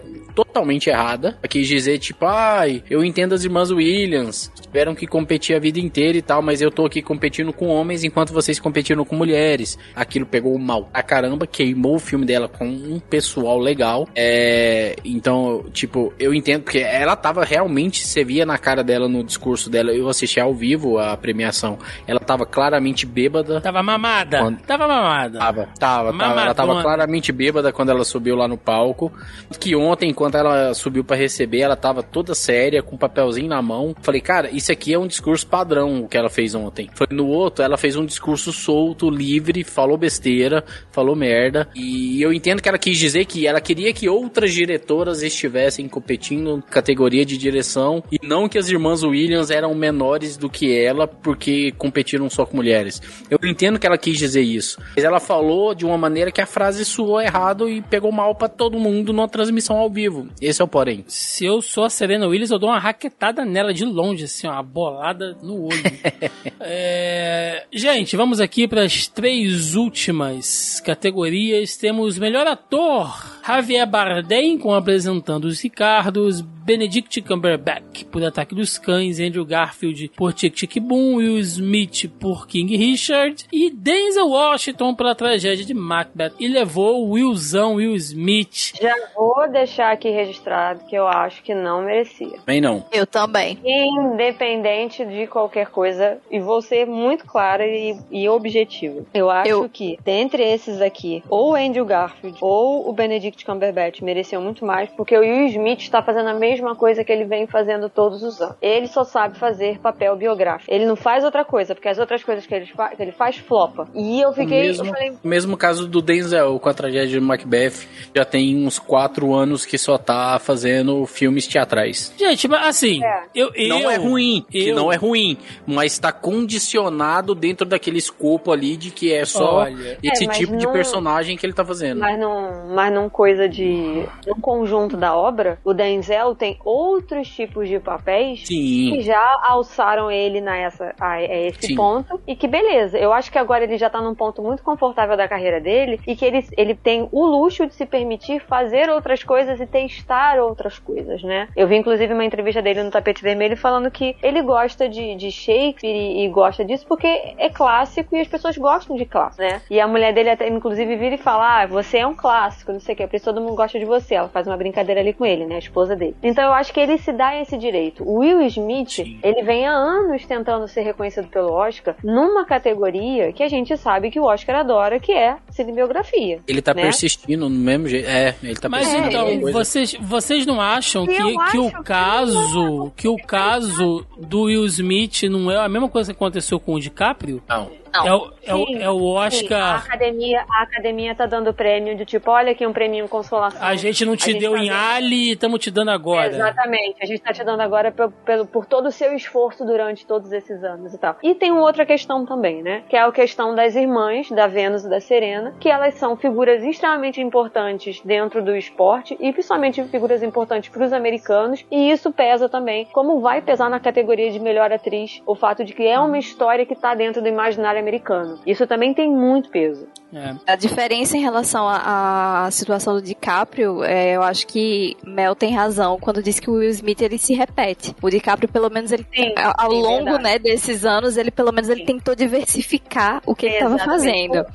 totalmente errada. Ela quis dizer, tipo, ai, eu entendo as irmãs Williams. Tiveram que competir a vida inteira e tal, mas eu tô aqui competindo com homens enquanto vocês competiram com mulheres. Aquilo pegou mal a caramba, queimou o filme dela com um pessoal legal. É, então, tipo, eu entendo, porque ela tava realmente, você via na cara dela no discurso dela, eu assisti ao vivo a premiação, ela tava claramente bêbada. Tava mamada. Quando- Tava mamada. Tava, tava, tava. Ela tava claramente bêbada quando ela subiu lá no palco. Que ontem, enquanto ela ela subiu pra receber, ela tava toda séria, com um papelzinho na mão. Falei, cara, isso aqui é um discurso padrão o que ela fez ontem. Foi no outro, ela fez um discurso solto, livre, falou besteira, falou merda. E eu entendo que ela quis dizer que ela queria que outras diretoras estivessem competindo categoria de direção e não que as irmãs Williams eram menores do que ela porque competiram só com mulheres. Eu entendo que ela quis dizer isso, mas ela falou de uma maneira que a frase soou errado e pegou mal pra todo mundo numa transmissão ao vivo. Esse é o porém. Se eu sou a Serena Williams, eu dou uma raquetada nela de longe, assim, ó, uma bolada no olho. [LAUGHS] É, Gente, vamos aqui para as três últimas categorias. Temos melhor ator, Javier Bardem com apresentando os Ricardos, Benedict Cumberbatch por Ataque dos Cães, Andrew Garfield por Tic Tic Boom, Will Smith por King Richard e Denzel Washington pela tragédia de Macbeth. E levou o Willzão Will Smith. Já vou deixar aqui registrado que eu acho que não merecia. Bem não. Eu também. Independente de qualquer coisa, e vou ser muito clara e, e objetiva. Eu acho Eu- que, dentre esses aqui, ou o Andrew Garfield ou o Benedict Cumberbatch mereciam muito mais, porque o Will Smith está fazendo a mesma coisa que ele vem fazendo todos os anos. Ele só sabe fazer papel biográfico. Ele não faz outra coisa, porque as outras coisas que ele, fa que ele faz flopa. E eu O fiquei. mesmo, Eu falei, o mesmo caso do Denzel com a tragédia de Macbeth. Já tem uns quatro anos que só tá fazendo filmes teatrais. Gente, mas assim, É. eu, eu não é ruim, que eu- não é ruim, mas tá condicionado dentro daquele escopo ali de que é só Olha. esse É, tipo de não- personagem que ele tá fazendo. Mas num, mas num coisa de. num conjunto da obra, o Denzel tem outros tipos de papéis que Sim, já alçaram ele nessa, a, a esse Sim. ponto. E que beleza, eu acho que agora ele já tá num ponto muito confortável da carreira dele e que ele, ele tem o luxo de se permitir fazer outras coisas e testar outras coisas, né? Eu vi inclusive uma entrevista dele no Tapete Vermelho falando que ele gosta de, de Shakespeare e, e gosta disso porque é clássico e as pessoas gostam de clássico, né? E a mulher dele até inclusive vira e fala: Ah, você é um clássico, não sei o que, por isso todo mundo gosta de você. Ela faz uma brincadeira ali com ele, né? A esposa dele. Então eu acho que ele se dá esse direito. O Will Smith, Sim. ele vem há anos tentando ser reconhecido pelo Oscar numa categoria que a gente sabe que o Oscar adora, que é cinebiografia. ele tá né? persistindo no mesmo jeito. É, ele tá Mas persistindo. então, na mesma coisa. vocês, vocês não acham Eu que, que o acho que caso que o caso do Will Smith não é a mesma coisa que aconteceu com o DiCaprio? Não. É o, é o, Sim, é o Sim, a Oscar. academia, a academia tá dando prêmio de tipo, olha aqui um prêmio consolação. A gente não te gente deu tá em Ali e estamos te dando agora. Exatamente, a gente tá te dando agora pelo, pelo- por todo o seu esforço durante todos esses anos e tal. E tem uma outra questão também, né? Que é a questão das irmãs, da Vênus e da Serena, que elas são figuras extremamente importantes dentro do esporte e principalmente figuras importantes para os americanos, e isso pesa também, como vai pesar na categoria de melhor atriz, o fato de que é uma história que tá dentro do imaginário americano. Isso também tem muito peso. É. A diferença em relação à situação do DiCaprio, é, eu acho que Mel tem razão quando diz que o Will Smith ele se repete. O DiCaprio, pelo menos, ele Sim, ao ao sim, longo verdade. né, desses anos, ele pelo menos ele Sim. tentou diversificar o que ele estava fazendo.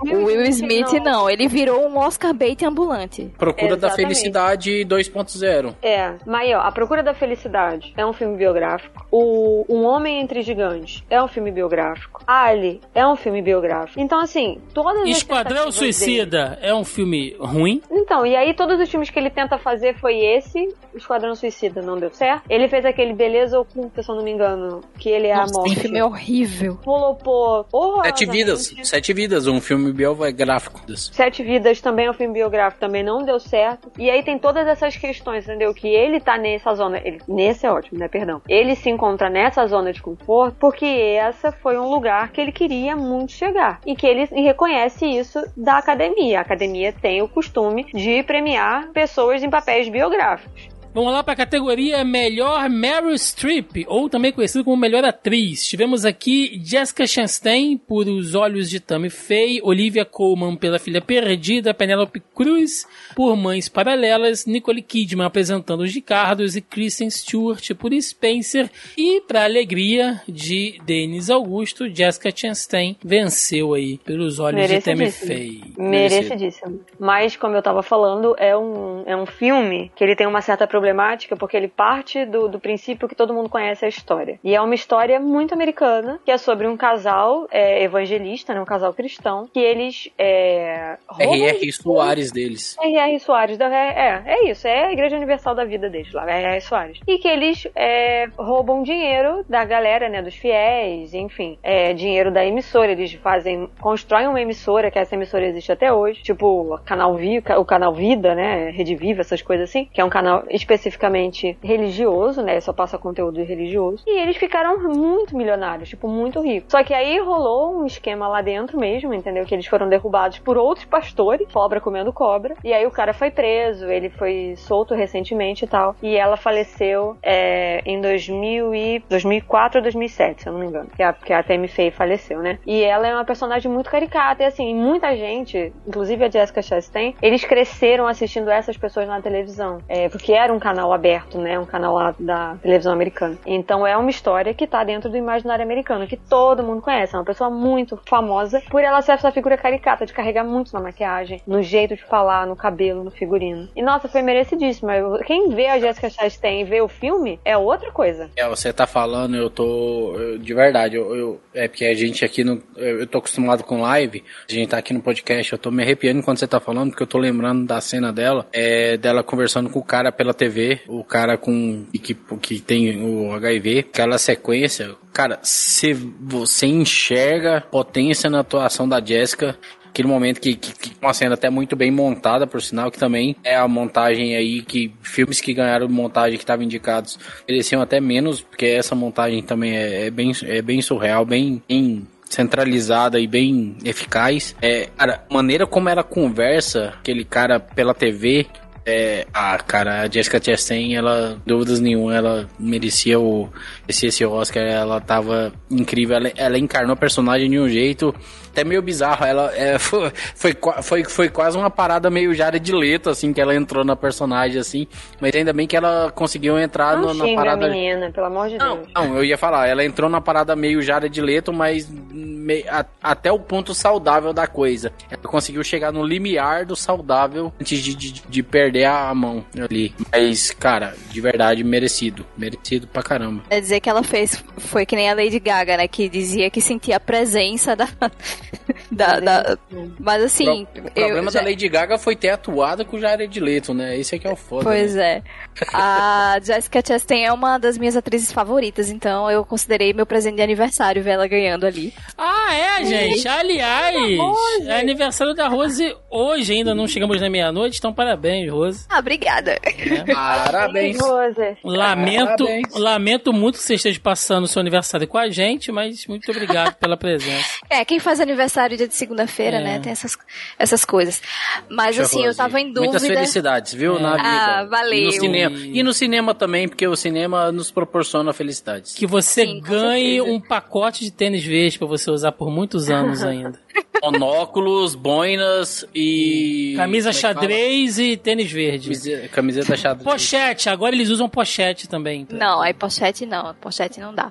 O Will Smith não. ele virou um Oscar bait ambulante. Procura da. Felicidade 2.0. É, mas ó, A Procura da Felicidade é um filme biográfico. O Um Homem Entre Gigantes é um filme biográfico. Ali é um filme biográfico. Então, assim, todas as Esquadrão tentativas dele- Suicida é um filme ruim? Então, e aí todos os filmes que ele tenta fazer foi esse, Esquadrão Suicida, não deu certo. Ele fez aquele Beleza Oculta, se eu não me engano, que ele é Nossa, a morte. esse filme é horrível. Horrorosamente. Sete Vidas. Sete Vidas, um filme biográfico. Sete Vidas também é um filme biográfico, também não deu certo. E aí tem todas essas questões, entendeu? Que ele tá nessa zona. Ele, nesse é ótimo, né? Perdão. Ele se encontra nessa zona de conforto porque essa foi um lugar que ele queria muito chegar. E que ele reconhece isso da academia. A academia tem o costume de premiar pessoas em papéis biográficos. Vamos lá para a categoria Melhor Meryl Streep, ou também conhecido como Melhor Atriz. Tivemos aqui Jessica Chastain por Os Olhos de Tammy Faye, Olivia Colman pela Filha Perdida, Penelope Cruz por Mães Paralelas, Nicole Kidman apresentando os Ricardos e Kristen Stewart por Spencer. E, para alegria de Denis Augusto, Jessica Chastain venceu aí pelos Olhos de Tammy. Faye. Merecidíssimo. Mas, como eu tava falando, é um, é um filme que ele tem uma certa problemática porque ele parte do, do princípio que todo mundo conhece a história. E é uma história muito americana, que é sobre um casal é, evangelista, né, um casal cristão, que eles é, roubam R.R. Soares deles. R.R. Soares, da- é, é, é isso, é a Igreja Universal da vida deles lá, R.R. Soares. E que eles é, roubam dinheiro da galera, né, dos fiéis, enfim, é, dinheiro da emissora, eles fazem, constroem uma emissora, que essa emissora existe até hoje, tipo o Canal Vi, o Canal Vida, né, Rede Viva, essas coisas assim, que é um canal especificamente religioso, né, só passa conteúdo religioso. E eles ficaram muito milionários, tipo, muito ricos. Só que aí rolou um esquema lá dentro mesmo, entendeu? Que eles foram derrubados por outros pastores, cobra comendo cobra. E aí o cara foi preso, ele foi solto recentemente e tal. E ela faleceu é, em 2000 e 2004 ou 2007, se eu não me engano. Que a, que a Tammy Faye faleceu, né? E ela é uma personagem muito caricata. E assim, muita gente, inclusive a Jessica Chastain, eles cresceram assistindo essas pessoas na televisão. É, porque era um canal aberto, né? Um canal lá da televisão americana. Então é uma história que tá dentro do imaginário americano, que todo mundo conhece. É uma pessoa muito famosa por ela ser essa figura caricata, de carregar muito na maquiagem, no jeito de falar, no cabelo, no figurino. E nossa, foi merecidíssimo. Eu- Quem vê a Jessica Chastain e vê o filme é outra coisa. É, você tá falando, eu tô. de verdade, eu, eu- é porque a gente aqui no. Eu, eu tô acostumado com live, a gente tá aqui no podcast, eu tô me arrepiando quando você tá falando, porque eu tô lembrando da cena dela, é, dela conversando com o cara pela TV, o cara com. que, que tem o HIV, aquela sequência. Cara, se você enxerga potência na atuação da Jessica, aquele momento que, que, que uma cena até muito bem montada, por sinal, que também é a montagem aí que filmes que ganharam montagem que estavam indicados mereciam até menos, porque essa montagem também é, é bem, é bem surreal, bem, bem centralizada e bem eficaz. É, cara, maneira como ela conversa, aquele cara pela TV, é, ah, cara, a Jessica Chastain, ela, dúvidas nenhuma, ela merecia o, merecia esse Oscar, ela tava incrível, ela, ela encarnou a personagem de um jeito até meio bizarro, ela é, [LAUGHS] foi, foi, foi, foi quase uma parada meio Jared Leto, assim, que ela entrou na personagem, assim, mas ainda bem que ela conseguiu entrar Não no- na parada... a menina, pelo amor de Não, Deus. não, eu ia falar, ela entrou na parada meio Jared Leto, mas me- a- até o ponto saudável da coisa. Ela conseguiu chegar no limiar do saudável antes de, de, de perder a mão ali. Mas, cara, de verdade, merecido. Merecido pra caramba. Quer dizer que ela fez, foi que nem a Lady Gaga, né? Que dizia que sentia a presença da. [LAUGHS] da, da- mas assim. o problema eu já- da Lady Gaga foi ter atuado com o Jared Leto, né? Esse é que é o foda. Pois né? é. A [LAUGHS] Jessica Chastain é uma das minhas atrizes favoritas, então eu considerei meu presente de aniversário ver ela ganhando ali. Ah, é, gente. Aliás, é aniversário da Rose hoje, ainda não chegamos na meia-noite, então parabéns, Rose. Ah, obrigada. [LAUGHS] Parabéns. Rose. Lamento, Parabéns. lamento muito que você esteja passando o seu aniversário com a gente, mas muito obrigado pela presença. É, quem faz aniversário dia de segunda-feira, É. né? Tem essas, essas coisas. Mas assim, eu tava em dúvida. Muitas felicidades, viu, na vida. Ah, valeu. E no, cinema. e no cinema também, porque o cinema nos proporciona felicidades. Que você Sim, ganhe um pacote de tênis verde pra você usar por muitos anos [LAUGHS] ainda. Monóculos, boinas e... Camisa é que fala? xadrez e tênis verde. Camiseta, camiseta xadrez. Pochete, agora eles usam pochete também. Não, aí pochete não, pochete não dá.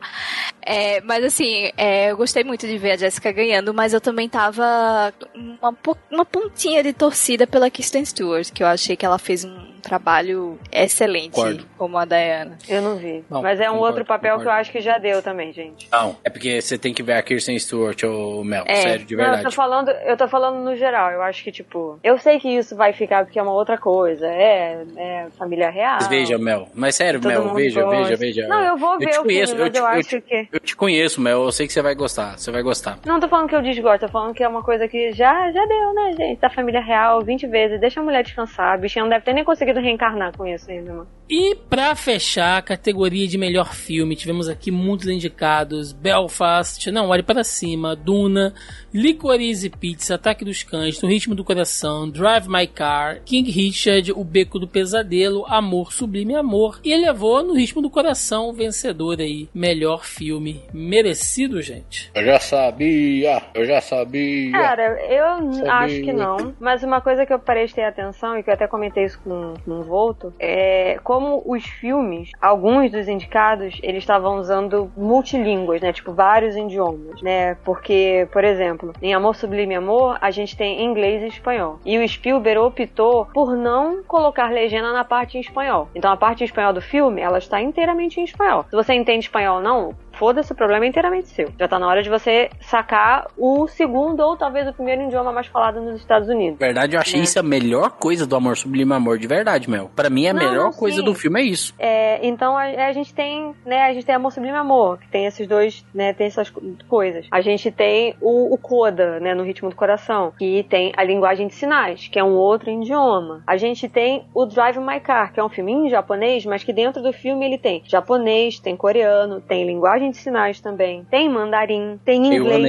É, mas assim, é, eu gostei muito de ver a Jessica ganhando, mas eu também tava uma, uma pontinha de torcida pela Kristen Stewart, que eu achei que ela fez um trabalho excelente Concordo. como a Diana. Eu não vi. Não, Mas é um concordo, outro papel concordo. que eu acho que já deu também, gente. Não, é porque você tem que ver a Kirsten Stewart, ou Mel, É. sério, de Não, eu tô verdade. falando, eu tô falando no geral. Eu acho que, tipo, eu sei que isso vai ficar porque é uma outra coisa. É, é família real. Mas veja, Mel, mas sério, Todo Mel, veja, gosta. veja, veja. Não, eu vou ver te o conheço, filme, mas te- eu acho te, que- Eu te conheço, Mel, eu sei que você vai gostar, você vai gostar. Não tô falando que eu desgosto, tô falando que é uma coisa que já, já deu, né, gente? Da família real 20 vezes. Deixa a mulher descansar. A bichinha não deve ter nem conseguido reencarnar com isso ainda, mano. E pra fechar a categoria de melhor filme, tivemos aqui muitos indicados: Belfast, Não Olhe Para Cima, Duna, Licorice Pizza, Ataque dos Cães, No Ritmo do Coração, Drive My Car, King Richard, O Beco do Pesadelo, Amor Sublime Amor. E levou No Ritmo do Coração o vencedor aí. Melhor filme. Merecido, gente. Eu já sabia, eu já sabia. Cara, eu Sabia. acho que não. Mas uma coisa que eu prestei atenção e que eu até comentei isso com, com o Volto é como os filmes, alguns dos indicados, eles estavam usando multilínguas, né? Tipo, vários idiomas, né? Porque, por exemplo, em Amor Sublime Amor, a gente tem inglês e espanhol. E o Spielberg optou por não colocar legenda na parte em espanhol. Então a parte em espanhol do filme, ela está inteiramente em espanhol. Se você entende espanhol ou não, foda-se, o problema é inteiramente seu. Já tá na hora de você sacar o segundo ou talvez o primeiro idioma mais falado nos Estados Unidos. Na verdade, eu achei Né? isso a melhor coisa do Amor Sublime Amor, de verdade, Mel. Pra mim, a Não, melhor sim. coisa do filme é isso. É, então a, a gente tem, né, a gente tem Amor Sublime Amor, que tem esses dois, né, tem essas co- coisas. A gente tem o, o Coda, né, no Ritmo do Coração, que tem a linguagem de sinais, que é um outro idioma. A gente tem o Drive My Car, que é um filme em japonês, mas que dentro do filme ele tem japonês, tem coreano, tem linguagem de sinais também, tem mandarim, tem inglês,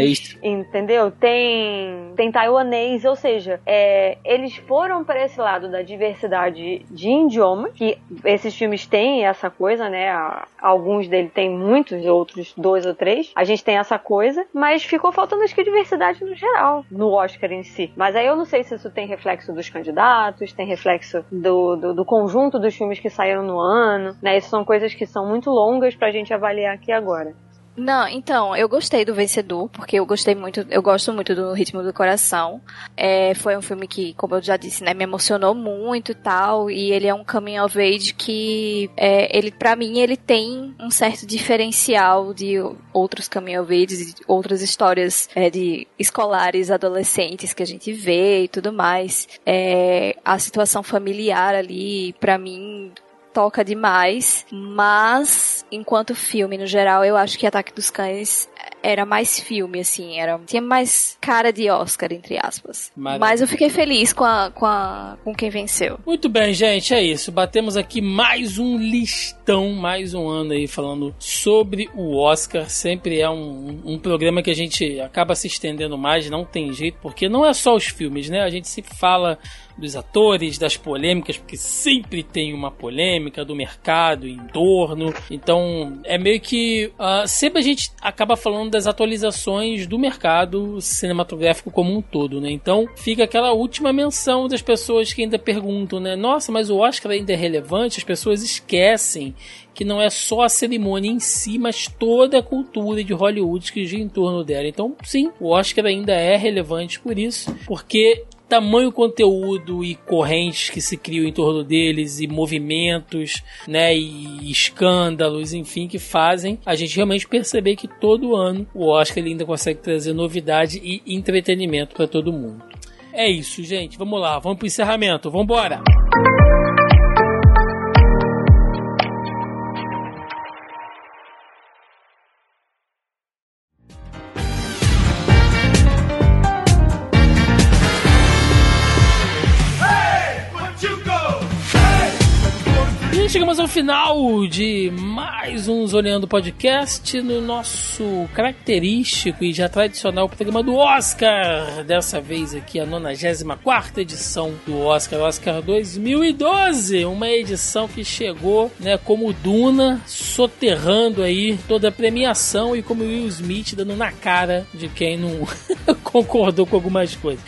entendeu? Tem tem taiwanês, ou seja, é, eles foram para esse lado da diversidade de idioma, que esses filmes têm essa coisa, né? A- Alguns deles têm muitos, outros dois ou três. A gente tem essa coisa, mas ficou faltando acho que diversidade no geral, no Oscar em si. Mas aí eu não sei se isso tem reflexo dos candidatos, tem reflexo do, do, do conjunto dos filmes que saíram no ano, né? Isso são coisas que são muito longas pra gente avaliar aqui agora. Não, então, eu gostei do Vencedor, porque eu gostei muito, eu gosto muito do Ritmo do Coração. É, foi um filme que, como eu já disse, né, me emocionou muito e tal, e ele é um coming of age que, é, ele, pra mim, ele tem um certo diferencial de outros coming of age, de outras histórias é, de escolares, adolescentes que a gente vê e tudo mais. É, a situação familiar ali, pra mim, toca demais, mas enquanto filme no geral, eu acho que Ataque dos Cães era mais filme, assim, era tinha mais cara de Oscar, entre aspas. Maravilha. Mas eu fiquei feliz com, a, com, a, com quem venceu. Muito bem, gente, é isso. Batemos aqui mais um listão, mais um ano aí falando sobre o Oscar. Sempre é um, um programa que a gente acaba se estendendo mais, não tem jeito, porque não é só os filmes, né? A gente se fala dos atores, das polêmicas, porque sempre tem uma polêmica do mercado em torno. Então, é meio que ah, sempre a gente acaba falando das atualizações do mercado cinematográfico como um todo, né? Então, fica aquela última menção das pessoas que ainda perguntam, né? Nossa, mas o Oscar ainda é relevante? As pessoas esquecem que não é só a cerimônia em si, mas toda a cultura de Hollywood que gira em torno dela. Então, sim, o Oscar ainda é relevante por isso, porque tamanho conteúdo e correntes que se criam em torno deles e movimentos, né, e escândalos, enfim, que fazem a gente realmente perceber que todo ano o Oscar ele ainda consegue trazer novidade e entretenimento para todo mundo. É isso, gente. Vamos lá, vamos pro encerramento. Vamos embora. Chegamos ao final de mais um Zoneando Podcast no nosso característico e já tradicional programa do Oscar. Dessa vez aqui a 94 edição do Oscar, Oscar 2012. Uma edição que chegou né, como Duna, soterrando aí toda a premiação e como Will Smith dando na cara de quem não [LAUGHS] concordou com algumas coisas.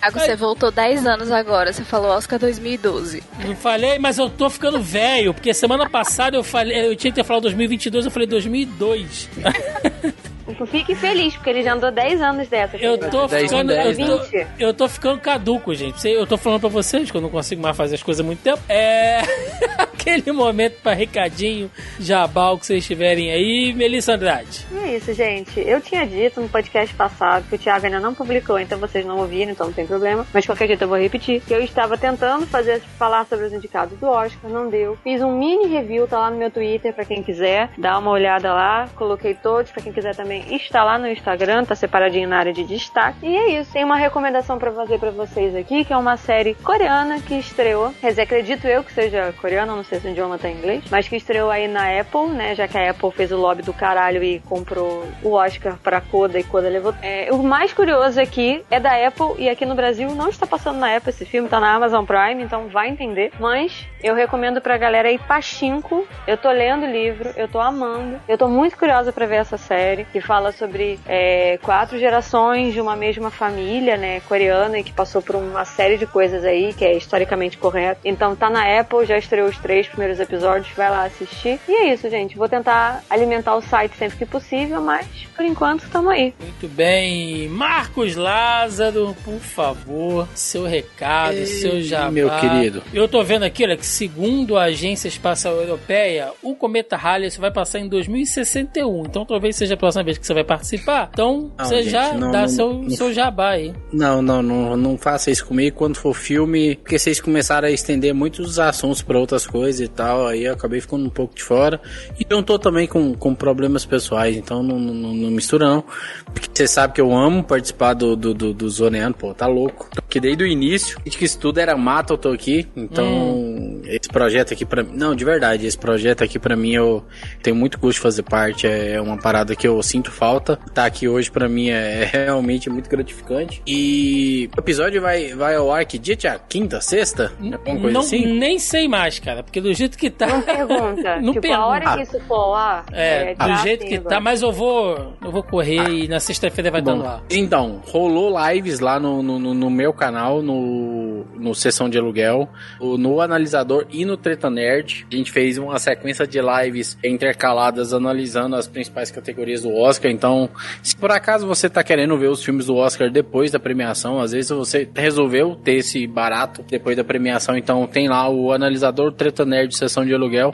Ah, você voltou 10 anos agora, você falou Oscar 2012. Não falei, mas eu tô ficando velho, porque semana passada eu falei, eu tinha que ter falado 2022, eu falei 2002. [LAUGHS] Fique feliz, porque ele já andou 10 anos dessa. Eu tô 10 em ficando, eu 10, tô, 20. eu tô ficando caduco, gente. Eu tô falando pra vocês que eu não consigo mais fazer as coisas há muito tempo. É [LAUGHS] aquele momento pra recadinho, jabal que vocês tiverem aí, Melissa Andrade. E é isso, gente. Eu tinha dito no podcast passado que o Thiago ainda não publicou, então vocês não ouviram, então não tem problema. Mas de qualquer jeito eu vou repetir. Que eu estava tentando fazer falar sobre os indicados do Oscar, não deu. Fiz um mini review, tá lá no meu Twitter pra quem quiser. Dá uma olhada lá. Coloquei todos pra quem quiser também. Está lá no Instagram, tá separadinho na área de destaque. E é isso. Tem uma recomendação pra fazer pra vocês aqui, que é uma série coreana que estreou. Quer dizer, acredito eu que seja coreana, não sei se o idioma tá em inglês, mas que estreou aí na Apple, né? Já que a Apple fez o lobby do caralho e comprou o Oscar pra Coda e Coda levou. É, o mais curioso aqui é da Apple e aqui no Brasil não está passando na Apple esse filme, tá na Amazon Prime, então vai entender. Mas eu recomendo pra galera aí Pachinko. Eu tô lendo o livro, eu tô amando. Eu tô muito curiosa pra ver essa série que fala sobre é, quatro gerações de uma mesma família, né, coreana, e que passou por uma série de coisas aí, que é historicamente correto. Então tá na Apple, já estreou os três primeiros episódios, vai lá assistir. E é isso, gente. Vou tentar alimentar o site sempre que possível, mas por enquanto estamos aí. Muito bem. Marcos Lázaro, por favor, seu recado, Ei, seu jabá. meu querido. Eu tô vendo aqui, olha, que segundo a Agência Espacial Europeia, o cometa Halley vai passar em 2061. Então talvez seja a próxima vez que você vai participar. Então Não, você gente, já não, dá não, seu, não. seu jabá aí. Não, não, não, não faça isso comigo quando for filme, porque vocês começaram a estender muitos assuntos pra outras coisas e tal, aí eu acabei ficando um pouco de fora. E eu tô também com, com problemas pessoais, então não, não, não- não mistura não. Porque você sabe que eu amo participar do, do, do, do Zoneando, pô, tá louco. Porque desde o início, desde que isso tudo era mato, eu tô aqui, então esse projeto aqui pra mim, não, de verdade, esse projeto aqui pra mim eu tenho muito gosto de fazer parte, é uma parada que eu sinto falta. Tá aqui hoje pra mim é realmente muito gratificante. E o episódio vai, vai ao ar que dia, Tiago? Quinta, sexta? Alguma coisa não, assim? Nem sei mais, cara, porque do jeito que tá. Não pergunta. [LAUGHS] Não tipo, pergunta. a hora que isso for lá, É, do tá jeito que tá, mas eu vou. Eu vou correr e na sexta-feira vai estar Bom, ar. então, rolou lives lá no, no, no- meu canal, no, no Sessão de Aluguel, no Analisador e no Treta Nerd. A gente fez uma sequência de lives intercaladas analisando as principais categorias do Oscar. Então, se por acaso você tá querendo ver os filmes do Oscar depois da premiação, às vezes você resolveu ter esse barato depois da premiação, então tem lá o Analisador, Treta Nerd, Sessão de Aluguel.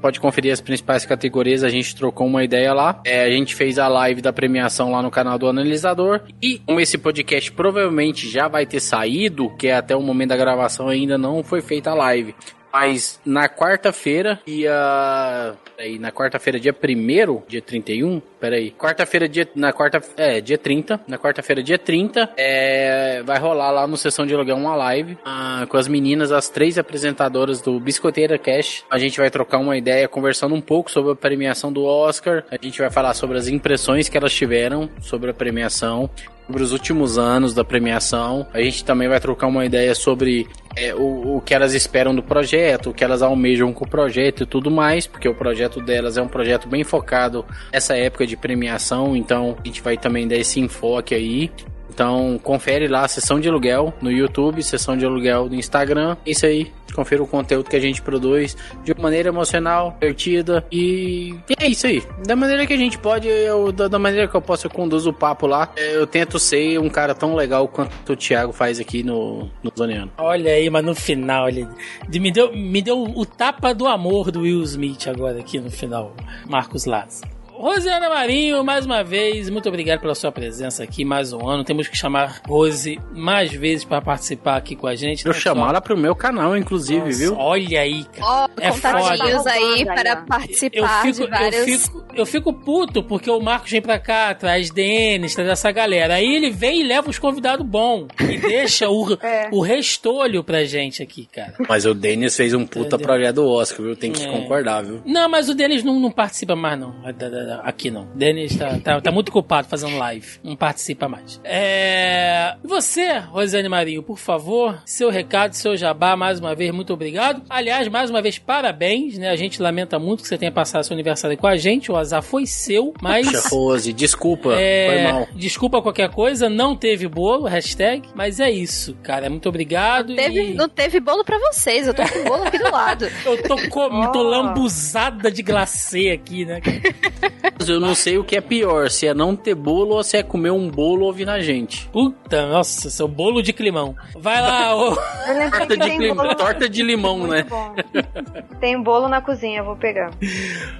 Pode conferir as principais categorias, a gente trocou uma ideia lá. É, a gente fez a live da premiação lá no canal do Analisador. E como esse podcast provavelmente já vai ter saído, que é até o momento da gravação ainda não foi feita a live. Mas na quarta-feira, dia. Peraí, na quarta-feira, dia 1 dia 31, peraí. Quarta-feira, dia. Na quarta. É, dia 30. Na quarta-feira, dia 30, é, vai rolar lá no Sessão de Aluguel uma live ah, com as meninas, as três apresentadoras do Biscoiteira Cash. A gente vai trocar uma ideia conversando um pouco sobre a premiação do Oscar. A gente vai falar sobre as impressões que elas tiveram sobre a premiação sobre os últimos anos da premiação. A gente também vai trocar uma ideia sobre é, o, o que elas esperam do projeto, o que elas almejam com o projeto e tudo mais, porque o projeto delas é um projeto bem focado nessa época de premiação, então a gente vai também dar esse enfoque aí. Então, confere lá a sessão de aluguel no YouTube, sessão de aluguel no Instagram. Isso aí, confira o conteúdo que a gente produz de maneira emocional, divertida e é isso aí. Da maneira que a gente pode, eu, da, maneira que eu posso, eu conduzo o papo lá. É, Eu tento ser um cara tão legal quanto o Thiago faz aqui no, no Zoneano. Olha aí, mas no final ele me deu, me deu o tapa do amor do Will Smith agora aqui no final, Marcos Lázaro. Rosiana Marinho, mais uma vez, muito obrigado pela sua presença aqui, mais um ano. Temos que chamar Rose mais vezes para participar aqui com a gente. Eu não só- chamar ela pro meu canal, inclusive, Nossa, viu? Olha aí, cara. Ó, É contatinhos foda. aí Tá para ó. Eu participar fico, de eu, vários. fico, eu fico puto porque o Marcos vem pra cá, traz Denis, traz essa galera. Aí ele vem e leva os convidados bons e [LAUGHS] deixa o, É. o restolho pra gente aqui, cara. Mas o Denis fez um puta Entendeu? projeto do Oscar, viu? Tem que É. concordar, viu? Não, mas o Denis não, não participa mais, não. Da- da- da- Aqui não. O Denis tá, tá, tá muito ocupado fazendo live. Não participa mais. É... Você, Rosane Marinho, por favor, seu recado, seu jabá, mais uma vez, muito obrigado. Aliás, mais uma vez, parabéns, né? A gente lamenta muito que você tenha passado seu aniversário com a gente. O azar foi seu, mas. Tia Rose, desculpa, É, foi mal. Desculpa qualquer coisa, não teve bolo, hashtag, mas é isso, cara. Muito obrigado. Teve, e... Não teve bolo pra vocês, eu tô com bolo aqui do lado. [LAUGHS] Eu tô, com... tô Oh. lambuzada de glacê aqui, né? [LAUGHS] Mas Eu não sei o que é pior, se é não ter bolo ou se é comer um bolo ou vir na gente. Puta, nossa, seu bolo de climão. Vai lá, ô. [LAUGHS] Torta de, tem clim- bolo. torta de limão, Muito né? bom. Tem bolo na cozinha, vou pegar.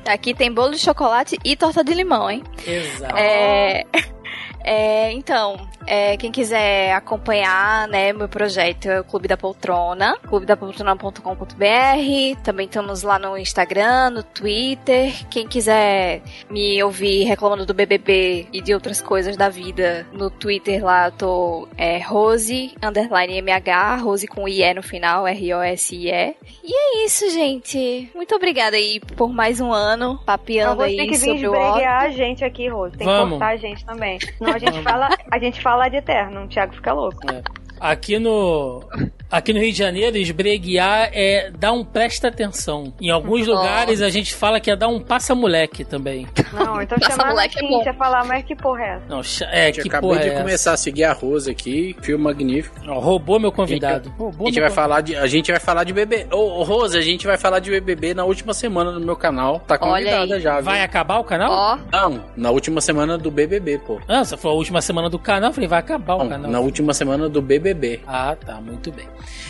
Aqui tem bolo de chocolate e torta de limão, hein? Exato. É, [LAUGHS] é, então, é, quem quiser acompanhar, né, meu projeto é o Clube da Poltrona, clubedapoltrona.com.br. Também estamos lá no Instagram, no Twitter. Quem quiser me ouvir reclamando do BBB e de outras coisas da vida, no Twitter lá eu tô é, Rose, underline MH, Rose com IE no final, R-O-S-I-E. E é isso, gente. Muito obrigada aí por mais um ano, papeando você aí tem que vir sobre o Oscar. esbreguear a gente aqui, Rose. Tem Vamos. que cortar a gente também. Senão a gente fala, a gente fala de eterno, o Thiago fica louco. É. Aqui no. Aqui no Rio de Janeiro, esbreguear é dar um presta atenção. Em alguns lugares a gente fala que é dar um passa-moleque também. Não, então Passa chamar moleque é assim, bom. você falar, mas que porra é essa? Não, é, que acabei porra de é essa? começar a seguir a Rose aqui, filme magnífico. Não, roubou meu convidado. A Roubou gente meu vai falar de, a gente vai falar de BBB. Ô, ô, Rose, a gente vai falar de BBB na última semana no meu canal. Tá convidada já, viu? Vai acabar o canal? Ó, Não, na última semana do BBB, pô. Ah, você falou a última semana do canal. Eu falei, vai acabar o Não, canal. na última semana do BBB. Ah, tá, muito bem.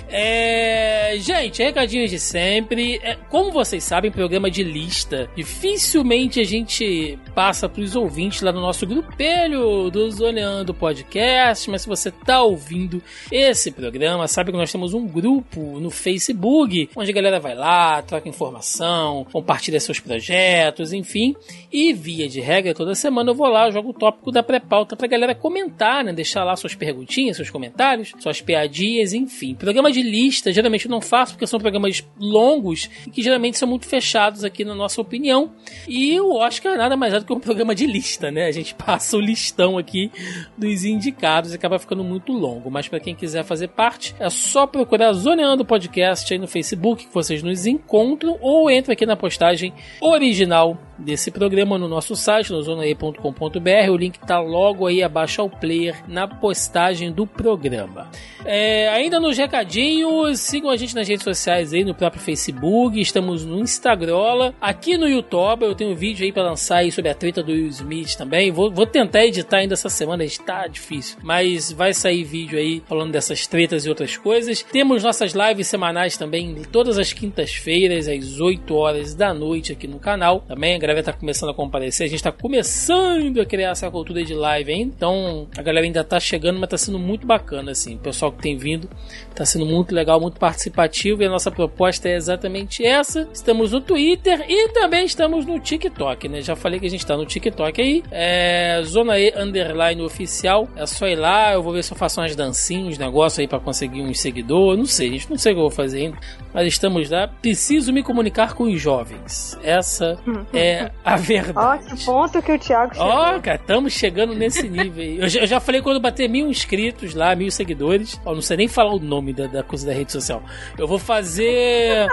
É, gente, recadinhos de sempre. É, como vocês sabem, programa de lista. Dificilmente a gente passa pros ouvintes lá no nosso grupelho do Zoneando Podcast. Mas se você tá ouvindo esse programa, sabe que nós temos um grupo no Facebook, onde a galera vai lá, troca informação, compartilha seus projetos, enfim. E via de regra, toda semana eu vou lá, jogo o tópico da pré-pauta pra galera comentar, né? Deixar lá suas perguntinhas, seus comentários, suas piadinhas, enfim. Programa de lista, geralmente eu não faço porque são programas longos e que geralmente são muito fechados aqui na nossa opinião. E o Oscar nada mais é do que um programa de lista, né? A gente [LAUGHS] passa o listão aqui dos indicados e acaba ficando muito longo. Mas para quem quiser fazer parte, é só procurar Zoneando Podcast aí no Facebook que vocês nos encontram ou entra aqui na postagem original desse programa no nosso site, no zonae.com.br. O link tá logo aí abaixo ao player na postagem do programa. É, ainda nos recadinhos, sigam a gente nas redes sociais aí, no próprio Facebook, estamos no Instagram, aqui no YouTube, eu tenho um vídeo aí pra lançar aí sobre a treta do Will Smith também. Vou, vou tentar editar ainda essa semana, está difícil, mas vai sair vídeo aí falando dessas tretas e outras coisas. Temos nossas lives semanais também, todas as quintas-feiras, às 8 horas da noite aqui no canal. Também a galera tá começando a comparecer, a gente tá começando a criar essa cultura de live ainda, então a galera ainda tá chegando, mas tá sendo muito bacana, assim. O pessoal que tem vindo tá sendo muito legal, muito participativo e a nossa proposta é exatamente essa. Estamos no Twitter e também estamos no TikTok, né? Já falei que a gente tá no TikTok aí, é Zona E Underline Oficial. É só ir lá, eu vou ver se eu faço umas dancinhas, uns negócios aí pra conseguir uns seguidores. Não sei, gente, não sei o que eu vou fazer ainda, mas estamos lá. Preciso me comunicar com os jovens. Essa [LAUGHS] é a Ó, verdade. que ponto que o Thiago chegou. Ó, cara, estamos chegando nesse nível aí. Eu já, eu já falei quando bater mil inscritos lá, mil seguidores. Ó, não sei nem falar o nome da, da coisa da rede social. Eu vou fazer.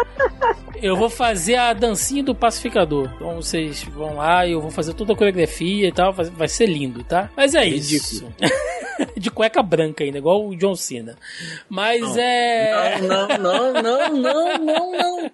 Eu vou fazer a dancinha do pacificador. Então vocês vão lá e eu vou fazer toda a coreografia e tal. Vai, ser lindo, tá? Mas é isso. [LAUGHS] De cueca branca ainda, igual o John Cena. Mas é. Não, não, não, não, não, não.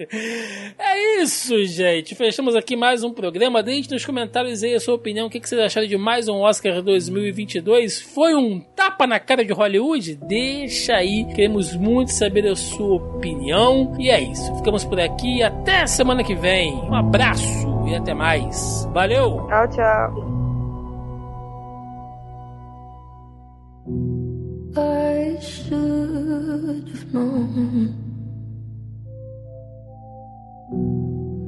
[LAUGHS] É isso, gente. Fechamos aqui mais um programa. Deixe nos comentários aí a sua opinião. O que vocês acharam de mais um Oscar 2022? Foi um tapa na cara de Hollywood? Deixa aí. Queremos muito saber a sua opinião. E é isso. Ficamos por aqui. Até semana que vem. Um abraço e até mais. Valeu! Tchau, tchau. I should have known